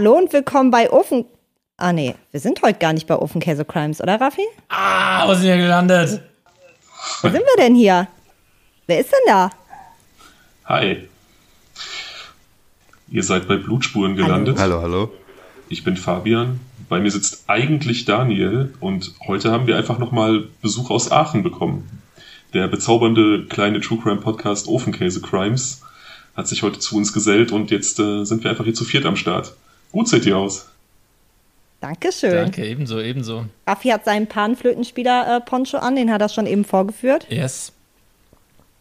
Hallo und willkommen bei Ofen. Ah, nee, wir sind heute gar nicht bei Ofenkäse Crimes, oder Raffi? Ah, wo sind wir gelandet? Wo sind wir denn hier? Wer ist denn da? Hi. Ihr seid bei Blutspuren gelandet. Hallo, hallo. Ich bin Fabian. Bei mir sitzt eigentlich Daniel und heute haben wir einfach nochmal Besuch aus Aachen bekommen. Der bezaubernde kleine True Crime Podcast Ofenkäse Crimes hat sich heute zu uns gesellt und jetzt äh, sind wir einfach hier zu viert am Start. Gut seht ihr aus. Dankeschön. Danke, ebenso, ebenso. Raffi hat seinen Panflötenspieler-Poncho an, den hat er schon eben vorgeführt. Yes.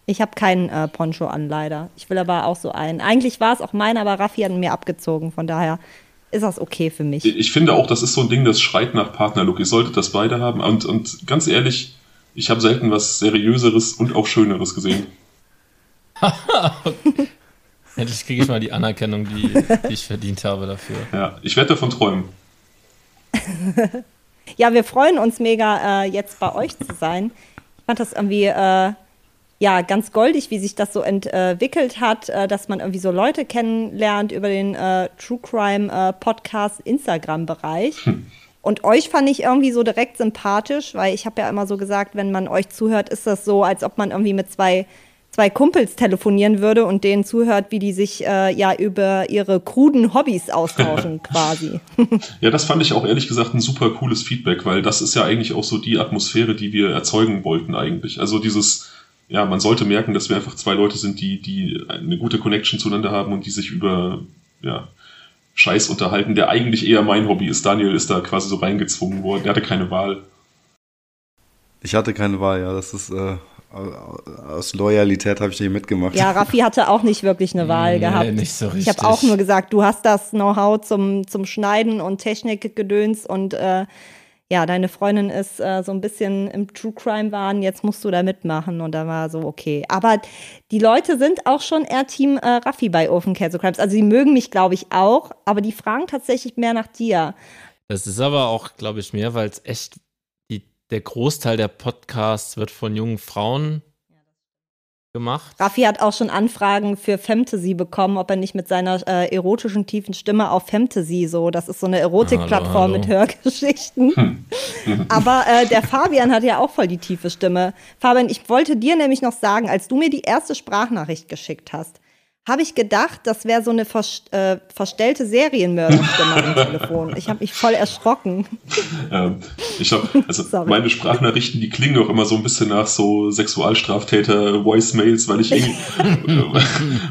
Ich habe keinen äh, Poncho an, leider. Ich will aber auch so einen. Eigentlich war es auch meiner, aber Raffi hat ihn mir abgezogen. Von daher ist das okay für mich. Ich finde auch, das ist so ein Ding, das schreit nach Partnerlook. Ihr solltet das beide haben. Und, und ganz ehrlich, ich habe selten was Seriöseres und auch Schöneres gesehen. Endlich kriege ich mal die Anerkennung, die, die ich verdient habe dafür. Ja, ich werde davon träumen. ja, wir freuen uns mega, äh, jetzt bei euch zu sein. Ich fand das irgendwie äh, ja ganz goldig, wie sich das so entwickelt hat, äh, dass man irgendwie so Leute kennenlernt über den äh, True Crime äh, Podcast Instagram-Bereich. Hm. Und euch fand ich irgendwie so direkt sympathisch, weil ich habe ja immer so gesagt, wenn man euch zuhört, ist das so, als ob man irgendwie mit zwei zwei Kumpels telefonieren würde und denen zuhört, wie die sich äh, ja über ihre kruden Hobbys austauschen quasi. ja, das fand ich auch ehrlich gesagt ein super cooles Feedback, weil das ist ja eigentlich auch so die Atmosphäre, die wir erzeugen wollten eigentlich. Also dieses, ja, man sollte merken, dass wir einfach zwei Leute sind, die, die eine gute Connection zueinander haben und die sich über, ja, Scheiß unterhalten, der eigentlich eher mein Hobby ist. Daniel ist da quasi so reingezwungen worden. Er hatte keine Wahl. Ich hatte keine Wahl, ja. Das ist äh, aus Loyalität habe ich hier mitgemacht. Ja, Raffi hatte auch nicht wirklich eine Wahl nee, gehabt. Nicht so richtig. Ich habe auch nur gesagt, du hast das Know-how zum, zum Schneiden und Technikgedöns und äh, ja, deine Freundin ist äh, so ein bisschen im True Crime waren, jetzt musst du da mitmachen und da war so, okay. Aber die Leute sind auch schon eher Team äh, Raffi bei Ofenkäse Crimes. Also sie mögen mich, glaube ich, auch, aber die fragen tatsächlich mehr nach dir. Das ist aber auch, glaube ich, mehr, weil es echt der Großteil der Podcasts wird von jungen Frauen gemacht. Raffi hat auch schon Anfragen für Fantasy bekommen, ob er nicht mit seiner äh, erotischen tiefen Stimme auf Fantasy so, das ist so eine Erotikplattform mit Hörgeschichten. Hm. Aber äh, der Fabian hat ja auch voll die tiefe Stimme. Fabian, ich wollte dir nämlich noch sagen, als du mir die erste Sprachnachricht geschickt hast, habe ich gedacht, das wäre so eine vers äh, verstellte Serienmörderstimme am Telefon. Ich habe mich voll erschrocken. Ähm, ich habe, also Sorry. meine Sprachnachrichten, die klingen auch immer so ein bisschen nach so Sexualstraftäter Voicemails, weil ich irgendwie,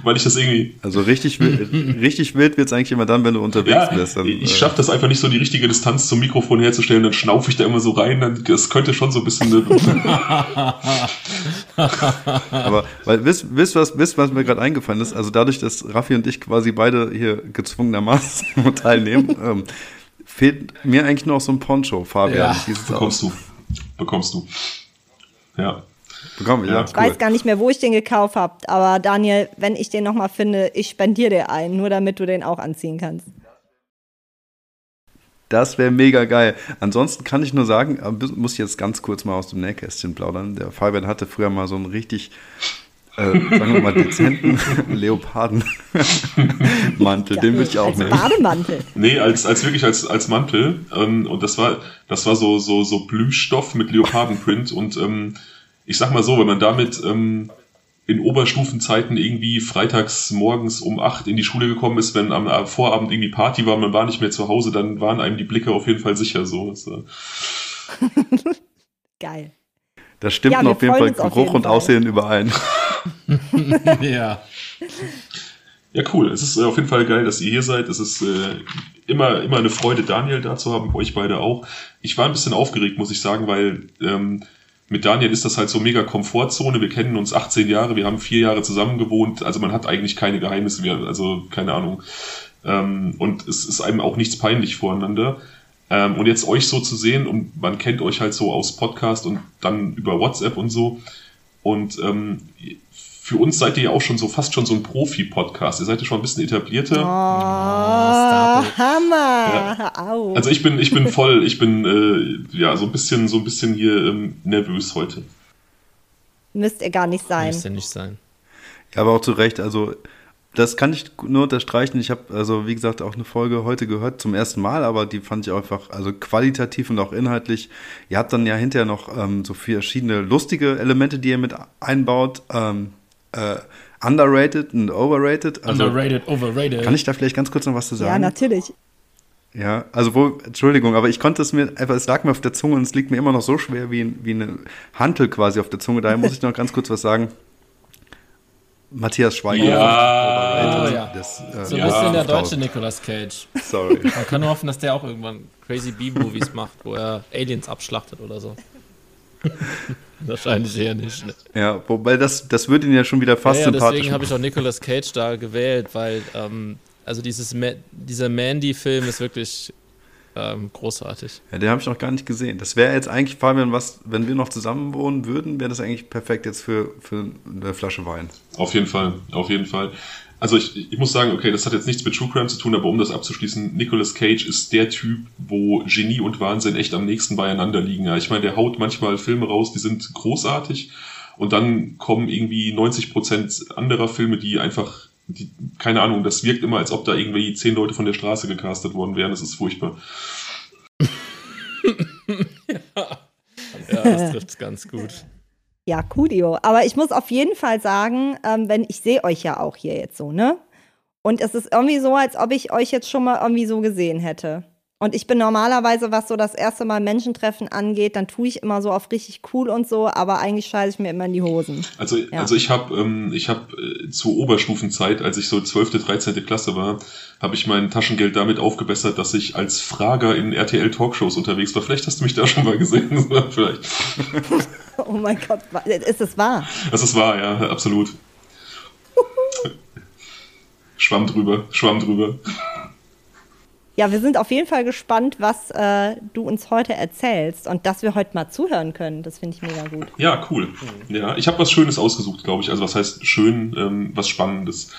weil ich das irgendwie. Also richtig, richtig wild wird's eigentlich immer dann, wenn du unterwegs ja, bist. Dann, ich äh, schaffe das einfach nicht so die richtige Distanz zum Mikrofon herzustellen, dann schnaufe ich da immer so rein, dann das könnte schon so ein bisschen. Aber weil wisst, wisst was, wisst was mir gerade eingefallen ist? Also also dadurch, dass Raffi und ich quasi beide hier gezwungenermaßen teilnehmen, ähm, fehlt mir eigentlich nur noch so ein Poncho, Fabian. Ja, bekommst du. Bekommst du. Ja. Bekomm, ja, ja ich cool. weiß gar nicht mehr, wo ich den gekauft habe, aber Daniel, wenn ich den nochmal finde, ich spendiere dir einen, nur damit du den auch anziehen kannst. Das wäre mega geil. Ansonsten kann ich nur sagen, äh, muss ich jetzt ganz kurz mal aus dem Nähkästchen plaudern. Der Fabian hatte früher mal so einen richtig äh, sagen wir mal, dezenten Leopardenmantel. Den würde ich auch als nehmen. Bademantel. Nee, als, als wirklich als, als Mantel. Ähm, und das war, das war so, so, so Blümstoff mit Leopardenprint. und ähm, ich sag mal so, wenn man damit ähm, in Oberstufenzeiten irgendwie freitags morgens um acht in die Schule gekommen ist, wenn am Vorabend irgendwie Party war, man war nicht mehr zu Hause, dann waren einem die Blicke auf jeden Fall sicher so. Geil. Da stimmt ja, auf jeden Fall Geruch und Fall. Aussehen überein. ja. Ja, cool. Es ist äh, auf jeden Fall geil, dass ihr hier seid. Es ist äh, immer, immer eine Freude, Daniel da zu haben, euch beide auch. Ich war ein bisschen aufgeregt, muss ich sagen, weil ähm, mit Daniel ist das halt so mega Komfortzone. Wir kennen uns 18 Jahre, wir haben vier Jahre zusammen gewohnt. Also man hat eigentlich keine Geheimnisse mehr, also keine Ahnung. Ähm, und es ist einem auch nichts peinlich voreinander. Ähm, und jetzt euch so zu sehen und man kennt euch halt so aus Podcast und dann über WhatsApp und so. Und ähm, für uns seid ihr ja auch schon so fast schon so ein Profi-Podcast. Ihr seid ja schon ein bisschen etablierter. Oh, oh Hammer! Ja. Also ich bin, ich bin voll, ich bin äh, ja so ein bisschen, so ein bisschen hier ähm, nervös heute. Müsst ihr gar nicht sein. Müsst ihr nicht sein. Ja, aber auch zu Recht, also das kann ich nur unterstreichen. Ich habe also, wie gesagt, auch eine Folge heute gehört zum ersten Mal, aber die fand ich einfach, also qualitativ und auch inhaltlich. Ihr habt dann ja hinterher noch ähm, so verschiedene lustige Elemente, die ihr mit einbaut. Ähm, äh, underrated und overrated. Also, underrated, overrated. Kann ich da vielleicht ganz kurz noch was zu sagen? Ja, natürlich. Ja, also wo, Entschuldigung, aber ich konnte es mir einfach, es lag mir auf der Zunge und es liegt mir immer noch so schwer wie, wie eine Hantel quasi auf der Zunge. Daher muss ich noch ganz kurz was sagen. Matthias Schweiger. Ja, oh, ja. Das, äh, so ein ja, bisschen der deutsche Nicolas Cage. Sorry. Man kann nur hoffen, dass der auch irgendwann Crazy B-Movies macht, wo er Aliens abschlachtet oder so. Wahrscheinlich eher nicht. Ne? Ja, wobei das, das würde ihn ja schon wieder fast ja, ja, sympathisch Deswegen habe ich auch Nicolas Cage da gewählt, weil ähm, also dieses Ma dieser Mandy-Film ist wirklich ähm, großartig. Ja, den habe ich noch gar nicht gesehen. Das wäre jetzt eigentlich, Fabian, was, wenn wir noch zusammen wohnen würden, wäre das eigentlich perfekt jetzt für, für eine Flasche Wein. Auf jeden Fall, auf jeden Fall. Also ich, ich muss sagen, okay, das hat jetzt nichts mit True Crime zu tun, aber um das abzuschließen, Nicolas Cage ist der Typ, wo Genie und Wahnsinn echt am nächsten beieinander liegen. Ja, ich meine, der haut manchmal Filme raus, die sind großartig und dann kommen irgendwie 90 Prozent anderer Filme, die einfach die, keine Ahnung, das wirkt immer, als ob da irgendwie zehn Leute von der Straße gecastet worden wären. Das ist furchtbar. ja. ja, das trifft ganz gut. Ja, Kudio. Aber ich muss auf jeden Fall sagen, ähm, wenn ich sehe euch ja auch hier jetzt so, ne? Und es ist irgendwie so, als ob ich euch jetzt schon mal irgendwie so gesehen hätte. Und ich bin normalerweise, was so das erste Mal Menschentreffen angeht, dann tue ich immer so auf richtig cool und so, aber eigentlich scheiße ich mir immer in die Hosen. Also, ja. also ich habe ähm, ich hab, äh, zur Oberstufenzeit, als ich so 12., 13. Klasse war, habe ich mein Taschengeld damit aufgebessert, dass ich als Frager in RTL-Talkshows unterwegs war. Vielleicht hast du mich da schon mal gesehen. Vielleicht. oh mein Gott, ist es wahr? Das ist wahr, ja, absolut. schwamm drüber, schwamm drüber. Ja, wir sind auf jeden Fall gespannt, was äh, du uns heute erzählst und dass wir heute mal zuhören können. Das finde ich mega gut. Ja, cool. Ja, ich habe was Schönes ausgesucht, glaube ich. Also was heißt schön, ähm, was Spannendes.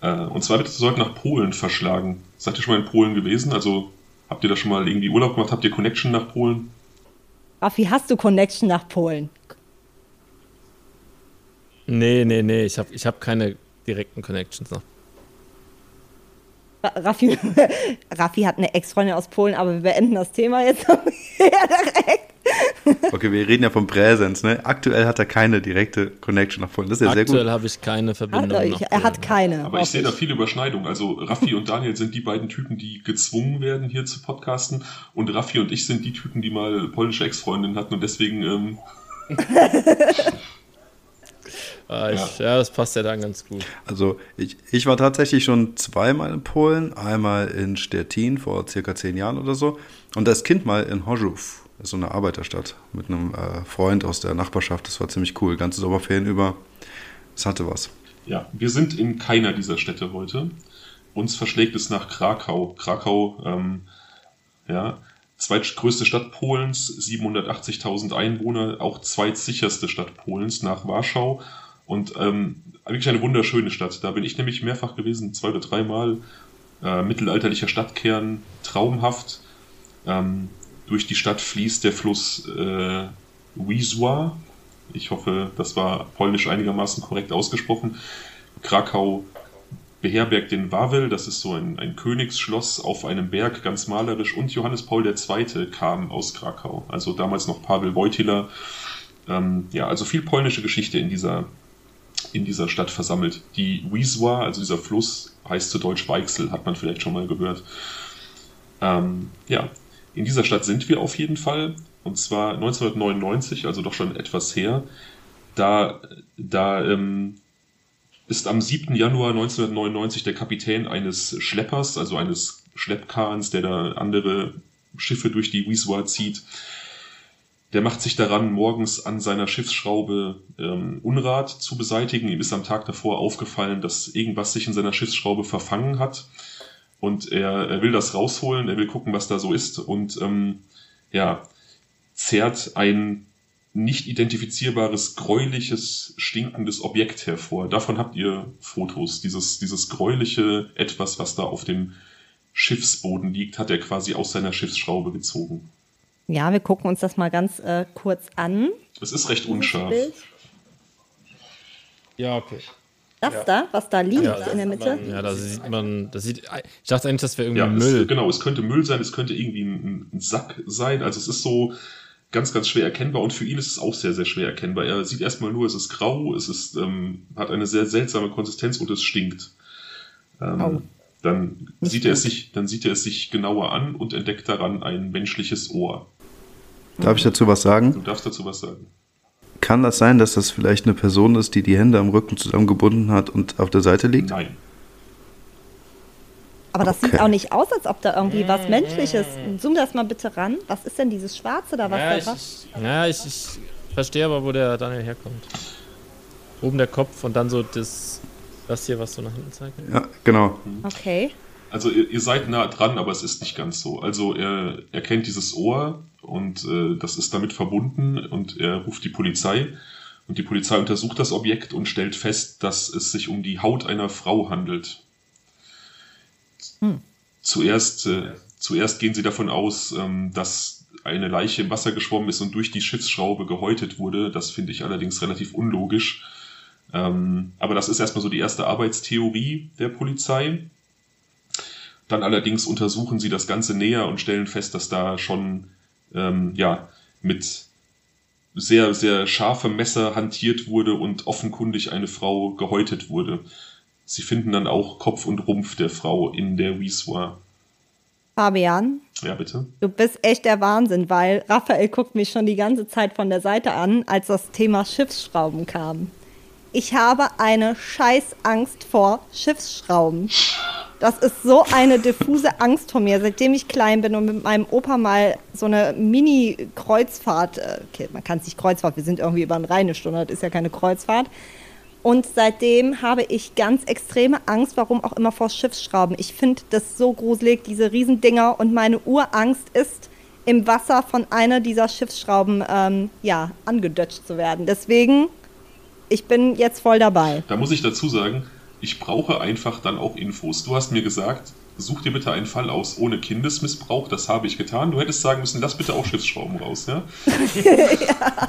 Äh, und zwar wird es heute nach Polen verschlagen. Seid ihr schon mal in Polen gewesen? Also habt ihr da schon mal irgendwie Urlaub gemacht? Habt ihr Connection nach Polen? Raffi, hast du Connection nach Polen? Nee, nee, nee. Ich habe ich hab keine direkten Connections nach Raffi, Raffi hat eine Ex-Freundin aus Polen, aber wir beenden das Thema jetzt direkt. Okay, wir reden ja von Präsenz, ne? Aktuell hat er keine direkte Connection nach Polen. Das ist ja Aktuell sehr gut. Aktuell habe ich keine Verbindung. Hat, ich, er hat keine. Aber ich sehe da viele Überschneidungen. Also Raffi und Daniel sind die beiden Typen, die gezwungen werden, hier zu podcasten. Und Raffi und ich sind die Typen, die mal polnische Ex-Freundinnen hatten und deswegen. Ähm Ah, ich, ja. ja. das passt ja dann ganz gut. Also ich, ich war tatsächlich schon zweimal in Polen, einmal in Stettin vor circa zehn Jahren oder so und als Kind mal in Chorzów, so eine Arbeiterstadt, mit einem äh, Freund aus der Nachbarschaft. Das war ziemlich cool, ganze Sommerferien über. Es hatte was. Ja, wir sind in keiner dieser Städte heute. Uns verschlägt es nach Krakau. Krakau, ähm, ja, zweitgrößte Stadt Polens, 780.000 Einwohner, auch zweitsicherste Stadt Polens nach Warschau und ähm, wirklich eine wunderschöne Stadt. Da bin ich nämlich mehrfach gewesen, zwei oder dreimal. Äh, mittelalterlicher Stadtkern, traumhaft. Ähm, durch die Stadt fließt der Fluss äh, Wisła. Ich hoffe, das war polnisch einigermaßen korrekt ausgesprochen. Krakau beherbergt den Wawel, das ist so ein, ein Königsschloss auf einem Berg, ganz malerisch. Und Johannes Paul II. kam aus Krakau, also damals noch Pavel Wojtyla. Ähm, ja, also viel polnische Geschichte in dieser in dieser Stadt versammelt. Die Wisła, also dieser Fluss, heißt zu Deutsch Weichsel, hat man vielleicht schon mal gehört. Ähm, ja, in dieser Stadt sind wir auf jeden Fall. Und zwar 1999, also doch schon etwas her. Da, da ähm, ist am 7. Januar 1999 der Kapitän eines Schleppers, also eines Schleppkahns, der da andere Schiffe durch die Wisła zieht, der macht sich daran, morgens an seiner Schiffsschraube ähm, Unrat zu beseitigen. Ihm ist am Tag davor aufgefallen, dass irgendwas sich in seiner Schiffsschraube verfangen hat. Und er, er will das rausholen, er will gucken, was da so ist. Und ähm, ja, zerrt ein nicht identifizierbares, gräuliches, stinkendes Objekt hervor. Davon habt ihr Fotos. Dieses, dieses gräuliche Etwas, was da auf dem Schiffsboden liegt, hat er quasi aus seiner Schiffsschraube gezogen. Ja, wir gucken uns das mal ganz äh, kurz an. Es ist recht unscharf. Ja, okay. Das ja. da, was da liegt ja, in der Mitte? Man, ja, da sieht man, das sieht, ich dachte eigentlich, das wäre irgendwie ja, Müll. Es, genau, es könnte Müll sein, es könnte irgendwie ein, ein, Sack sein. Also es ist so ganz, ganz schwer erkennbar und für ihn ist es auch sehr, sehr schwer erkennbar. Er sieht erstmal nur, es ist grau, es ist, ähm, hat eine sehr seltsame Konsistenz und es stinkt. Ähm, oh. Dann Nicht sieht er es sich, dann sieht er es sich genauer an und entdeckt daran ein menschliches Ohr. Darf ich dazu was sagen? Du darfst dazu was sagen. Kann das sein, dass das vielleicht eine Person ist, die die Hände am Rücken zusammengebunden hat und auf der Seite liegt? Nein. Aber das okay. sieht auch nicht aus, als ob da irgendwie was Menschliches. Zoom das mal bitte ran. Was ist denn dieses Schwarze da? Was ja, da ich, ja, ich, ich verstehe aber, wo der Daniel herkommt. Oben der Kopf und dann so das, das hier, was so nach hinten zeigt. Ja, genau. Okay. Also ihr, ihr, seid nah dran, aber es ist nicht ganz so. Also er, er kennt dieses Ohr und äh, das ist damit verbunden und er ruft die Polizei. Und die Polizei untersucht das Objekt und stellt fest, dass es sich um die Haut einer Frau handelt. Hm. Zuerst, äh, zuerst gehen sie davon aus, ähm, dass eine Leiche im Wasser geschwommen ist und durch die Schiffsschraube gehäutet wurde. Das finde ich allerdings relativ unlogisch. Ähm, aber das ist erstmal so die erste Arbeitstheorie der Polizei. Dann allerdings untersuchen sie das Ganze näher und stellen fest, dass da schon ähm, ja, mit sehr, sehr scharfem Messer hantiert wurde und offenkundig eine Frau gehäutet wurde. Sie finden dann auch Kopf und Rumpf der Frau in der Wiswa. Fabian? Ja, bitte. Du bist echt der Wahnsinn, weil Raphael guckt mich schon die ganze Zeit von der Seite an, als das Thema Schiffsschrauben kam. Ich habe eine Scheißangst vor Schiffsschrauben. Das ist so eine diffuse Angst von mir, seitdem ich klein bin und mit meinem Opa mal so eine Mini-Kreuzfahrt, äh, okay, man kann es nicht Kreuzfahrt, wir sind irgendwie über eine reine Stunde, das ist ja keine Kreuzfahrt. Und seitdem habe ich ganz extreme Angst, warum auch immer vor Schiffsschrauben. Ich finde das so gruselig, diese Riesendinger. Und meine Urangst ist, im Wasser von einer dieser Schiffsschrauben ähm, ja, angedötscht zu werden. Deswegen, ich bin jetzt voll dabei. Da muss ich dazu sagen, ich brauche einfach dann auch Infos. Du hast mir gesagt, such dir bitte einen Fall aus ohne Kindesmissbrauch. Das habe ich getan. Du hättest sagen müssen, lass bitte auch Schiffsschrauben raus, ja? ja.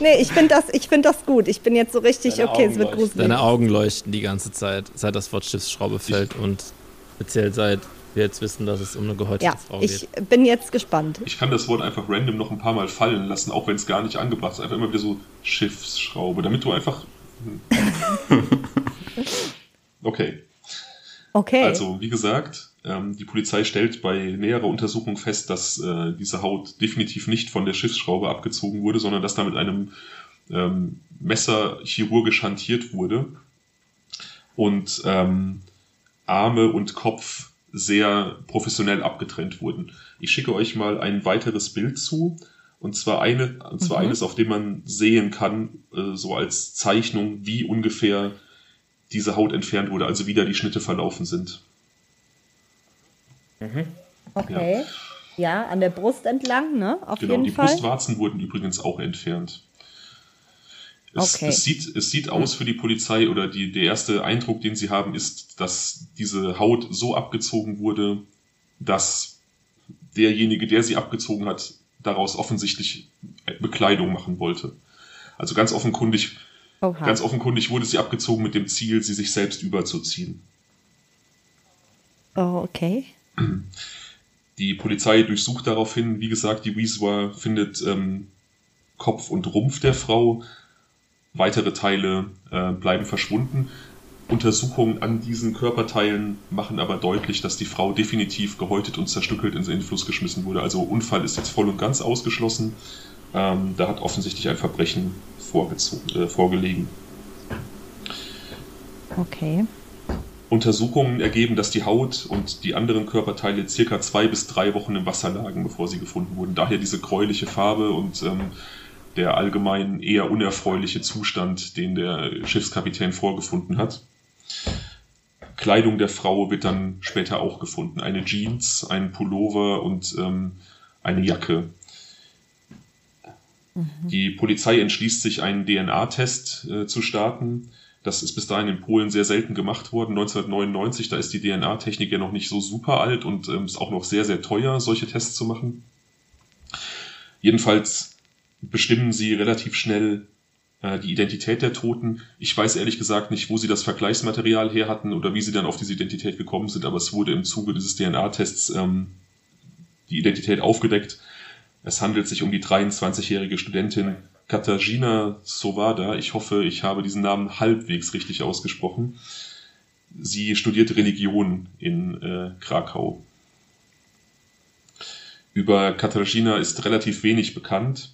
nee, ich finde das, find das gut. Ich bin jetzt so richtig, Deine okay, Augen es wird gruselig. Deine Augen leuchten die ganze Zeit, seit das Wort Schiffsschraube fällt ich, und speziell seit wir jetzt wissen, dass es um eine gehäutete ja, Frau geht. Ich bin jetzt gespannt. Ich kann das Wort einfach random noch ein paar Mal fallen lassen, auch wenn es gar nicht angebracht ist. Einfach immer wieder so Schiffsschraube, damit du einfach. Okay. Okay. Also, wie gesagt, ähm, die Polizei stellt bei näherer Untersuchung fest, dass äh, diese Haut definitiv nicht von der Schiffsschraube abgezogen wurde, sondern dass da mit einem ähm, Messer chirurgisch hantiert wurde und ähm, Arme und Kopf sehr professionell abgetrennt wurden. Ich schicke euch mal ein weiteres Bild zu. Und zwar eine, und zwar mhm. eines, auf dem man sehen kann, äh, so als Zeichnung, wie ungefähr diese Haut entfernt wurde, also wieder die Schnitte verlaufen sind. Mhm. Okay. Ja. ja. an der Brust entlang, ne? Auf genau, jeden die Fall. Brustwarzen wurden übrigens auch entfernt. Es, okay. es, sieht, es sieht aus für die Polizei oder die, der erste Eindruck, den sie haben, ist, dass diese Haut so abgezogen wurde, dass derjenige, der sie abgezogen hat, daraus offensichtlich Bekleidung machen wollte. Also ganz offenkundig Oha. Ganz offenkundig wurde sie abgezogen mit dem Ziel, sie sich selbst überzuziehen. Oh, okay. Die Polizei durchsucht daraufhin, wie gesagt, die Wieswa findet ähm, Kopf und Rumpf der Frau. Weitere Teile äh, bleiben verschwunden. Untersuchungen an diesen Körperteilen machen aber deutlich, dass die Frau definitiv gehäutet und zerstückelt in den Fluss geschmissen wurde. Also Unfall ist jetzt voll und ganz ausgeschlossen. Ähm, da hat offensichtlich ein Verbrechen äh, vorgelegen. Okay. Untersuchungen ergeben, dass die Haut und die anderen Körperteile circa zwei bis drei Wochen im Wasser lagen, bevor sie gefunden wurden. Daher diese gräuliche Farbe und ähm, der allgemein eher unerfreuliche Zustand, den der Schiffskapitän vorgefunden hat. Kleidung der Frau wird dann später auch gefunden. Eine Jeans, ein Pullover und ähm, eine Jacke. Mhm. Die Polizei entschließt sich, einen DNA-Test äh, zu starten. Das ist bis dahin in Polen sehr selten gemacht worden. 1999, da ist die DNA-Technik ja noch nicht so super alt und ähm, ist auch noch sehr, sehr teuer, solche Tests zu machen. Jedenfalls bestimmen sie relativ schnell, äh, die Identität der Toten. Ich weiß ehrlich gesagt nicht, wo sie das Vergleichsmaterial her hatten oder wie sie dann auf diese Identität gekommen sind, aber es wurde im Zuge dieses DNA-Tests ähm, die Identität aufgedeckt. Es handelt sich um die 23-jährige Studentin Katarzyna Sowada. Ich hoffe, ich habe diesen Namen halbwegs richtig ausgesprochen. Sie studiert Religion in äh, Krakau. Über Katarzyna ist relativ wenig bekannt.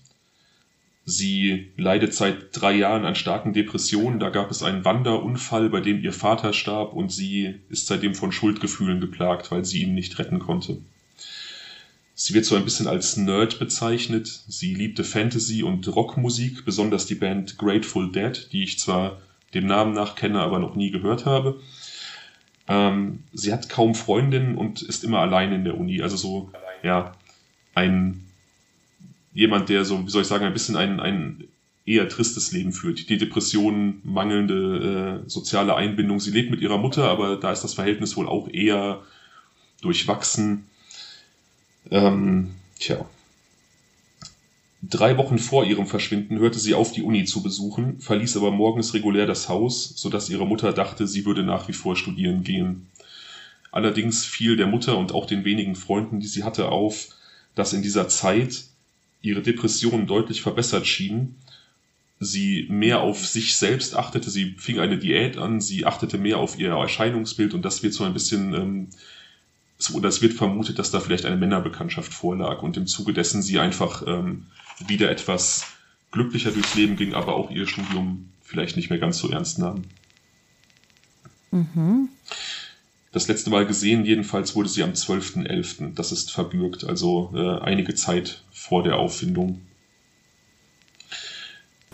Sie leidet seit drei Jahren an starken Depressionen. Da gab es einen Wanderunfall, bei dem ihr Vater starb und sie ist seitdem von Schuldgefühlen geplagt, weil sie ihn nicht retten konnte. Sie wird so ein bisschen als Nerd bezeichnet. Sie liebte Fantasy und Rockmusik, besonders die Band Grateful Dead, die ich zwar dem Namen nach kenne, aber noch nie gehört habe. Ähm, sie hat kaum Freundinnen und ist immer allein in der Uni. Also so, ja, ein jemand, der so, wie soll ich sagen, ein bisschen ein, ein eher tristes Leben führt. Die Depression, mangelnde äh, soziale Einbindung. Sie lebt mit ihrer Mutter, aber da ist das Verhältnis wohl auch eher durchwachsen. Ähm, tja. Drei Wochen vor ihrem Verschwinden hörte sie auf, die Uni zu besuchen, verließ aber morgens regulär das Haus, sodass ihre Mutter dachte, sie würde nach wie vor studieren gehen. Allerdings fiel der Mutter und auch den wenigen Freunden, die sie hatte, auf, dass in dieser Zeit ihre Depressionen deutlich verbessert schienen. Sie mehr auf sich selbst achtete, sie fing eine Diät an, sie achtete mehr auf ihr Erscheinungsbild und das wird so ein bisschen, ähm, oder es wird vermutet, dass da vielleicht eine Männerbekanntschaft vorlag und im Zuge dessen sie einfach ähm, wieder etwas glücklicher durchs Leben ging, aber auch ihr Studium vielleicht nicht mehr ganz so ernst nahm. Mhm. Das letzte Mal gesehen, jedenfalls wurde sie am 12.11. Das ist verbürgt, also äh, einige Zeit vor der Auffindung.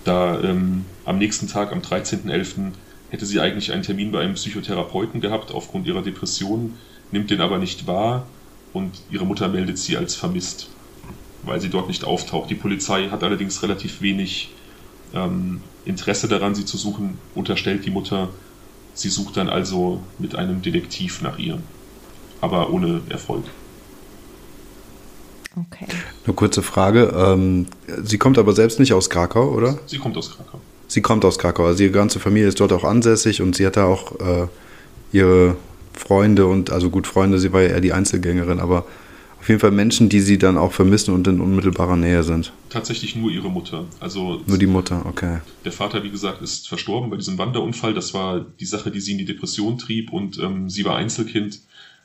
Da ähm, am nächsten Tag, am 13.11., hätte sie eigentlich einen Termin bei einem Psychotherapeuten gehabt aufgrund ihrer Depression, nimmt den aber nicht wahr und ihre Mutter meldet sie als vermisst, weil sie dort nicht auftaucht. Die Polizei hat allerdings relativ wenig ähm, Interesse daran, sie zu suchen, unterstellt die Mutter. Sie sucht dann also mit einem Detektiv nach ihr, aber ohne Erfolg. Okay. Eine kurze Frage. Ähm, sie kommt aber selbst nicht aus Krakau, oder? Sie kommt aus Krakau. Sie kommt aus Krakau. Also ihre ganze Familie ist dort auch ansässig und sie hat da auch äh, ihre Freunde und, also gut, Freunde, sie war ja eher die Einzelgängerin, aber auf jeden Fall Menschen, die sie dann auch vermissen und in unmittelbarer Nähe sind. Tatsächlich nur ihre Mutter. Also nur die Mutter, okay. Der Vater, wie gesagt, ist verstorben bei diesem Wanderunfall. Das war die Sache, die sie in die Depression trieb und ähm, sie war Einzelkind.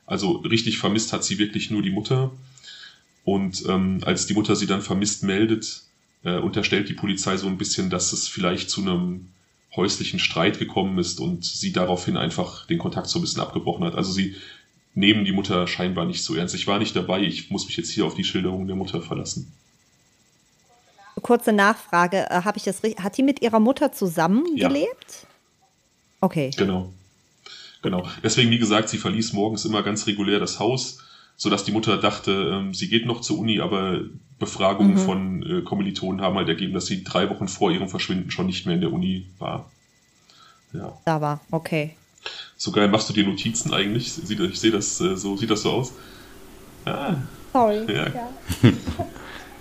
Also richtig vermisst hat sie wirklich nur die Mutter. Und ähm, als die Mutter sie dann vermisst meldet, äh, unterstellt die Polizei so ein bisschen, dass es vielleicht zu einem häuslichen Streit gekommen ist und sie daraufhin einfach den Kontakt so ein bisschen abgebrochen hat. Also sie nehmen die Mutter scheinbar nicht so ernst. Ich war nicht dabei, ich muss mich jetzt hier auf die Schilderung der Mutter verlassen. Kurze Nachfrage, äh, habe ich das Hat die mit ihrer Mutter zusammengelebt? Ja. Okay. Genau. Genau. Deswegen, wie gesagt, sie verließ morgens immer ganz regulär das Haus sodass die Mutter dachte, ähm, sie geht noch zur Uni, aber Befragungen mhm. von äh, Kommilitonen haben halt ergeben, dass sie drei Wochen vor ihrem Verschwinden schon nicht mehr in der Uni war. Ja. Da war, okay. So geil, machst du dir Notizen eigentlich? Ich sehe das äh, so, sieht das so aus? Ah. Sorry. Ja. ja.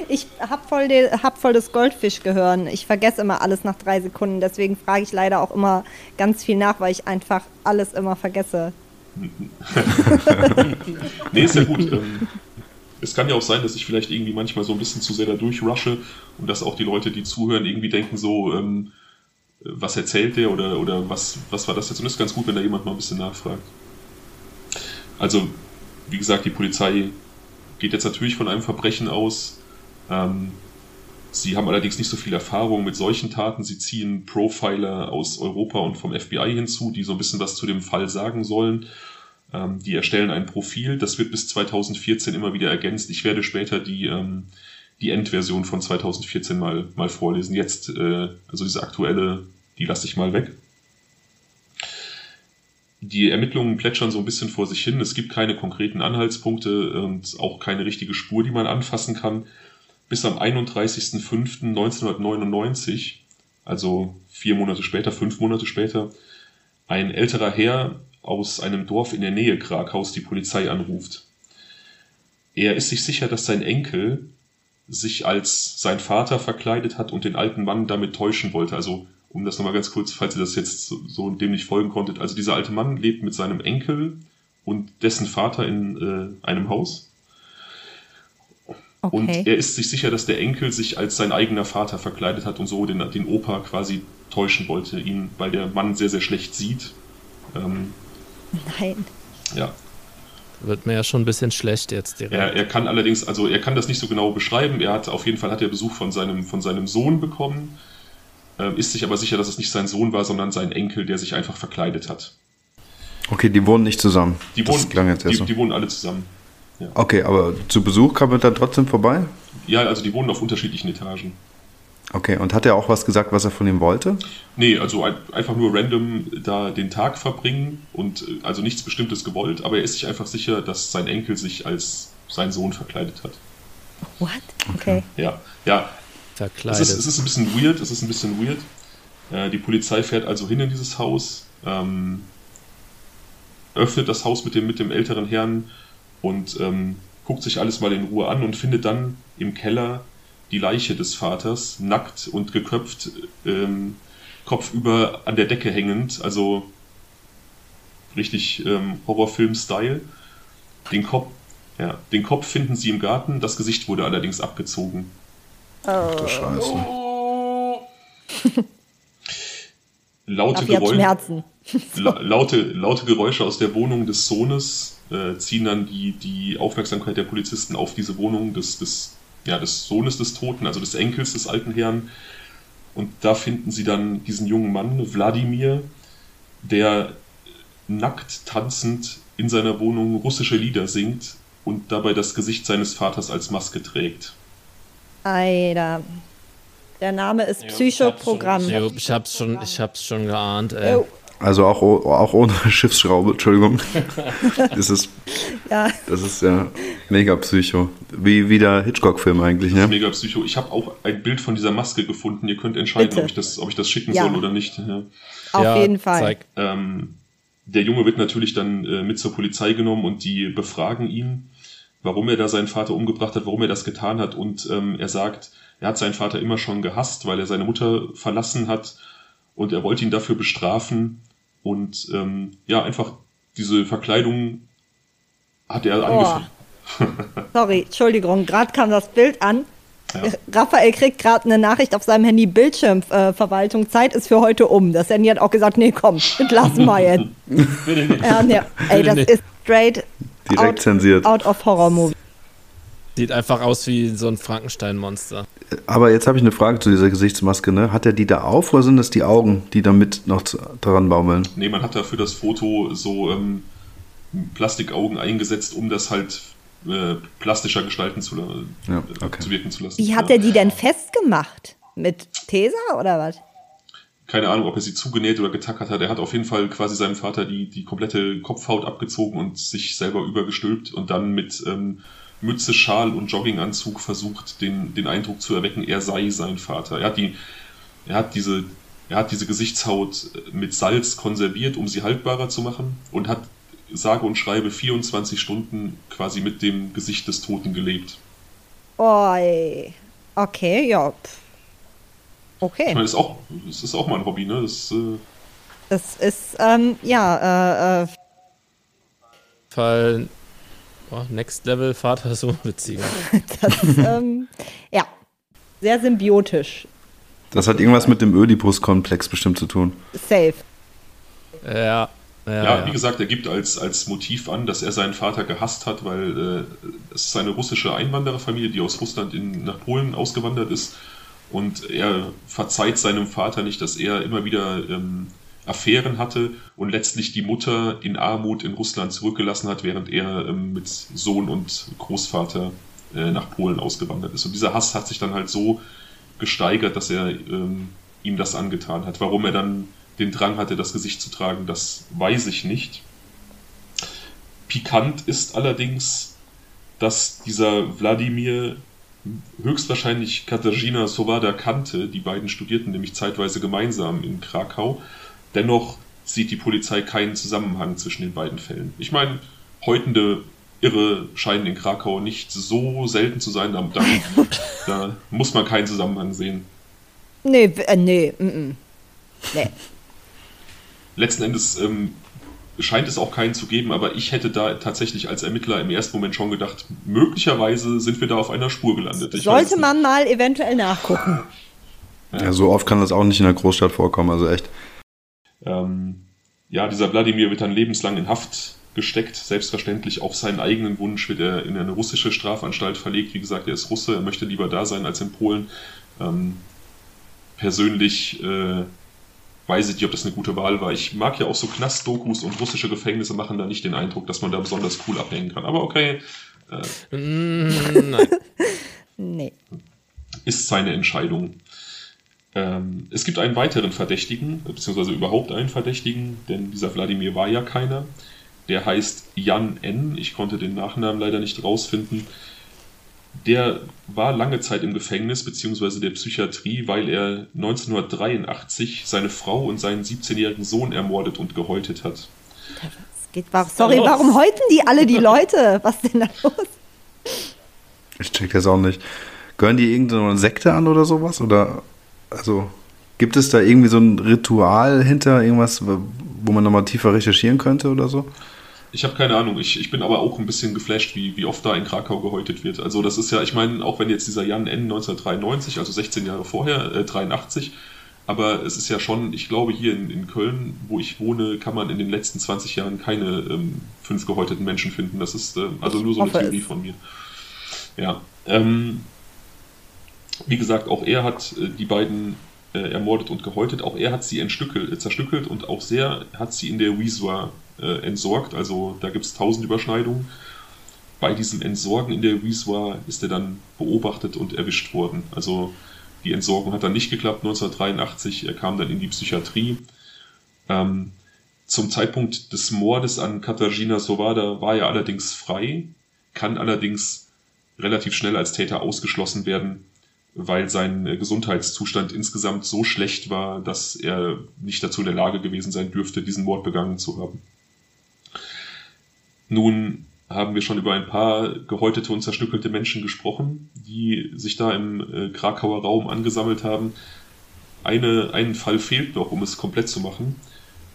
ich habe voll, hab voll das Goldfischgehirn. Ich vergesse immer alles nach drei Sekunden. Deswegen frage ich leider auch immer ganz viel nach, weil ich einfach alles immer vergesse. nee, ist ja gut. Ähm, es kann ja auch sein, dass ich vielleicht irgendwie manchmal so ein bisschen zu sehr da durchrushe und dass auch die Leute, die zuhören, irgendwie denken so, ähm, was erzählt der oder, oder was, was war das jetzt? Und es ist ganz gut, wenn da jemand mal ein bisschen nachfragt. Also, wie gesagt, die Polizei geht jetzt natürlich von einem Verbrechen aus. Ähm, Sie haben allerdings nicht so viel Erfahrung mit solchen Taten. Sie ziehen Profiler aus Europa und vom FBI hinzu, die so ein bisschen was zu dem Fall sagen sollen. Ähm, die erstellen ein Profil. Das wird bis 2014 immer wieder ergänzt. Ich werde später die, ähm, die Endversion von 2014 mal, mal vorlesen. Jetzt, äh, also diese aktuelle, die lasse ich mal weg. Die Ermittlungen plätschern so ein bisschen vor sich hin. Es gibt keine konkreten Anhaltspunkte und auch keine richtige Spur, die man anfassen kann bis am 31.05.1999, also vier Monate später, fünf Monate später, ein älterer Herr aus einem Dorf in der Nähe Krakaus die Polizei anruft. Er ist sich sicher, dass sein Enkel sich als sein Vater verkleidet hat und den alten Mann damit täuschen wollte. Also, um das nochmal ganz kurz, falls ihr das jetzt so, so dem nicht folgen konntet. Also, dieser alte Mann lebt mit seinem Enkel und dessen Vater in äh, einem Haus. Okay. Und er ist sich sicher, dass der Enkel sich als sein eigener Vater verkleidet hat und so den, den Opa quasi täuschen wollte, ihn, weil der Mann sehr, sehr schlecht sieht. Ähm, Nein. ja, Wird mir ja schon ein bisschen schlecht jetzt direkt. Er, er kann allerdings, also er kann das nicht so genau beschreiben. Er hat auf jeden Fall hat er Besuch von seinem, von seinem Sohn bekommen, ähm, ist sich aber sicher, dass es nicht sein Sohn war, sondern sein Enkel, der sich einfach verkleidet hat. Okay, die wohnen nicht zusammen. Die das wohnen, klang jetzt erst die, so. die wohnen alle zusammen. Okay, aber zu Besuch kam er dann trotzdem vorbei? Ja, also die wohnen auf unterschiedlichen Etagen. Okay, und hat er auch was gesagt, was er von ihm wollte? Nee, also ein, einfach nur random da den Tag verbringen und äh, also nichts Bestimmtes gewollt, aber er ist sich einfach sicher, dass sein Enkel sich als sein Sohn verkleidet hat. What? Okay. Ja, ja, Es Verkleidet. ist, es ist ein bisschen weird, es ist ein bisschen weird. Äh, die Polizei fährt also hin in dieses Haus, ähm, öffnet das Haus mit dem, mit dem älteren Herrn und ähm, guckt sich alles mal in Ruhe an und findet dann im Keller die Leiche des Vaters, nackt und geköpft, ähm, kopfüber an der Decke hängend, also richtig ähm, Horrorfilm-Style. Den Kopf, ja, den Kopf finden sie im Garten, das Gesicht wurde allerdings abgezogen. Du Scheiße. Laute, Raffi hat Geräusch, Schmerzen. la laute, laute Geräusche aus der Wohnung des Sohnes äh, ziehen dann die, die Aufmerksamkeit der Polizisten auf diese Wohnung des, des, ja, des Sohnes des Toten, also des Enkels des alten Herrn. Und da finden sie dann diesen jungen Mann, Wladimir, der nackt tanzend in seiner Wohnung russische Lieder singt und dabei das Gesicht seines Vaters als Maske trägt. Alter. Der Name ist Psychoprogramm. Ich hab's schon, ich hab's schon geahnt, ey. Oh, Also auch, auch ohne Schiffsschraube, Entschuldigung. das ist, ja. das ist ja mega Psycho. Wie, wie der Hitchcock-Film eigentlich, ne? Mega Psycho. Ich habe auch ein Bild von dieser Maske gefunden. Ihr könnt entscheiden, Bitte. ob ich, das, ob ich das schicken Ja. soll oder nicht. Ja. Auf Ja, jeden Fall. Zeig. Ähm, der Junge wird natürlich dann äh, mit zur Polizei genommen und die befragen ihn, warum er da seinen Vater umgebracht hat, warum er das getan hat. Und ähm, er sagt, er hat seinen Vater immer schon gehasst, weil er seine Mutter verlassen hat und er wollte ihn dafür bestrafen. Und ähm, ja, einfach diese Verkleidung hat er angefangen. Sorry, Entschuldigung, gerade kam das Bild an. Ja. Raphael kriegt gerade eine Nachricht auf seinem Handy, Bildschirmverwaltung, Zeit ist für heute um. Das Handy hat auch gesagt, nee, komm, entlassen wir jetzt. Bitte nicht. Ja, nee, ey, das ist straight Direkt out, zensiert. out of Horror Movie. Sieht einfach aus wie so ein Frankenstein-Monster. Aber jetzt habe ich eine Frage zu dieser Gesichtsmaske, ne? Hat er die da auf oder sind das die Augen, die damit noch zu- daran baumeln? Nee, man hat da für das Foto so ähm, Plastikaugen eingesetzt, um das halt äh, plastischer gestalten zu, la- Ja, äh, okay. zu wirken zu lassen. Wie hat er die denn festgemacht? Mit Tesa oder was? Keine Ahnung, ob er sie zugenäht oder getackert hat. Er hat auf jeden Fall quasi seinem Vater die, die komplette Kopfhaut abgezogen und sich selber übergestülpt und dann mit ähm, Mütze, Schal und Jogginganzug versucht, den, den Eindruck zu erwecken, er sei sein Vater. Er hat die, er hat diese, er hat diese Gesichtshaut mit Salz konserviert, um sie haltbarer zu machen und hat sage und schreibe 24 Stunden quasi mit dem Gesicht des Toten gelebt. Ey. Okay, ja. pff. Ich Okay. meine, das ist auch, das ist auch mal ein Hobby, ne? Das, äh, Das ist, ähm, ja, äh, äh, Fall oh, Next Level Vater-Sohn-Beziehung. ähm, ja, sehr symbiotisch. Das hat irgendwas mit dem Ödipus-Komplex bestimmt zu tun. Safe. Ja, ja, Ja, ja. wie gesagt, er gibt als, als Motiv an, dass er seinen Vater gehasst hat, weil äh, es ist eine russische Einwandererfamilie, die aus Russland in, nach Polen ausgewandert ist. Und er verzeiht seinem Vater nicht, dass er immer wieder ähm, Affären hatte und letztlich die Mutter in Armut in Russland zurückgelassen hat, während er ähm, mit Sohn und Großvater äh, nach Polen ausgewandert ist. Und dieser Hass hat sich dann halt so gesteigert, dass er ähm, ihm das angetan hat. Warum er dann den Drang hatte, das Gesicht zu tragen, das weiß ich nicht. Pikant ist allerdings, dass dieser Wladimir höchstwahrscheinlich Katarzyna Sowada kannte. Die beiden studierten nämlich zeitweise gemeinsam in Krakau. Dennoch sieht die Polizei keinen Zusammenhang zwischen den beiden Fällen. Ich meine, häutende Irre scheinen in Krakau nicht so selten zu sein. Da, da, Da muss man keinen Zusammenhang sehen. Nee, äh, nee, mm, mm. nee. Letzten Endes ähm, scheint es auch keinen zu geben, aber ich hätte da tatsächlich als Ermittler im ersten Moment schon gedacht, möglicherweise sind wir da auf einer Spur gelandet. Ich Sollte man mal eventuell nachgucken. Ja, so oft kann das auch nicht in der Großstadt vorkommen, also echt. Ähm, ja, dieser Wladimir wird dann lebenslang in Haft gesteckt. Selbstverständlich auf seinen eigenen Wunsch wird er in eine russische Strafanstalt verlegt. Wie gesagt, er ist Russe, er möchte lieber da sein als in Polen. Ähm, persönlich äh, weiß ich nicht, ob das eine gute Wahl war. Ich mag ja auch so Knastdokus und russische Gefängnisse machen da nicht den Eindruck, dass man da besonders cool abhängen kann. Aber okay. Äh, Nein. Nee. ist seine Entscheidung. Ähm, es gibt einen weiteren Verdächtigen, beziehungsweise überhaupt einen Verdächtigen, denn dieser Wladimir war ja keiner. Der heißt Jan N. Ich konnte den Nachnamen leider nicht rausfinden. Der war lange Zeit im Gefängnis beziehungsweise der Psychiatrie, weil er 1983 seine Frau und seinen 17-jährigen Sohn ermordet und gehäutet hat. Es geht, war, sorry, warum häuten die alle die Leute? Was denn da los? Ich check das auch nicht. Gehören die irgendeine Sekte an oder sowas? Oder, also, gibt es da irgendwie so ein Ritual hinter irgendwas, wo man nochmal tiefer recherchieren könnte oder so? Ich habe keine Ahnung. Ich, ich bin aber auch ein bisschen geflasht, wie, wie oft da in Krakau gehäutet wird. Also das ist ja, ich meine, auch wenn jetzt dieser Jan N. 1993, also 16 Jahre vorher, äh, 83, aber es ist ja schon, ich glaube, hier in, in Köln, wo ich wohne, kann man in den letzten 20 Jahren keine ähm, fünf gehäuteten Menschen finden. Das ist äh, also nur so eine Theorie es. von mir. Ja. Ähm, wie gesagt, auch er hat äh, die beiden äh, ermordet und gehäutet. Auch er hat sie äh, zerstückelt und auch sehr hat sie in der Wieswa äh, entsorgt. Also da gibt es tausend Überschneidungen. Bei diesem Entsorgen in der Wieswa ist er dann beobachtet und erwischt worden. Also die Entsorgung hat dann nicht geklappt 1983. Er kam dann in die Psychiatrie. Ähm, zum Zeitpunkt des Mordes an Katarzyna Sowada war er allerdings frei, kann allerdings relativ schnell als Täter ausgeschlossen werden, weil sein äh, Gesundheitszustand insgesamt so schlecht war, dass er nicht dazu in der Lage gewesen sein dürfte, diesen Mord begangen zu haben. Nun haben wir schon über ein paar gehäutete und zerstückelte Menschen gesprochen, die sich da im äh, Krakauer Raum angesammelt haben. Eine, ein Fall fehlt noch, um es komplett zu machen.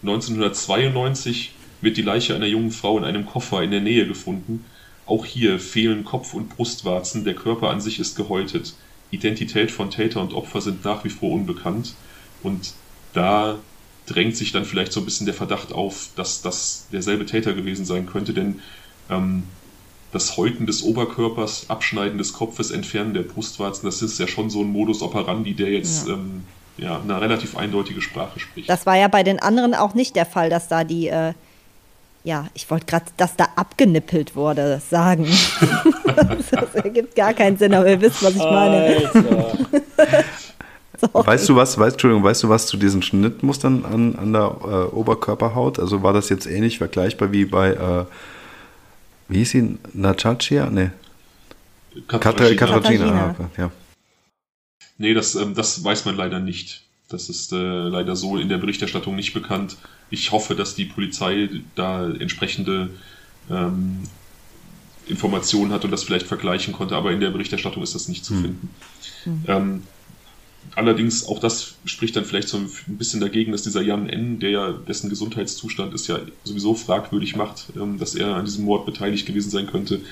1992 wird die Leiche einer jungen Frau in einem Koffer in der Nähe gefunden. Auch hier fehlen Kopf- und Brustwarzen, der Körper an sich ist gehäutet. Identität von Täter und Opfer sind nach wie vor unbekannt. Und da drängt sich dann vielleicht so ein bisschen der Verdacht auf, dass das derselbe Täter gewesen sein könnte, denn ähm, das Häuten des Oberkörpers, Abschneiden des Kopfes, Entfernen der Brustwarzen, das ist ja schon so ein Modus operandi, der jetzt Ja. ähm, ja, eine relativ eindeutige Sprache spricht. Das war ja bei den anderen auch nicht der Fall, dass da die, äh, ja, ich wollte gerade, dass da abgenippelt wurde, sagen. das ergibt gar keinen Sinn, aber ihr wisst, was ich meine. Weißt du was, weißt, Entschuldigung, weißt du was zu diesen Schnittmustern an, an der äh, Oberkörperhaut? Also war das jetzt ähnlich vergleichbar wie bei, äh, wie hieß sie, Nachacia? Nee, Katarina. Katarzyna. Ah, ja. Nee, das, ähm, das weiß man leider nicht. Das ist äh, leider so in der Berichterstattung nicht bekannt. Ich hoffe, dass die Polizei da entsprechende ähm, Informationen hat und das vielleicht vergleichen konnte, aber in der Berichterstattung ist das nicht zu Hm. finden. Ähm, allerdings, auch das spricht dann vielleicht so ein bisschen dagegen, dass dieser Jan N., der ja, dessen Gesundheitszustand ist ja sowieso fragwürdig macht, ähm, dass er an diesem Mord beteiligt gewesen sein könnte.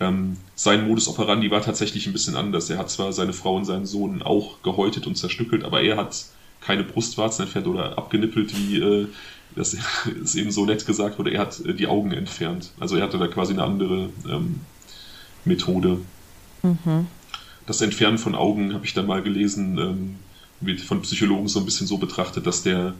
Ähm, sein Modus operandi war tatsächlich ein bisschen anders. Er hat zwar seine Frau und seinen Sohn auch gehäutet und zerstückelt, aber er hat keine Brustwarzen entfernt oder abgenippelt, wie äh, das ist eben so nett gesagt wurde. Er hat äh, die Augen entfernt. Also er hatte da quasi eine andere ähm, Methode. Mhm. Das Entfernen von Augen habe ich dann mal gelesen, ähm, wird von Psychologen so ein bisschen so betrachtet, dass der,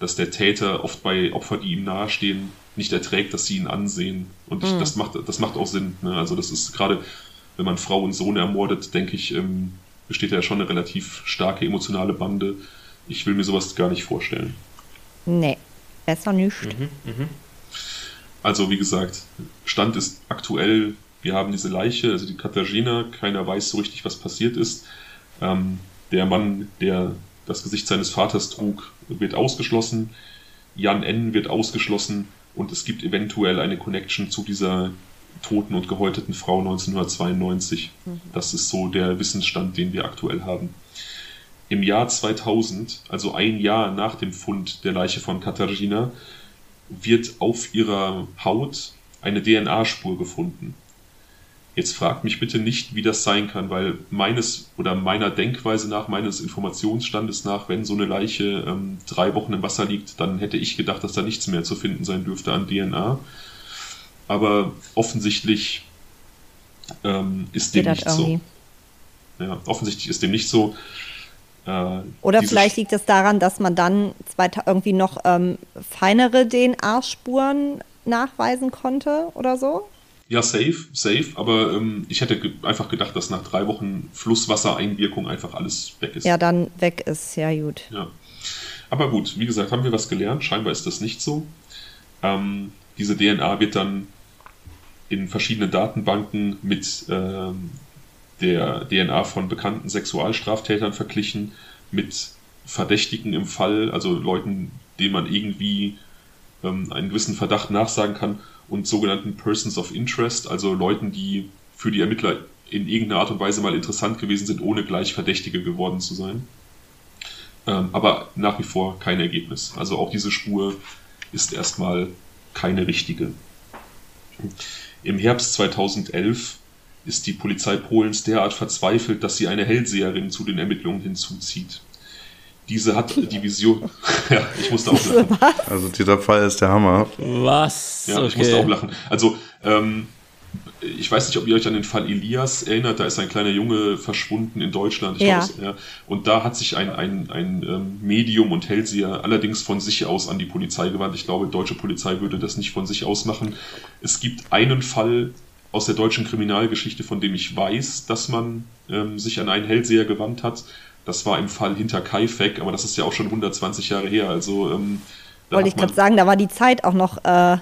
dass der Täter oft bei Opfern, die ihm nahestehen, nicht erträgt, dass sie ihn ansehen. Und ich, Mhm. das macht, das macht auch Sinn. Ne? Also das ist gerade, wenn man Frau und Sohn ermordet, denke ich, ähm, besteht da ja schon eine relativ starke emotionale Bande. Ich will mir sowas gar nicht vorstellen. Nee, besser nicht. Mhm, mhm. Also wie gesagt, Stand ist aktuell, wir haben diese Leiche, also die Katharina, keiner weiß so richtig, was passiert ist. Ähm, der Mann, der das Gesicht seines Vaters trug, wird ausgeschlossen. Jan N. wird ausgeschlossen und es gibt eventuell eine Connection zu dieser toten und gehäuteten Frau 1992. Mhm. Das ist so der Wissensstand, den wir aktuell haben. Im Jahr 2000, also ein Jahr nach dem Fund der Leiche von Katharina, wird auf ihrer Haut eine DNA-Spur gefunden. Jetzt fragt mich bitte nicht, wie das sein kann, weil meines oder meiner Denkweise nach, meines Informationsstandes nach, wenn so eine Leiche ähm, drei Wochen im Wasser liegt, dann hätte ich gedacht, dass da nichts mehr zu finden sein dürfte an DNA. Aber offensichtlich ähm, ist dem nicht so. Ja, offensichtlich ist dem nicht so. Äh, Oder vielleicht liegt es daran, dass man dann irgendwie noch ähm, feinere DNA-Spuren nachweisen konnte oder so? Ja, safe, safe. Aber ähm, ich hätte ge einfach gedacht, dass nach drei Wochen Flusswassereinwirkung einfach alles weg ist. Ja, dann weg ist, ja gut. Ja. Aber gut, wie gesagt, haben wir was gelernt. Scheinbar ist das nicht so. Ähm, diese DNA wird dann in verschiedenen Datenbanken mit ähm, der DNA von bekannten Sexualstraftätern verglichen, mit Verdächtigen im Fall, also Leuten, denen man irgendwie ähm, einen gewissen Verdacht nachsagen kann, und sogenannten Persons of Interest, also Leuten, die für die Ermittler in irgendeiner Art und Weise mal interessant gewesen sind, ohne gleich Verdächtige geworden zu sein. Ähm, aber nach wie vor kein Ergebnis. Also auch diese Spur ist erstmal keine richtige. Im Herbst 2011 ist die Polizei Polens derart verzweifelt, dass sie eine Hellseherin zu den Ermittlungen hinzuzieht. Diese hat die Vision. ja, ich musste auch lachen. Also dieser Fall ist der Hammer. Was? Ja, okay. ich musste auch lachen. Also, ähm, ich weiß nicht, ob ihr euch an den Fall Elias erinnert, da ist ein kleiner Junge verschwunden in Deutschland. Ja. Glaube, ja. Und da hat sich ein, ein, ein ähm, Medium und Hellseher allerdings von sich aus an die Polizei gewandt. Ich glaube, deutsche Polizei würde das nicht von sich aus machen. Es gibt einen Fall aus der deutschen Kriminalgeschichte, von dem ich weiß, dass man ähm, sich an einen Hellseher gewandt hat. Das war im Fall hinter Kaifek, aber das ist ja auch schon 120 Jahre her. Also ähm, wollte ich gerade sagen, da war die Zeit auch noch äh,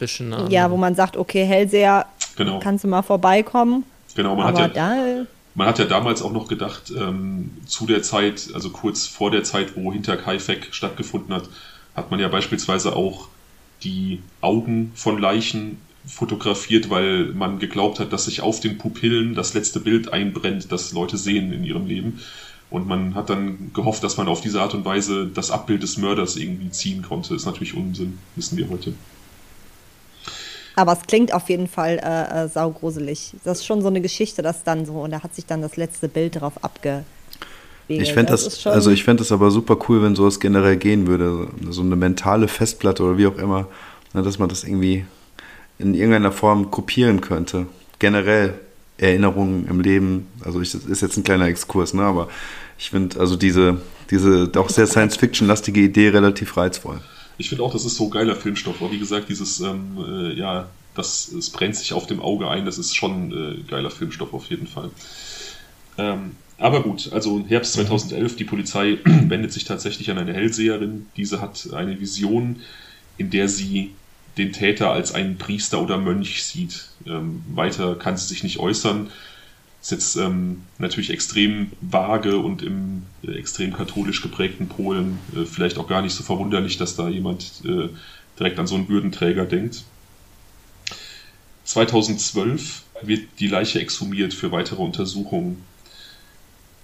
bisschen nah. Ja, wo man sagt, okay, Hellseher, genau. kannst du mal vorbeikommen. Genau, man aber hat ja, da, man hat ja damals auch noch gedacht, ähm, zu der Zeit, also kurz vor der Zeit, wo hinter Kaifek stattgefunden hat, hat man ja beispielsweise auch die Augen von Leichen fotografiert, weil man geglaubt hat, dass sich auf den Pupillen das letzte Bild einbrennt, das Leute sehen in ihrem Leben. Und man hat dann gehofft, dass man auf diese Art und Weise das Abbild des Mörders irgendwie ziehen konnte. Ist natürlich Unsinn, wissen wir heute. Aber es klingt auf jeden Fall äh, äh, saugruselig. Das ist schon so eine Geschichte, dass dann so, und da hat sich dann das letzte Bild darauf abge. Ich fände das, das also ich fände es aber super cool, wenn sowas generell gehen würde. So eine mentale Festplatte oder wie auch immer, ne, dass man das irgendwie in irgendeiner Form kopieren könnte. Generell Erinnerungen im Leben. Also ich, das ist jetzt ein kleiner Exkurs, ne? aber ich finde also diese, diese doch sehr Science-Fiction-lastige Idee relativ reizvoll. Ich finde auch, das ist so geiler Filmstoff. Aber wie gesagt, dieses, ähm, äh, ja, das, es brennt sich auf dem Auge ein, das ist schon äh, geiler Filmstoff auf jeden Fall. Ähm, aber gut, also Herbst 2011, die Polizei wendet sich tatsächlich an eine Hellseherin. Diese hat eine Vision, in der sie den Täter als einen Priester oder Mönch sieht. Ähm, weiter kann sie sich nicht äußern. Ist jetzt ähm, natürlich extrem vage und im äh, extrem katholisch geprägten Polen äh, vielleicht auch gar nicht so verwunderlich, dass da jemand äh, direkt an so einen Würdenträger denkt. 2012 wird die Leiche exhumiert für weitere Untersuchungen.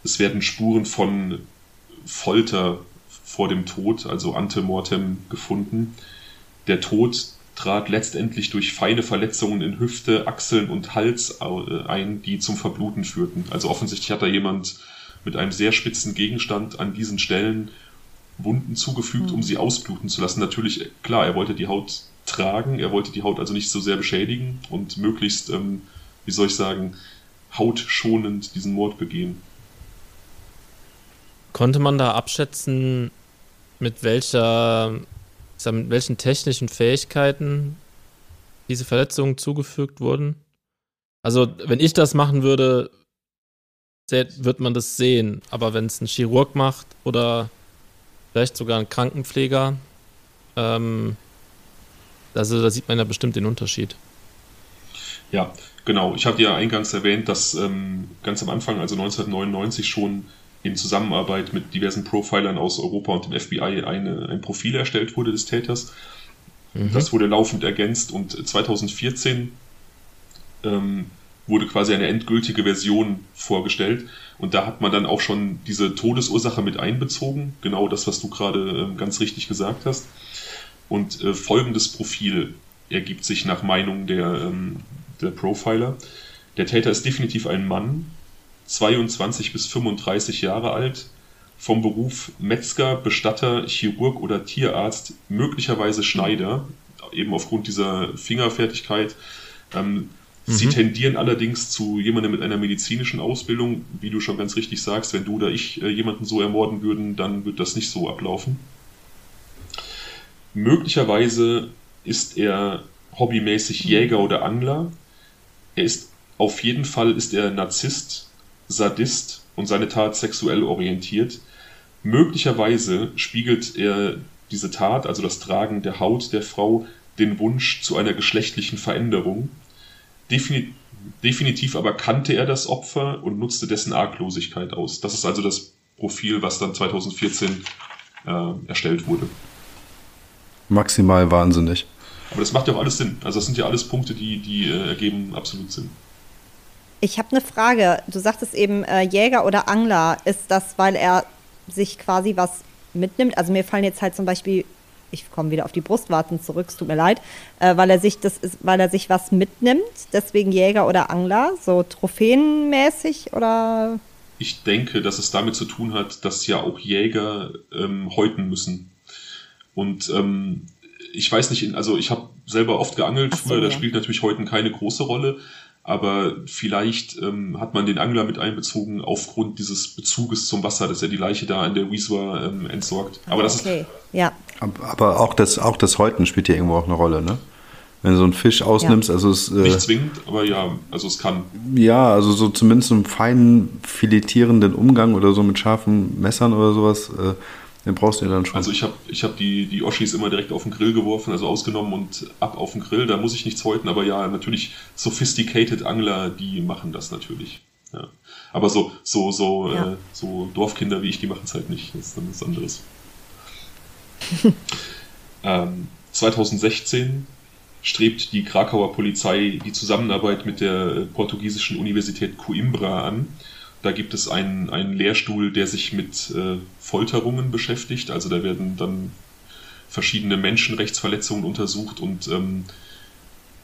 Es werden Spuren von Folter vor dem Tod, also Antemortem, gefunden. Der Tod trat letztendlich durch feine Verletzungen in Hüfte, Achseln und Hals äh, ein, die zum Verbluten führten. Also offensichtlich hat da jemand mit einem sehr spitzen Gegenstand an diesen Stellen Wunden zugefügt, um mhm. sie ausbluten zu lassen. Natürlich, klar, er wollte die Haut tragen, er wollte die Haut also nicht so sehr beschädigen und möglichst, ähm, wie soll ich sagen, hautschonend diesen Mord begehen. Konnte man da abschätzen, mit welcher mit welchen technischen Fähigkeiten diese Verletzungen zugefügt wurden? Also, wenn ich das machen würde, wird man das sehen. Aber wenn es ein Chirurg macht oder vielleicht sogar ein Krankenpfleger, ähm, also da sieht man ja bestimmt den Unterschied. Ja, genau. Ich habe ja eingangs erwähnt, dass ähm, ganz am Anfang, also 1999 schon in Zusammenarbeit mit diversen Profilern aus Europa und dem FBI eine, ein Profil erstellt wurde des Täters. Mhm. Das wurde laufend ergänzt und 2014 ähm, wurde quasi eine endgültige Version vorgestellt. Und da hat man dann auch schon diese Todesursache mit einbezogen. Genau das, was du gerade äh, ganz richtig gesagt hast. Und äh, folgendes Profil ergibt sich nach Meinung der, ähm, der Profiler. Der Täter ist definitiv ein Mann, 22 bis 35 Jahre alt, vom Beruf Metzger, Bestatter, Chirurg oder Tierarzt, möglicherweise Schneider, eben aufgrund dieser Fingerfertigkeit. Ähm, mhm. Sie tendieren allerdings zu jemandem mit einer medizinischen Ausbildung. Wie du schon ganz richtig sagst, wenn du oder ich äh, jemanden so ermorden würden, dann wird das nicht so ablaufen. Möglicherweise ist er hobbymäßig Jäger oder Angler. Er ist auf jeden Fall ist er Narzisst, Sadist und seine Tat sexuell orientiert. Möglicherweise spiegelt er diese Tat, also das Tragen der Haut der Frau, den Wunsch zu einer geschlechtlichen Veränderung. Defini definitiv aber kannte er das Opfer und nutzte dessen Arglosigkeit aus. Das ist also das Profil, was dann 2014 äh, erstellt wurde. Maximal wahnsinnig. Aber das macht ja auch alles Sinn. Also das sind ja alles Punkte, die, die äh, ergeben absolut Sinn. Ich habe eine Frage. Du sagtest eben äh, Jäger oder Angler. Ist das, weil er sich quasi was mitnimmt? Also mir fallen jetzt halt zum Beispiel, ich komme wieder auf die Brustwarzen zurück, es tut mir leid, äh, weil er sich das ist, weil er sich was mitnimmt, deswegen Jäger oder Angler, so trophäenmäßig oder? Ich denke, dass es damit zu tun hat, dass ja auch Jäger ähm, häuten müssen. Und ähm, ich weiß nicht, also ich habe selber oft geangelt so, früher, das ja. spielt natürlich heute keine große Rolle, aber vielleicht ähm, hat man den Angler mit einbezogen aufgrund dieses Bezuges zum Wasser, dass er die Leiche da in der Wieswa ähm, entsorgt. Aber das okay. ist ja. Aber auch das, auch das Häuten spielt ja irgendwo auch eine Rolle, ne? Wenn du so einen Fisch ausnimmst, ja. also es. Äh, Nicht zwingend, aber ja, also es kann. Ja, also so zumindest einen feinen filetierenden Umgang oder so mit scharfen Messern oder sowas. Äh, den brauchst du ja dann schon. Also ich habe ich hab die, die Oschis immer direkt auf den Grill geworfen, also ausgenommen und ab auf den Grill. Da muss ich nichts häuten, aber ja, natürlich sophisticated Angler, die machen das natürlich. Ja. Aber so, so, so, ja. äh, so Dorfkinder wie ich, die machen es halt nicht. Das ist dann was anderes. ähm, 2016 strebt die Krakauer Polizei die Zusammenarbeit mit der portugiesischen Universität Coimbra an da gibt es einen, einen Lehrstuhl, der sich mit äh, Folterungen beschäftigt. Also da werden dann verschiedene Menschenrechtsverletzungen untersucht und ähm,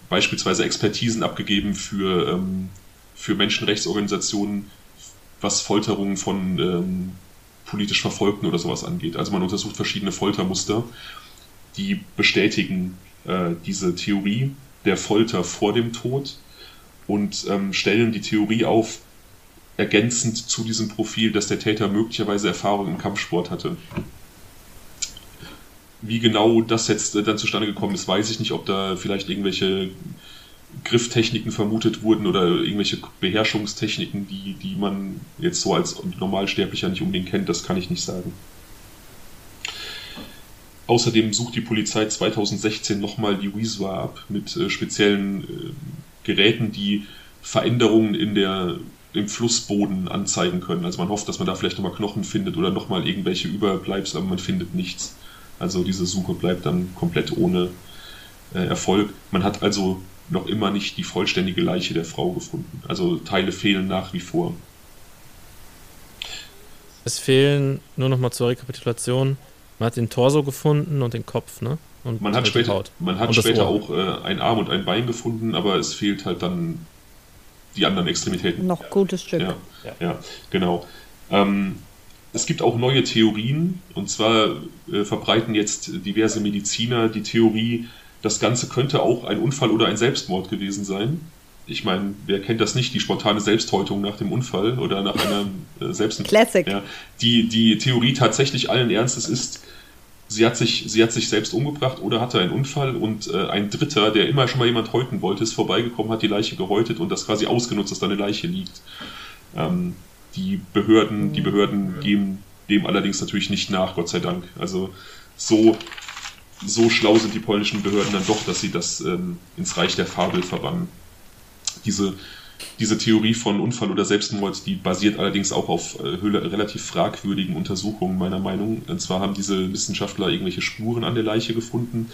beispielsweise Expertisen abgegeben für, ähm, für Menschenrechtsorganisationen, was Folterungen von ähm, politisch Verfolgten oder sowas angeht. Also man untersucht verschiedene Foltermuster, die bestätigen äh, diese Theorie der Folter vor dem Tod und ähm, stellen die Theorie auf, ergänzend zu diesem Profil, dass der Täter möglicherweise Erfahrung im Kampfsport hatte. Wie genau das jetzt dann zustande gekommen ist, weiß ich nicht, ob da vielleicht irgendwelche Grifftechniken vermutet wurden oder irgendwelche Beherrschungstechniken, die, die man jetzt so als Normalsterblicher nicht unbedingt kennt, das kann ich nicht sagen. Außerdem sucht die Polizei 2016 nochmal die Wieswa ab mit äh, speziellen äh, Geräten, die Veränderungen in der im Flussboden anzeigen können. Also man hofft, dass man da vielleicht nochmal Knochen findet oder nochmal irgendwelche Überbleibsel, aber man findet nichts. Also diese Suche bleibt dann komplett ohne äh, Erfolg. Man hat also noch immer nicht die vollständige Leiche der Frau gefunden. Also Teile fehlen nach wie vor. Es fehlen, nur nochmal zur Rekapitulation, man hat den Torso gefunden und den Kopf, ne? Und man hat später, man hat später auch äh, ein Arm und ein Bein gefunden, aber es fehlt halt dann die anderen Extremitäten. Noch gutes Stück. Ja, ja. genau. Ähm, es gibt auch neue Theorien, und zwar äh, verbreiten jetzt diverse Mediziner die Theorie, das Ganze könnte auch ein Unfall oder ein Selbstmord gewesen sein. Ich meine, wer kennt das nicht, die spontane Selbsthäutung nach dem Unfall oder nach einer äh, Selbst... Classic. Ja, die, die Theorie tatsächlich allen Ernstes ist, sie hat sich, sie hat sich selbst umgebracht oder hatte einen Unfall und äh, ein Dritter, der immer schon mal jemand häuten wollte, ist vorbeigekommen, hat die Leiche gehäutet und das quasi ausgenutzt, dass da eine Leiche liegt. Ähm, die Behörden, die Behörden geben dem allerdings natürlich nicht nach, Gott sei Dank. Also so, so schlau sind die polnischen Behörden dann doch, dass sie das ähm, ins Reich der Fabel verbannen. Diese diese Theorie von Unfall oder Selbstmord, die basiert allerdings auch auf äh, relativ fragwürdigen Untersuchungen meiner Meinung. Und zwar haben diese Wissenschaftler irgendwelche Spuren an der Leiche gefunden,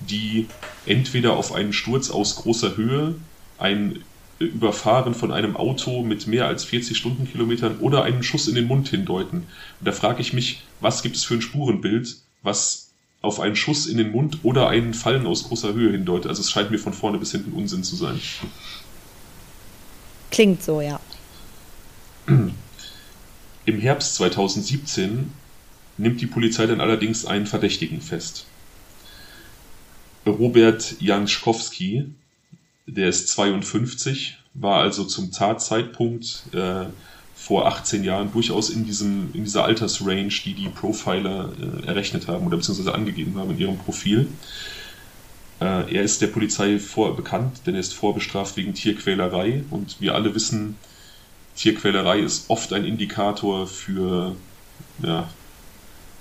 die entweder auf einen Sturz aus großer Höhe ein Überfahren von einem Auto mit mehr als 40 Stundenkilometern oder einen Schuss in den Mund hindeuten. Und da frage ich mich, was gibt es für ein Spurenbild, was auf einen Schuss in den Mund oder einen Fallen aus großer Höhe hindeutet. Also es scheint mir von vorne bis hinten Unsinn zu sein. Klingt so, ja. Im Herbst 2017 nimmt die Polizei dann allerdings einen Verdächtigen fest. Robert Janschkowski, der ist 52, war also zum Tatzeitpunkt äh, vor 18 Jahren durchaus in, diesem, in dieser Altersrange, die die Profiler äh, errechnet haben oder beziehungsweise angegeben haben in ihrem Profil. Äh, er ist der Polizei vor, bekannt, denn er ist vorbestraft wegen Tierquälerei und wir alle wissen, Tierquälerei ist oft ein Indikator für ja,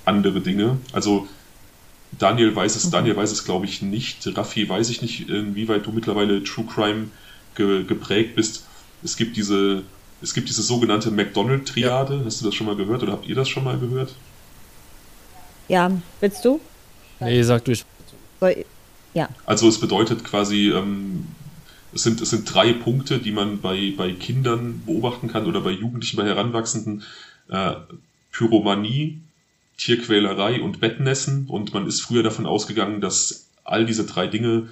andere Dinge. Also Daniel weiß es, mhm. Daniel weiß es glaube ich nicht. Raffi weiß ich nicht, inwieweit du mittlerweile True Crime ge geprägt bist. Es gibt diese, es gibt diese sogenannte McDonald-Triade. Ja. Hast du das schon mal gehört oder habt ihr das schon mal gehört? Ja, willst du? Nee, sag du. Ich. Ja. Also es bedeutet quasi, ähm, es, sind, es sind drei Punkte, die man bei, bei Kindern beobachten kann oder bei Jugendlichen, bei Heranwachsenden. Äh, Pyromanie, Tierquälerei und Bettnässen. Und man ist früher davon ausgegangen, dass all diese drei Dinge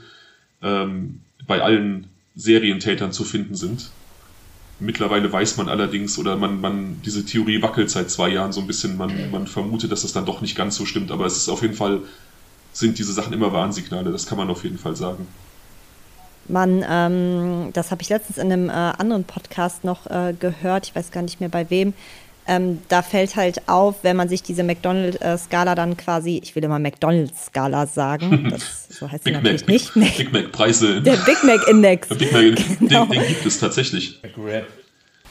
ähm, bei allen Serientätern zu finden sind. Mittlerweile weiß man allerdings, oder man, man, diese Theorie wackelt seit zwei Jahren so ein bisschen, man, man vermutet, dass das dann doch nicht ganz so stimmt, aber es ist auf jeden Fall, sind diese Sachen immer Warnsignale, das kann man auf jeden Fall sagen. Man, ähm, das habe ich letztens in einem äh, anderen Podcast noch äh, gehört, ich weiß gar nicht mehr bei wem, ähm, da fällt halt auf, wenn man sich diese McDonald's-Skala dann quasi, ich will immer McDonald's-Skala sagen, das, so heißt Big sie natürlich Mac, nicht. Big Mac-Preise. Der Big Mac-Index. Der Big Mac, genau. den, den, gibt es tatsächlich.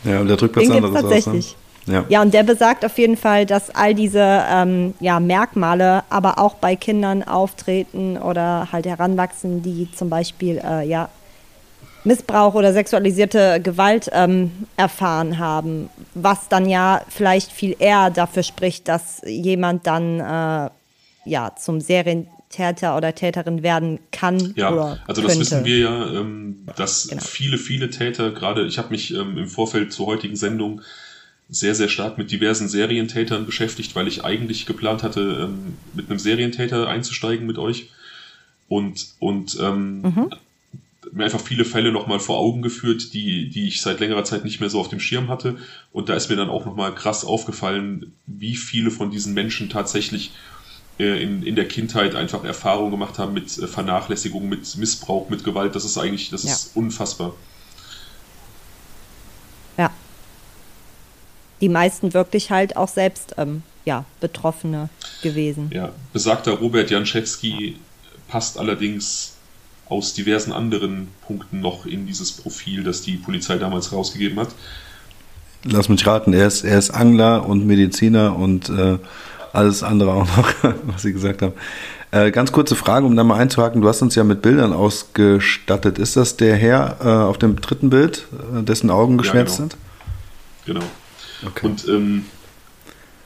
Ja, und der drückt was anderes tatsächlich. Aus, ne? Ja. ja, und der besagt auf jeden Fall, dass all diese ähm, ja, Merkmale aber auch bei Kindern auftreten oder halt heranwachsen, die zum Beispiel äh, ja, Missbrauch oder sexualisierte Gewalt ähm, erfahren haben, was dann ja vielleicht viel eher dafür spricht, dass jemand dann äh, ja zum Serientäter oder Täterin werden kann. Ja, oder also das wissen wir ja, ähm, dass genau. viele, viele Täter, gerade ich habe mich ähm, im Vorfeld zur heutigen Sendung sehr, sehr stark mit diversen Serientätern beschäftigt, weil ich eigentlich geplant hatte, ähm, mit einem Serientäter einzusteigen mit euch. Und, und ähm, mhm mir einfach viele Fälle nochmal vor Augen geführt, die, die ich seit längerer Zeit nicht mehr so auf dem Schirm hatte. Und da ist mir dann auch nochmal krass aufgefallen, wie viele von diesen Menschen tatsächlich äh, in, in der Kindheit einfach Erfahrungen gemacht haben mit äh, Vernachlässigung, mit Missbrauch, mit Gewalt. Das ist eigentlich, das ja. ist unfassbar. Ja. Die meisten wirklich halt auch selbst ähm, ja, Betroffene gewesen. Ja, besagter Robert Janczewski passt allerdings aus diversen anderen Punkten noch in dieses Profil, das die Polizei damals rausgegeben hat. Lass mich raten, er ist, er ist Angler und Mediziner und äh, alles andere auch noch, was Sie gesagt haben. Äh, ganz kurze Frage, um da mal einzuhaken. Du hast uns ja mit Bildern ausgestattet. Ist das der Herr äh, auf dem dritten Bild, äh, dessen Augen geschwärzt ja, genau. sind? Genau. Okay. Und ähm,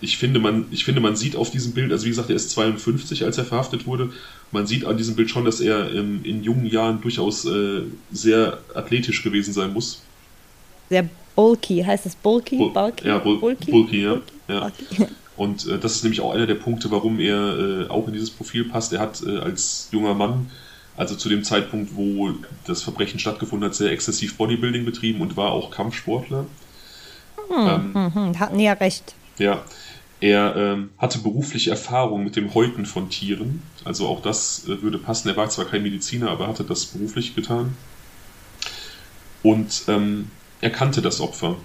ich finde, man, ich finde, man sieht auf diesem Bild, also wie gesagt, er ist 52, als er verhaftet wurde. Man sieht an diesem Bild schon, dass er ähm, in jungen Jahren durchaus äh, sehr athletisch gewesen sein muss. Sehr bulky, heißt es bulky? Bu bulky? Ja, bul bulky, bulky ja. ja. Bulky. Und äh, das ist nämlich auch einer der Punkte, warum er äh, auch in dieses Profil passt. Er hat äh, als junger Mann, also zu dem Zeitpunkt, wo das Verbrechen stattgefunden hat, sehr exzessiv Bodybuilding betrieben und war auch Kampfsportler. Hm, ähm, hm, hm, hatten ja recht. Ja, er ähm, hatte berufliche Erfahrung mit dem Häuten von Tieren. Also auch das äh, würde passen. Er war zwar kein Mediziner, aber hatte das beruflich getan. Und ähm, er kannte das Opfer.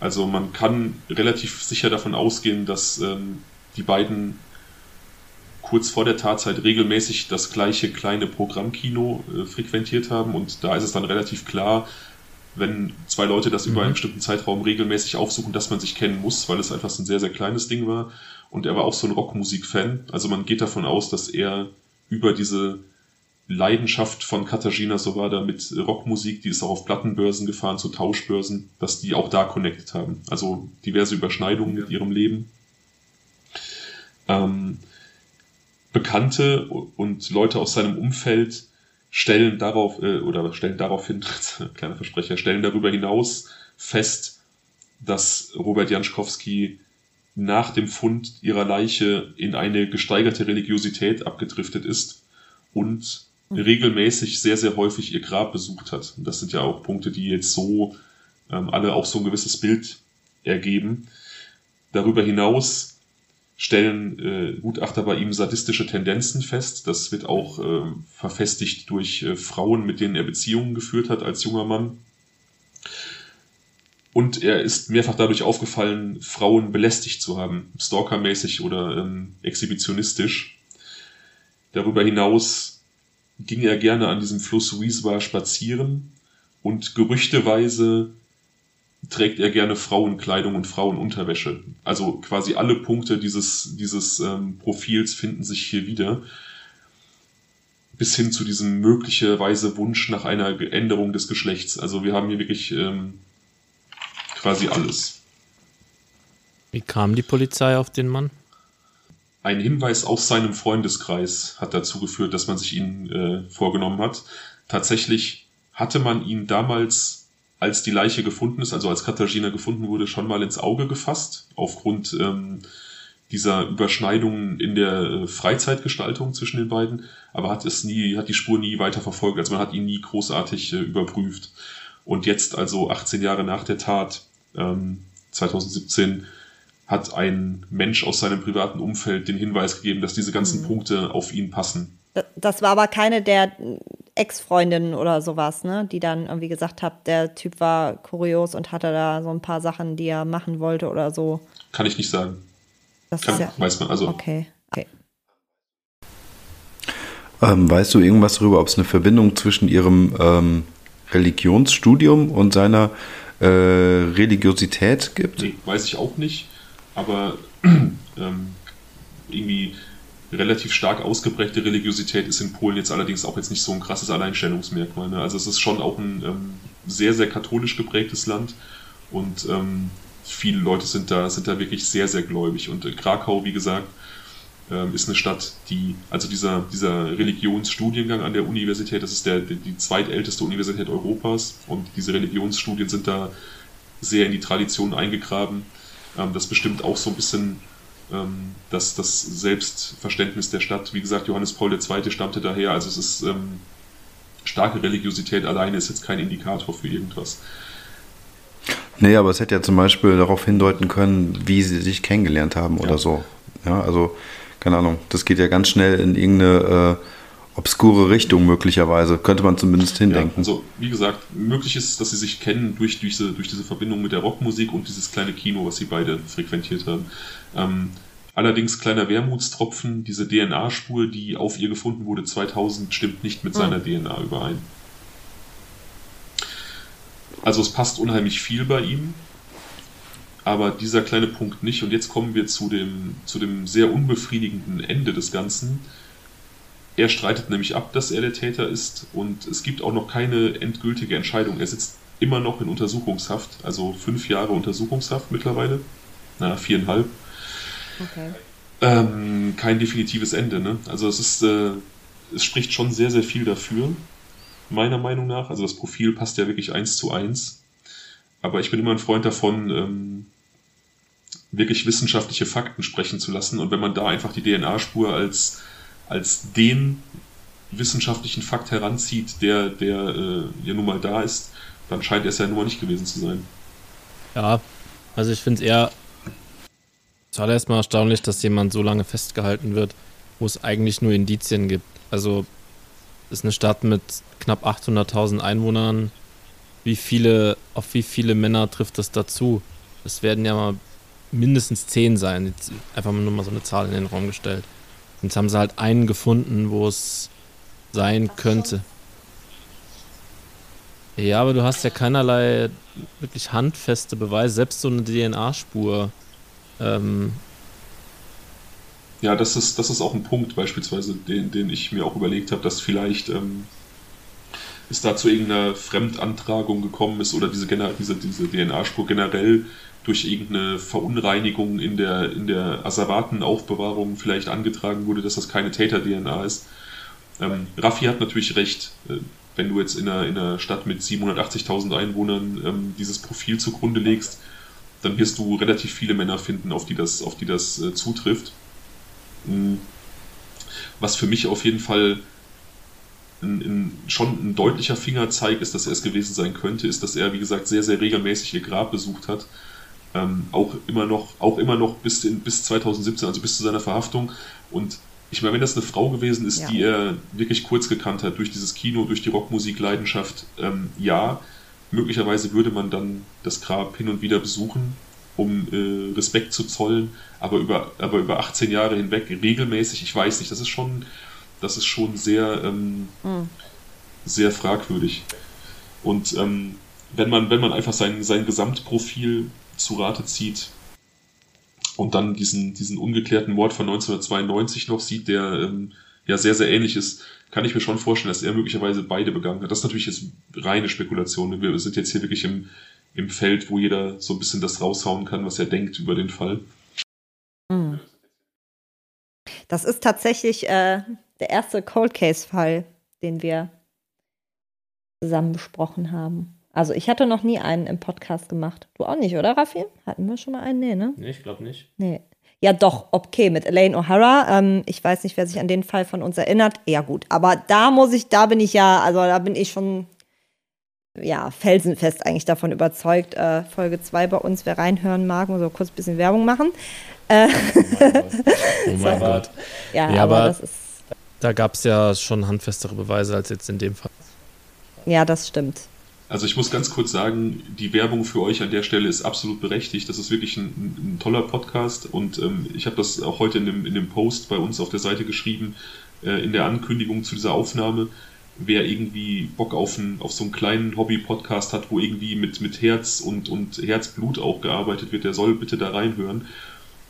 Also man kann relativ sicher davon ausgehen, dass ähm, die beiden kurz vor der Tatzeit regelmäßig das gleiche kleine Programmkino äh, frequentiert haben. Und da ist es dann relativ klar, wenn zwei Leute das über einen mhm. bestimmten Zeitraum regelmäßig aufsuchen, dass man sich kennen muss, weil es einfach so ein sehr, sehr kleines Ding war. Und er war auch so ein Rockmusik-Fan. Also man geht davon aus, dass er über diese Leidenschaft von Katarzyna Sowada mit Rockmusik, die ist auch auf Plattenbörsen gefahren, zu Tauschbörsen, dass die auch da connected haben. Also diverse Überschneidungen mit ihrem Leben. Ähm, Bekannte und Leute aus seinem Umfeld stellen darauf, äh, oder stellen darauf hin, kleiner Versprecher, stellen darüber hinaus fest, dass Robert Janschkowski nach dem Fund ihrer Leiche in eine gesteigerte Religiosität abgedriftet ist und mhm. regelmäßig sehr, sehr häufig ihr Grab besucht hat. Und das sind ja auch Punkte, die jetzt so ähm, alle auch so ein gewisses Bild ergeben. Darüber hinaus stellen äh, Gutachter bei ihm sadistische Tendenzen fest. Das wird auch äh, verfestigt durch äh, Frauen, mit denen er Beziehungen geführt hat als junger Mann. Und er ist mehrfach dadurch aufgefallen, Frauen belästigt zu haben, stalkermäßig oder ähm, exhibitionistisch. Darüber hinaus ging er gerne an diesem Fluss Wiesba spazieren und gerüchteweise trägt er gerne Frauenkleidung und Frauenunterwäsche. Also quasi alle Punkte dieses, dieses ähm, Profils finden sich hier wieder. Bis hin zu diesem möglicherweise Wunsch nach einer Änderung des Geschlechts. Also wir haben hier wirklich ähm, quasi alles. Wie kam die Polizei auf den Mann? Ein Hinweis aus seinem Freundeskreis hat dazu geführt, dass man sich ihn äh, vorgenommen hat. Tatsächlich hatte man ihn damals, als die Leiche gefunden ist, also als Katharina gefunden wurde, schon mal ins Auge gefasst, aufgrund ähm, dieser Überschneidungen in der äh, Freizeitgestaltung zwischen den beiden, aber hat es nie, hat die Spur nie weiter verfolgt, also man hat ihn nie großartig äh, überprüft. Und jetzt, also 18 Jahre nach der Tat, ähm, 2017 hat ein Mensch aus seinem privaten Umfeld den Hinweis gegeben, dass diese ganzen mhm. Punkte auf ihn passen. Das war aber keine der Ex-Freundinnen oder sowas, ne? Die dann irgendwie gesagt hat, der Typ war kurios und hatte da so ein paar Sachen, die er machen wollte oder so. Kann ich nicht sagen. Das Kann, ja, weiß man, also. Okay, okay. Ähm, weißt du irgendwas darüber, ob es eine Verbindung zwischen ihrem ähm, Religionsstudium und seiner äh, Religiosität gibt? Nee, weiß ich auch nicht. Aber ähm, irgendwie relativ stark ausgeprägte Religiosität ist in Polen jetzt allerdings auch jetzt nicht so ein krasses Alleinstellungsmerkmal. Ne? Also es ist schon auch ein ähm, sehr, sehr katholisch geprägtes Land und ähm, viele Leute sind da, sind da wirklich sehr, sehr gläubig. Und äh, Krakau, wie gesagt, ähm, ist eine Stadt, die, also dieser, dieser Religionsstudiengang an der Universität, das ist der, die zweitälteste Universität Europas und diese Religionsstudien sind da sehr in die Tradition eingegraben. Ähm, das bestimmt auch so ein bisschen ähm, das, das Selbstverständnis der Stadt. Wie gesagt, Johannes Paul II. stammte daher, also es ist starke Religiosität alleine ist jetzt kein Indikator für irgendwas. Nee, aber es hätte ja zum Beispiel darauf hindeuten können, wie sie sich kennengelernt haben ja. oder so. Ja, also keine Ahnung, das geht ja ganz schnell in irgendeine äh, obskure Richtung möglicherweise, könnte man zumindest hindenken. Ja, also wie gesagt, möglich ist, dass sie sich kennen durch, durch, diese, durch diese Verbindung mit der Rockmusik und dieses kleine Kino, was sie beide frequentiert haben. Ähm, allerdings kleiner Wermutstropfen, diese DNA-Spur, die auf ihr gefunden wurde 2000, stimmt nicht mit seiner mhm. DNA überein. Also es passt unheimlich viel bei ihm, aber dieser kleine Punkt nicht. Und jetzt kommen wir zu dem, zu dem sehr unbefriedigenden Ende des Ganzen. Er streitet nämlich ab, dass er der Täter ist und es gibt auch noch keine endgültige Entscheidung. Er sitzt immer noch in Untersuchungshaft, also fünf Jahre Untersuchungshaft mittlerweile. Na, viereinhalb. Okay. Ähm, kein definitives Ende, ne? Also es ist, äh, es spricht schon sehr, sehr viel dafür, meiner Meinung nach. Also das Profil passt ja wirklich eins zu eins. Aber ich bin immer ein Freund davon, ähm, wirklich wissenschaftliche Fakten sprechen zu lassen. Und wenn man da einfach die DNA-Spur als, als den wissenschaftlichen Fakt heranzieht, der, der äh, ja nun mal da ist, dann scheint es ja nun mal nicht gewesen zu sein. Ja, also ich finde es eher zuallererst mal erstaunlich, dass jemand so lange festgehalten wird, wo es eigentlich nur Indizien gibt. Also ist eine Stadt mit knapp 800.000 Einwohnern. Wie viele, auf wie viele Männer trifft das dazu? Es werden ja mal mindestens zehn sein. Jetzt einfach nur mal so eine Zahl in den Raum gestellt. Jetzt haben sie halt einen gefunden, wo es sein könnte. Ja, aber du hast ja keinerlei wirklich handfeste Beweise, selbst so eine DNA-Spur. Ähm ja, das ist, das ist auch ein Punkt beispielsweise, den, den ich mir auch überlegt habe, dass vielleicht ähm, es da zu irgendeiner Fremdantragung gekommen ist oder diese, diese, diese DNA-Spur generell durch irgendeine Verunreinigung in der, in der Asservatenaufbewahrung vielleicht angetragen wurde, dass das keine Täter-DNA ist. Ähm, Raffi hat natürlich recht. Äh, wenn du jetzt in einer, in einer Stadt mit 780.000 Einwohnern ähm, dieses Profil zugrunde legst, dann wirst du relativ viele Männer finden, auf die das, auf die das äh, zutrifft. Mhm. Was für mich auf jeden Fall ein, ein, schon ein deutlicher Fingerzeig ist, dass er es gewesen sein könnte, ist, dass er, wie gesagt, sehr, sehr regelmäßig ihr Grab besucht hat. Ähm, auch immer noch, auch immer noch bis, in, bis 2017, also bis zu seiner Verhaftung. Und ich meine, wenn das eine Frau gewesen ist, ja. die er wirklich kurz gekannt hat durch dieses Kino, durch die Rockmusik-Leidenschaft, ähm, ja, möglicherweise würde man dann das Grab hin und wieder besuchen, um äh, Respekt zu zollen, aber über, aber über 18 Jahre hinweg regelmäßig, ich weiß nicht, das ist schon, das ist schon sehr, ähm, mhm. sehr fragwürdig. Und ähm, wenn man, wenn man einfach sein, sein Gesamtprofil zu Rate zieht und dann diesen, diesen ungeklärten Mord von 1992 noch sieht, der ähm, ja sehr, sehr ähnlich ist, kann ich mir schon vorstellen, dass er möglicherweise beide begangen hat. Das ist natürlich jetzt reine Spekulation. Wir sind jetzt hier wirklich im, im Feld, wo jeder so ein bisschen das raushauen kann, was er denkt über den Fall. Hm. Das ist tatsächlich äh, der erste Cold Case-Fall, den wir zusammen besprochen haben. Also ich hatte noch nie einen im Podcast gemacht. Du auch nicht, oder Raffi? Hatten wir schon mal einen? Nee, ne? Nee, ich glaube nicht. Nee. Ja, doch, okay, mit Elaine O'Hara. Ähm, ich weiß nicht, wer sich an den Fall von uns erinnert. Ja, gut. Aber da muss ich, da bin ich ja, also da bin ich schon, ja, felsenfest eigentlich davon überzeugt. Äh, Folge 2 bei uns, wer reinhören mag, muss so kurz ein bisschen Werbung machen. Äh, oh mein so. Gott. Ja, ja aber, aber das ist. Da gab es ja schon handfestere Beweise als jetzt in dem Fall. Ja, das stimmt. Also ich muss ganz kurz sagen, die Werbung für euch an der Stelle ist absolut berechtigt. Das ist wirklich ein, ein toller Podcast und ähm, ich habe das auch heute in dem, in dem Post bei uns auf der Seite geschrieben, äh, in der Ankündigung zu dieser Aufnahme. Wer irgendwie Bock auf, ein, auf so einen kleinen Hobby-Podcast hat, wo irgendwie mit, mit Herz und, und Herzblut auch gearbeitet wird, der soll bitte da reinhören.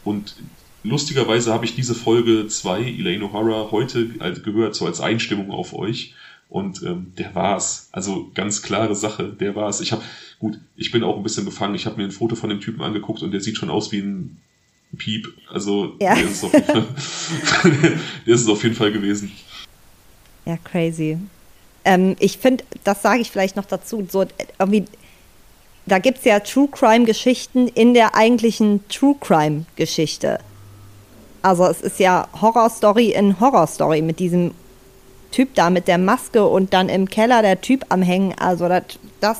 Und lustigerweise habe ich diese Folge 2, Elaine O'Hara, heute gehört, so als Einstimmung auf euch. Und ähm, der war's. Also ganz klare Sache, der war's. Ich habe, gut, ich bin auch ein bisschen befangen. Ich habe mir ein Foto von dem Typen angeguckt und der sieht schon aus wie ein Piep. Also ja. der, ist Fall, der ist es auf jeden Fall gewesen. Ja, crazy. Ähm, ich finde, das sage ich vielleicht noch dazu, so irgendwie, da gibt es ja True Crime-Geschichten in der eigentlichen True Crime-Geschichte. Also es ist ja Horror-Story in Horror-Story mit diesem Typ da mit der Maske und dann im Keller der Typ am Hängen. Also das, das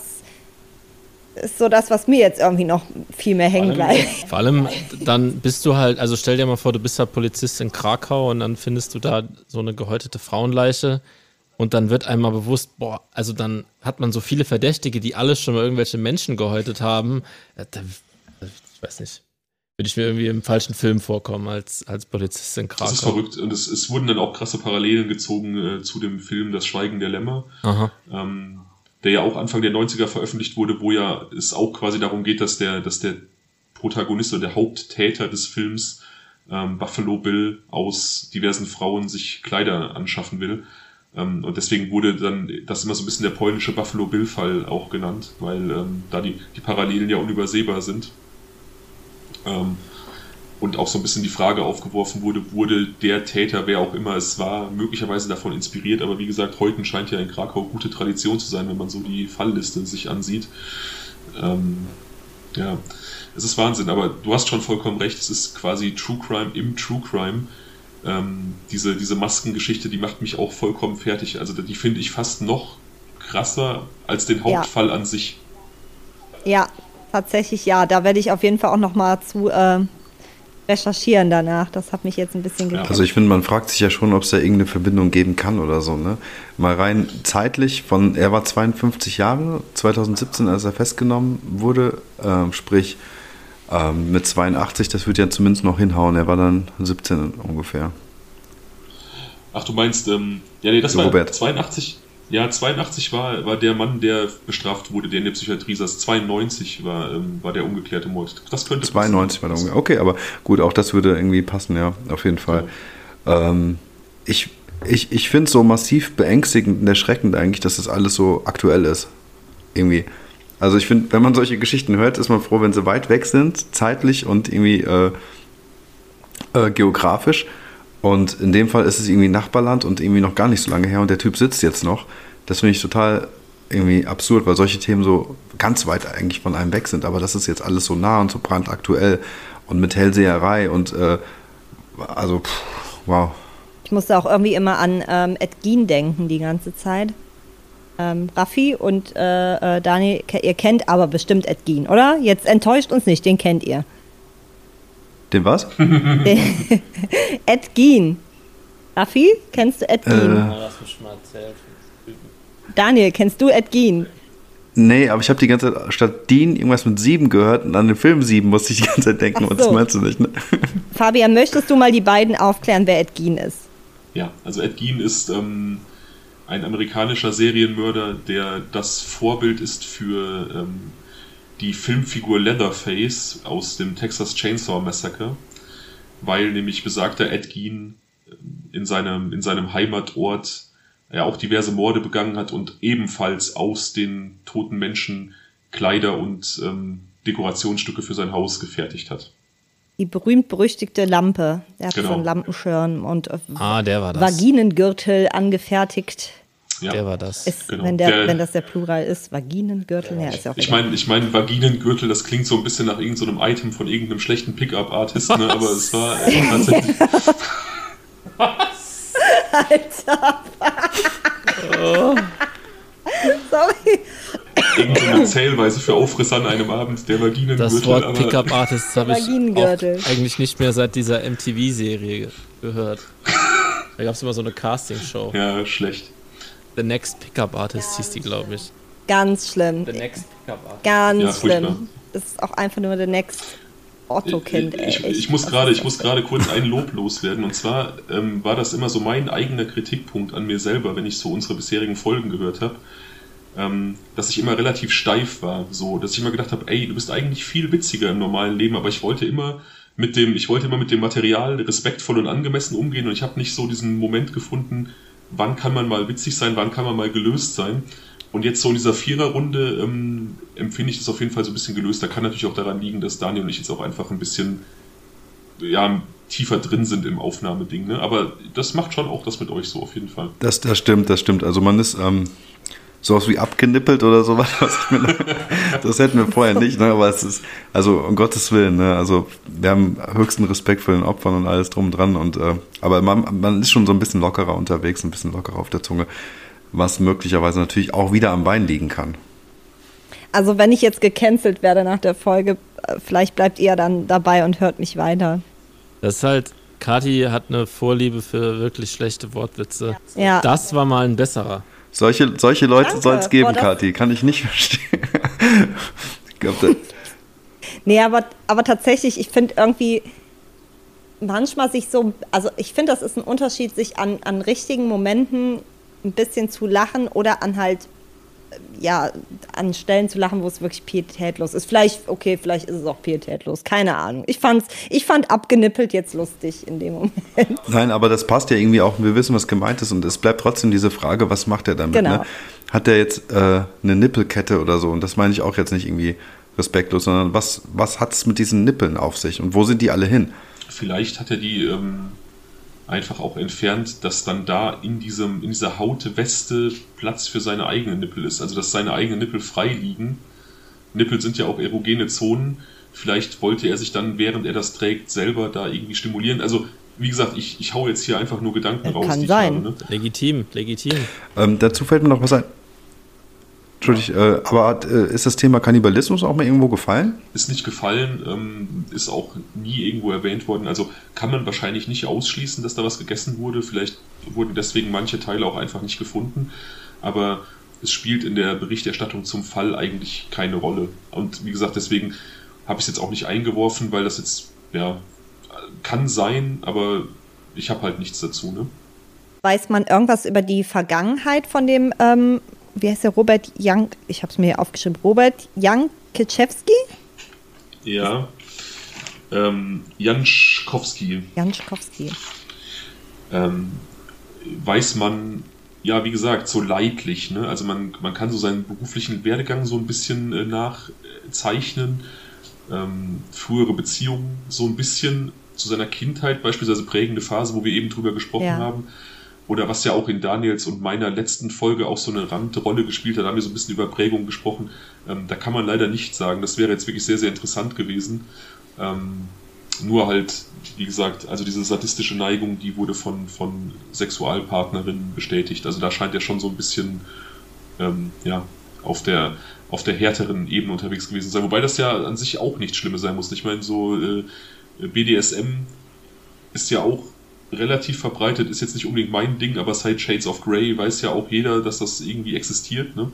ist so das, was mir jetzt irgendwie noch viel mehr hängen bleibt. Vor allem dann bist du halt, also stell dir mal vor, du bist halt Polizist in Krakau und dann findest du da so eine gehäutete Frauenleiche und dann wird einmal bewusst, boah, also dann hat man so viele Verdächtige, die alle schon mal irgendwelche Menschen gehäutet haben. Äh, ich weiß nicht würde ich mir irgendwie im falschen Film vorkommen als, als Polizist in Krakau. Das ist verrückt. Und es, es wurden dann auch krasse Parallelen gezogen äh, zu dem Film Das Schweigen der Lämmer, ähm, der ja auch Anfang der 90er veröffentlicht wurde, wo ja es auch quasi darum geht, dass der, dass der Protagonist oder der Haupttäter des Films ähm, Buffalo Bill aus diversen Frauen sich Kleider anschaffen will. Ähm, und deswegen wurde dann das immer so ein bisschen der polnische Buffalo Bill-Fall auch genannt, weil ähm, da die, die Parallelen ja unübersehbar sind. Ähm, und auch so ein bisschen die Frage aufgeworfen wurde, wurde der Täter, wer auch immer es war, möglicherweise davon inspiriert. Aber wie gesagt, heute scheint ja in Krakau gute Tradition zu sein, wenn man so die Fallliste sich ansieht. Ähm, ja, es ist Wahnsinn, aber du hast schon vollkommen recht, es ist quasi True Crime im True Crime. Ähm, diese, diese Maskengeschichte, die macht mich auch vollkommen fertig. Also die finde ich fast noch krasser als den Hauptfall ja. an sich. Ja, tatsächlich ja. Da werde ich auf jeden Fall auch noch mal zu äh, recherchieren danach. Das hat mich jetzt ein bisschen gekämpft. Also ich finde, man fragt sich ja schon, ob es da irgendeine Verbindung geben kann oder so. Ne? Mal rein zeitlich von, er war 52 Jahre, 2017, als er festgenommen wurde, äh, sprich äh, mit 82, das wird ja zumindest noch hinhauen. Er war dann 17 ungefähr. Ach, du meinst, ähm, ja, nee, das Robert. war 82, ja, 82 war, war der Mann, der bestraft wurde, der in der Psychiatrie saß. 92 war, ähm, war der ungeklärte Mord. Das könnte 92 passen. war der ungeklärte Okay, aber gut, auch das würde irgendwie passen, ja, auf jeden Fall. Ja. Ähm, ich ich, ich finde es so massiv beängstigend und erschreckend eigentlich, dass das alles so aktuell ist. Irgendwie. Also ich finde, wenn man solche Geschichten hört, ist man froh, wenn sie weit weg sind, zeitlich und irgendwie äh, äh, geografisch Und in dem Fall ist es irgendwie Nachbarland und irgendwie noch gar nicht so lange her und der Typ sitzt jetzt noch. Das finde ich total irgendwie absurd, weil solche Themen so ganz weit eigentlich von einem weg sind. Aber das ist jetzt alles so nah und so brandaktuell und mit Hellseherei und äh, also, pff, wow. Ich musste auch irgendwie immer an ähm, Ed Gein denken die ganze Zeit. Ähm, Raffi und äh, äh Daniel, ihr kennt aber bestimmt Ed Gein, oder? Jetzt enttäuscht uns nicht, den kennt ihr. Den was? Ed Gein. Raffi, kennst du Ed Gein? Äh. Daniel, kennst du Ed Gein? Nee, aber ich habe die ganze Zeit statt Dean irgendwas mit sieben gehört und an den Film sieben musste ich die ganze Zeit denken, so. und das meinst du nicht, ne? Fabian, möchtest du mal die beiden aufklären, wer Ed Gein ist? Ja, also Ed Gein ist ähm, ein amerikanischer Serienmörder, der das Vorbild ist für ähm, die Filmfigur Leatherface aus dem Texas Chainsaw Massacre, weil nämlich besagter Ed Gein ähm, in seinem, in seinem Heimatort er auch diverse Morde begangen hat und ebenfalls aus den toten Menschen Kleider und ähm, Dekorationsstücke für sein Haus gefertigt hat. Die berühmt-berüchtigte Lampe. Er hat genau. so einen Lampenschirm und äh, ah, der war das. Vaginengürtel angefertigt. Ja. Der war das. Ist, genau. wenn, der, der, wenn das der Plural ist, Vaginengürtel. Ja, ist ja ich meine, ich mein, Vaginengürtel, das klingt so ein bisschen nach irgendeinem so Item von irgendeinem schlechten Pickup-Artist, ne? aber es war äh, tatsächlich. Alter. oh. Sorry. Irgendeine Zählweise für Aufriss an einem Abend, der Vaginengürtel. Das Wort Pickup Artist habe ich eigentlich nicht mehr seit dieser MTV-Serie gehört. Da gab es immer so eine Casting-Show. Ja, schlecht. The Next Pickup Artist hieß die, glaube ich. Ganz schlimm. The Next Pickup Artist. Ganz ja, schlimm. Das ist auch einfach nur The Next Otto-Kind. Ich, ich, ich, muss gerade, ich muss gerade kurz ein Lob loswerden. Und zwar ähm, war das immer so mein eigener Kritikpunkt an mir selber, wenn ich so unsere bisherigen Folgen gehört habe. Ähm, dass ich immer relativ steif war, so, dass ich immer gedacht habe, ey, du bist eigentlich viel witziger im normalen Leben, aber ich wollte immer mit dem, ich wollte immer mit dem Material respektvoll und angemessen umgehen und ich habe nicht so diesen Moment gefunden, wann kann man mal witzig sein, wann kann man mal gelöst sein. Und jetzt so in dieser Viererrunde ähm, empfinde ich das auf jeden Fall so ein bisschen gelöst. Da kann natürlich auch daran liegen, dass Daniel und ich jetzt auch einfach ein bisschen ja, tiefer drin sind im Aufnahmeding. Ne? Aber das macht schon auch das mit euch so auf jeden Fall. Das, das stimmt, das stimmt. Also man ist ähm, sowas wie abgenippelt oder sowas. das hätten wir vorher nicht, ne? aber es ist, also um Gottes Willen, ne? also wir haben höchsten Respekt vor den Opfern und alles drum und dran. Und, äh, aber man, man ist schon so ein bisschen lockerer unterwegs, ein bisschen lockerer auf der Zunge was möglicherweise natürlich auch wieder am Bein liegen kann. Also wenn ich jetzt gecancelt werde nach der Folge, äh, vielleicht bleibt ihr dann dabei und hört mich weiter. Das ist halt, Kati hat eine Vorliebe für wirklich schlechte Wortwitze. Ja. Das war mal ein besserer. Solche, solche Leute soll es geben, Boah, Kathi. Kann ich nicht verstehen. ich glaube, Nee, aber, aber tatsächlich, ich finde irgendwie manchmal sich so, also ich finde, das ist ein Unterschied, sich an, an richtigen Momenten ein bisschen zu lachen oder an halt ja, an Stellen zu lachen, wo es wirklich pietätlos ist. Vielleicht, okay, vielleicht ist es auch pietätlos, keine Ahnung. Ich, fand's, ich fand abgenippelt jetzt lustig in dem Moment. Nein, aber das passt ja irgendwie auch, wir wissen, was gemeint ist und es bleibt trotzdem diese Frage, was macht er damit? Genau. Ne? Hat er jetzt äh, eine Nippelkette oder so? Und das meine ich auch jetzt nicht irgendwie respektlos, sondern was, was hat es mit diesen Nippeln auf sich und wo sind die alle hin? Vielleicht hat er die ähm, einfach auch entfernt, dass dann da in, diesem, in dieser Hautweste Platz für seine eigenen Nippel ist. Also dass seine eigenen Nippel frei liegen. Nippel sind ja auch erogene Zonen. Vielleicht wollte er sich dann, während er das trägt, selber da irgendwie stimulieren. Also wie gesagt, ich, ich hau jetzt hier einfach nur Gedanken raus. Kann sein. Habe, ne? Legitim, legitim. Ähm, dazu fällt mir noch was ein. Entschuldigung, äh, aber äh, ist das Thema Kannibalismus auch mal irgendwo gefallen? Ist nicht gefallen, ähm, ist auch nie irgendwo erwähnt worden. Also kann man wahrscheinlich nicht ausschließen, dass da was gegessen wurde. Vielleicht wurden deswegen manche Teile auch einfach nicht gefunden. Aber es spielt in der Berichterstattung zum Fall eigentlich keine Rolle. Und wie gesagt, deswegen habe ich es jetzt auch nicht eingeworfen, weil das jetzt, ja, kann sein, aber ich habe halt nichts dazu, ne? Weiß man irgendwas über die Vergangenheit von dem ähm, wie heißt der, Robert Jank, ich habe es mir aufgeschrieben, Robert Jankiewski? Ja, ähm, Janschkowski. Janschkowski. Ähm, weiß man, ja, wie gesagt, so leidlich, ne? Also man, man kann so seinen beruflichen Werdegang so ein bisschen äh, nachzeichnen, ähm, frühere Beziehungen so ein bisschen, zu seiner Kindheit beispielsweise prägende Phase, wo wir eben drüber gesprochen ja. haben. Oder was ja auch in Daniels und meiner letzten Folge auch so eine Randrolle gespielt hat, da haben wir so ein bisschen über Prägung gesprochen. Ähm, da kann man leider nicht sagen. Das wäre jetzt wirklich sehr, sehr interessant gewesen. Ähm, nur halt, wie gesagt, also diese sadistische Neigung, die wurde von, von Sexualpartnerinnen bestätigt. Also da scheint er schon so ein bisschen ähm, ja, auf der, auf der härteren Ebene unterwegs gewesen zu sein. Wobei das ja an sich auch nichts Schlimmes sein muss. Ich meine, so äh, BDSM ist ja auch relativ verbreitet, ist jetzt nicht unbedingt mein Ding, aber seit Shades of Grey weiß ja auch jeder, dass das irgendwie existiert. Ne?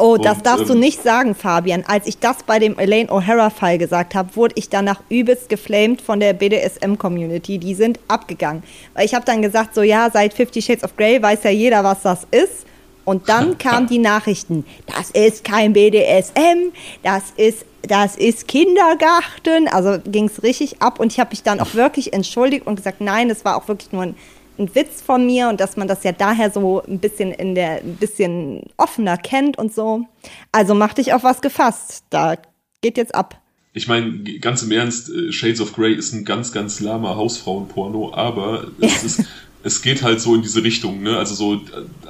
Oh, das und, darfst ähm, du nicht sagen, Fabian. Als ich das bei dem Elaine O'Hara-Fall gesagt habe, wurde ich danach übelst geflamed von der BDSM-Community. Die sind abgegangen. Weil ich habe dann gesagt, so ja, seit Fifty Shades of Grey weiß ja jeder, was das ist. Und dann kamen die Nachrichten, das ist kein BDSM, das ist, das ist Kindergarten. Also ging es richtig ab und ich habe mich dann auch wirklich entschuldigt und gesagt, nein, es war auch wirklich nur ein ein Witz von mir und dass man das ja daher so ein bisschen in der ein bisschen offener kennt und so. Also mach dich auf was gefasst. Da geht jetzt ab. Ich meine, ganz im Ernst, äh, Shades of Grey ist ein ganz, ganz lahmer Hausfrauenporno, aber es, ist, es geht halt so in diese Richtung, ne? Also so,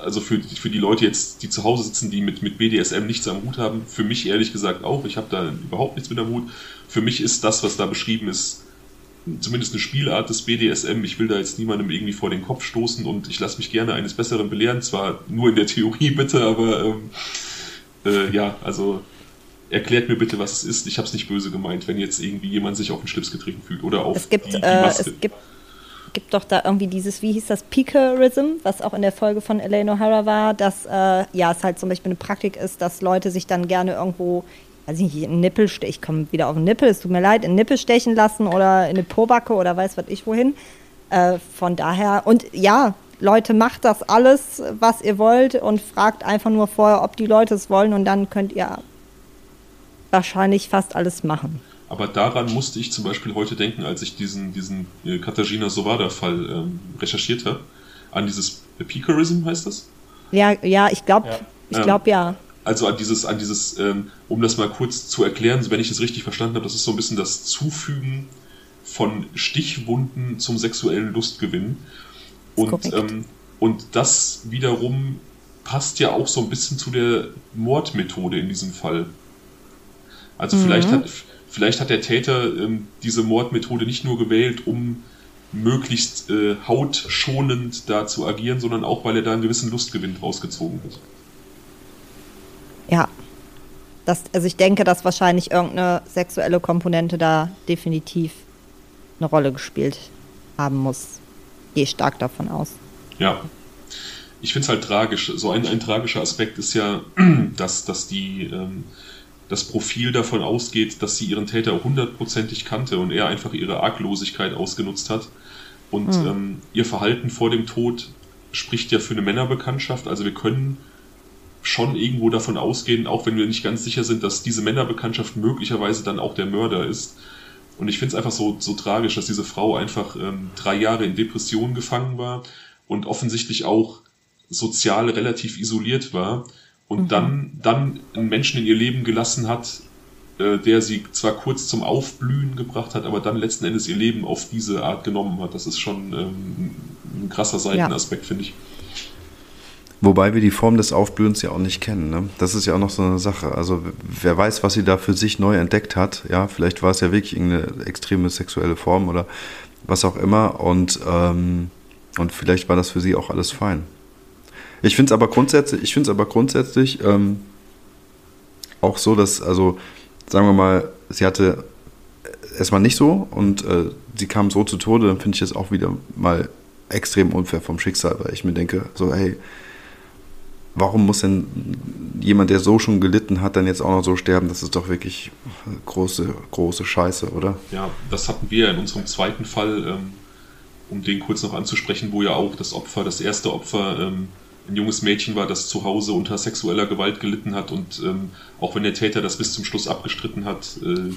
also für, für die Leute jetzt, die zu Hause sitzen, die mit, mit BDSM nichts am Hut haben, für mich ehrlich gesagt auch, ich habe da überhaupt nichts mit am Hut. Für mich ist das, was da beschrieben ist, zumindest eine Spielart des BDSM. Ich will da jetzt niemandem irgendwie vor den Kopf stoßen und ich lasse mich gerne eines Besseren belehren. Zwar nur in der Theorie bitte, aber ähm, äh, ja, also erklärt mir bitte, was es ist. Ich habe es nicht böse gemeint, wenn jetzt irgendwie jemand sich auf den Schlips getreten fühlt oder auf es gibt, die, die äh, Maske. es gibt, gibt doch da irgendwie dieses, wie hieß das, Peakerism, was auch in der Folge von Elaine O'Hara war, dass äh, ja es halt zum Beispiel eine Praktik ist, dass Leute sich dann gerne irgendwo weiß ich nicht, einen Nippel, ich komme wieder auf den Nippel, es tut mir leid, einen Nippel stechen lassen oder in eine Pobacke oder weiß was ich wohin. Äh, von daher, und ja, Leute, macht das alles, was ihr wollt und fragt einfach nur vorher, ob die Leute es wollen und dann könnt ihr wahrscheinlich fast alles machen. Aber daran musste ich zum Beispiel heute denken, als ich diesen, diesen äh, Katarzyna Sowada-Fall ähm, recherchiert habe. An dieses Peakerism heißt das? Ja, ja, ich glaube, ja. ich glaube ja also an dieses, an dieses, ähm, um das mal kurz zu erklären, wenn ich es richtig verstanden habe, das ist so ein bisschen das Zufügen von Stichwunden zum sexuellen Lustgewinn. Und, ähm, und das wiederum passt ja auch so ein bisschen zu der Mordmethode in diesem Fall. Also mhm. vielleicht, hat, vielleicht hat der Täter ähm, diese Mordmethode nicht nur gewählt, um möglichst äh, hautschonend da zu agieren, sondern auch, weil er da einen gewissen Lustgewinn rausgezogen hat. Ja. Das, also ich denke, dass wahrscheinlich irgendeine sexuelle Komponente da definitiv eine Rolle gespielt haben muss. Gehe stark davon aus. Ja. Ich finde es halt tragisch. So ein, ein tragischer Aspekt ist ja, dass, dass die ähm, das Profil davon ausgeht, dass sie ihren Täter hundertprozentig kannte und er einfach ihre Arglosigkeit ausgenutzt hat. Und hm. ähm, ihr Verhalten vor dem Tod spricht ja für eine Männerbekanntschaft. Also wir können schon irgendwo davon ausgehen, auch wenn wir nicht ganz sicher sind, dass diese Männerbekanntschaft möglicherweise dann auch der Mörder ist. Und ich finde es einfach so, so tragisch, dass diese Frau einfach ähm, drei Jahre in Depressionen gefangen war und offensichtlich auch sozial relativ isoliert war und mhm. dann, dann einen Menschen in ihr Leben gelassen hat, äh, der sie zwar kurz zum Aufblühen gebracht hat, aber dann letzten Endes ihr Leben auf diese Art genommen hat. Das ist schon ähm, ein krasser Seitenaspekt, ja. finde ich. Wobei wir die Form des Aufblühens ja auch nicht kennen. Ne? Das ist ja auch noch so eine Sache. Also wer weiß, was sie da für sich neu entdeckt hat. Ja, vielleicht war es ja wirklich irgendeine extreme sexuelle Form oder was auch immer. Und, ähm, und vielleicht war das für sie auch alles fein. Ich finde es aber grundsätzlich, ich finde aber grundsätzlich ähm, auch so, dass, also sagen wir mal, sie hatte war nicht so und äh, sie kam so zu Tode, dann finde ich es auch wieder mal extrem unfair vom Schicksal, weil ich mir denke, so, hey, warum muss denn jemand, der so schon gelitten hat, dann jetzt auch noch so sterben? Das ist doch wirklich große, große Scheiße, oder? Ja, das hatten wir in unserem zweiten Fall, ähm, um den kurz noch anzusprechen, wo ja auch das Opfer, das erste Opfer, ähm, ein junges Mädchen war, das zu Hause unter sexueller Gewalt gelitten hat und ähm, auch wenn der Täter das bis zum Schluss abgestritten hat, äh,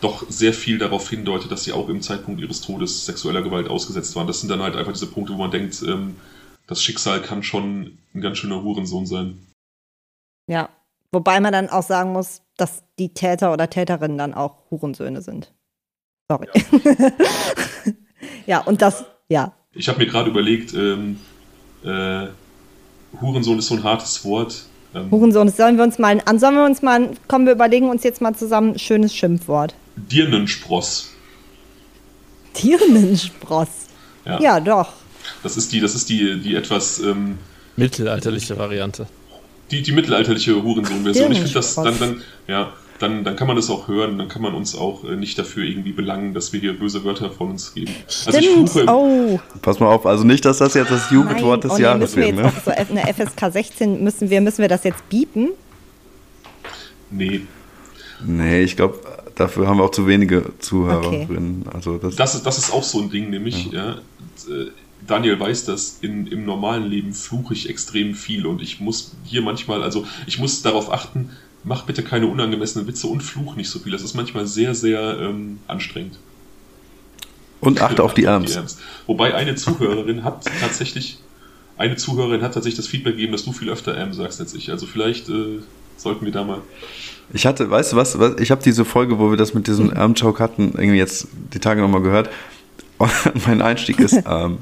doch sehr viel darauf hindeutet, dass sie auch im Zeitpunkt ihres Todes sexueller Gewalt ausgesetzt waren. Das sind dann halt einfach diese Punkte, wo man denkt, das Schicksal kann schon ein ganz schöner Hurensohn sein. Ja, wobei man dann auch sagen muss, dass die Täter oder Täterinnen dann auch Hurensöhne sind. Sorry. ja, und das, ja. Ich habe mir gerade überlegt, ähm, äh, Hurensohn ist so ein hartes Wort. Ähm, Hurensohn, sollen wir uns mal, an, sollen wir uns mal, kommen wir überlegen uns jetzt mal zusammen ein schönes Schimpfwort. Dirnenspross. Dirnenspross. Ja. ja, doch. Das ist die, das ist die, die etwas ähm, mittelalterliche Variante. Die, die mittelalterliche Hurensohn-Version. Ich finde das dann, dann, ja, dann, dann kann man das auch hören, dann kann man uns auch äh, nicht dafür irgendwie belangen, dass wir hier böse Wörter von uns geben. Also Stimmt. Also oh. Pass mal auf, also nicht, dass das jetzt das Jugendwort des oh, Jahres wird. Ne? So eine FSK 16 müssen wir, müssen wir das jetzt biepen? Nee. Nee, ich glaube, dafür haben wir auch zu wenige Zuhörerinnen. Okay. Also das, das, ist, das ist auch so ein Ding, nämlich, ja. ja äh, Daniel weiß das, in, im normalen Leben fluche ich extrem viel und ich muss hier manchmal, also ich muss darauf achten, mach bitte keine unangemessenen Witze und fluch nicht so viel. Das ist manchmal sehr, sehr ähm, anstrengend. Und achte auf die Ernst. Wobei eine Zuhörerin hat tatsächlich, eine Zuhörerin hat tatsächlich das Feedback gegeben, dass du viel öfter M sagst als ich. Also vielleicht äh, sollten wir da mal. Ich hatte, weißt du was, was ich habe diese Folge, wo wir das mit diesem Arm-Joke hatten, irgendwie jetzt die Tage nochmal gehört. Und mein Einstieg ist, ähm,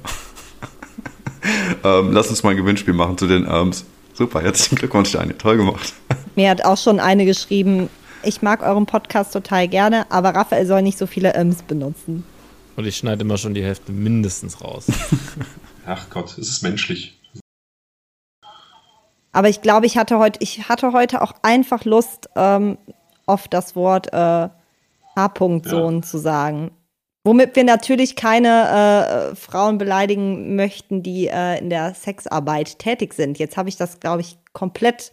ähm, lass uns mal ein Gewinnspiel machen zu den Arms. Super, herzlichen Glückwunsch, Daniel. Toll gemacht. Mir hat auch schon eine geschrieben, ich mag euren Podcast total gerne, aber Raphael soll nicht so viele Ms benutzen. Und ich schneide immer schon die Hälfte mindestens raus. Ach Gott, es ist menschlich. Aber ich glaube, ich hatte heute, ich hatte heute auch einfach Lust, ähm, oft das Wort äh, H-Punkt-Sohn ja. zu sagen. Womit wir natürlich keine äh, Frauen beleidigen möchten, die äh, in der Sexarbeit tätig sind. Jetzt habe ich das, glaube ich, komplett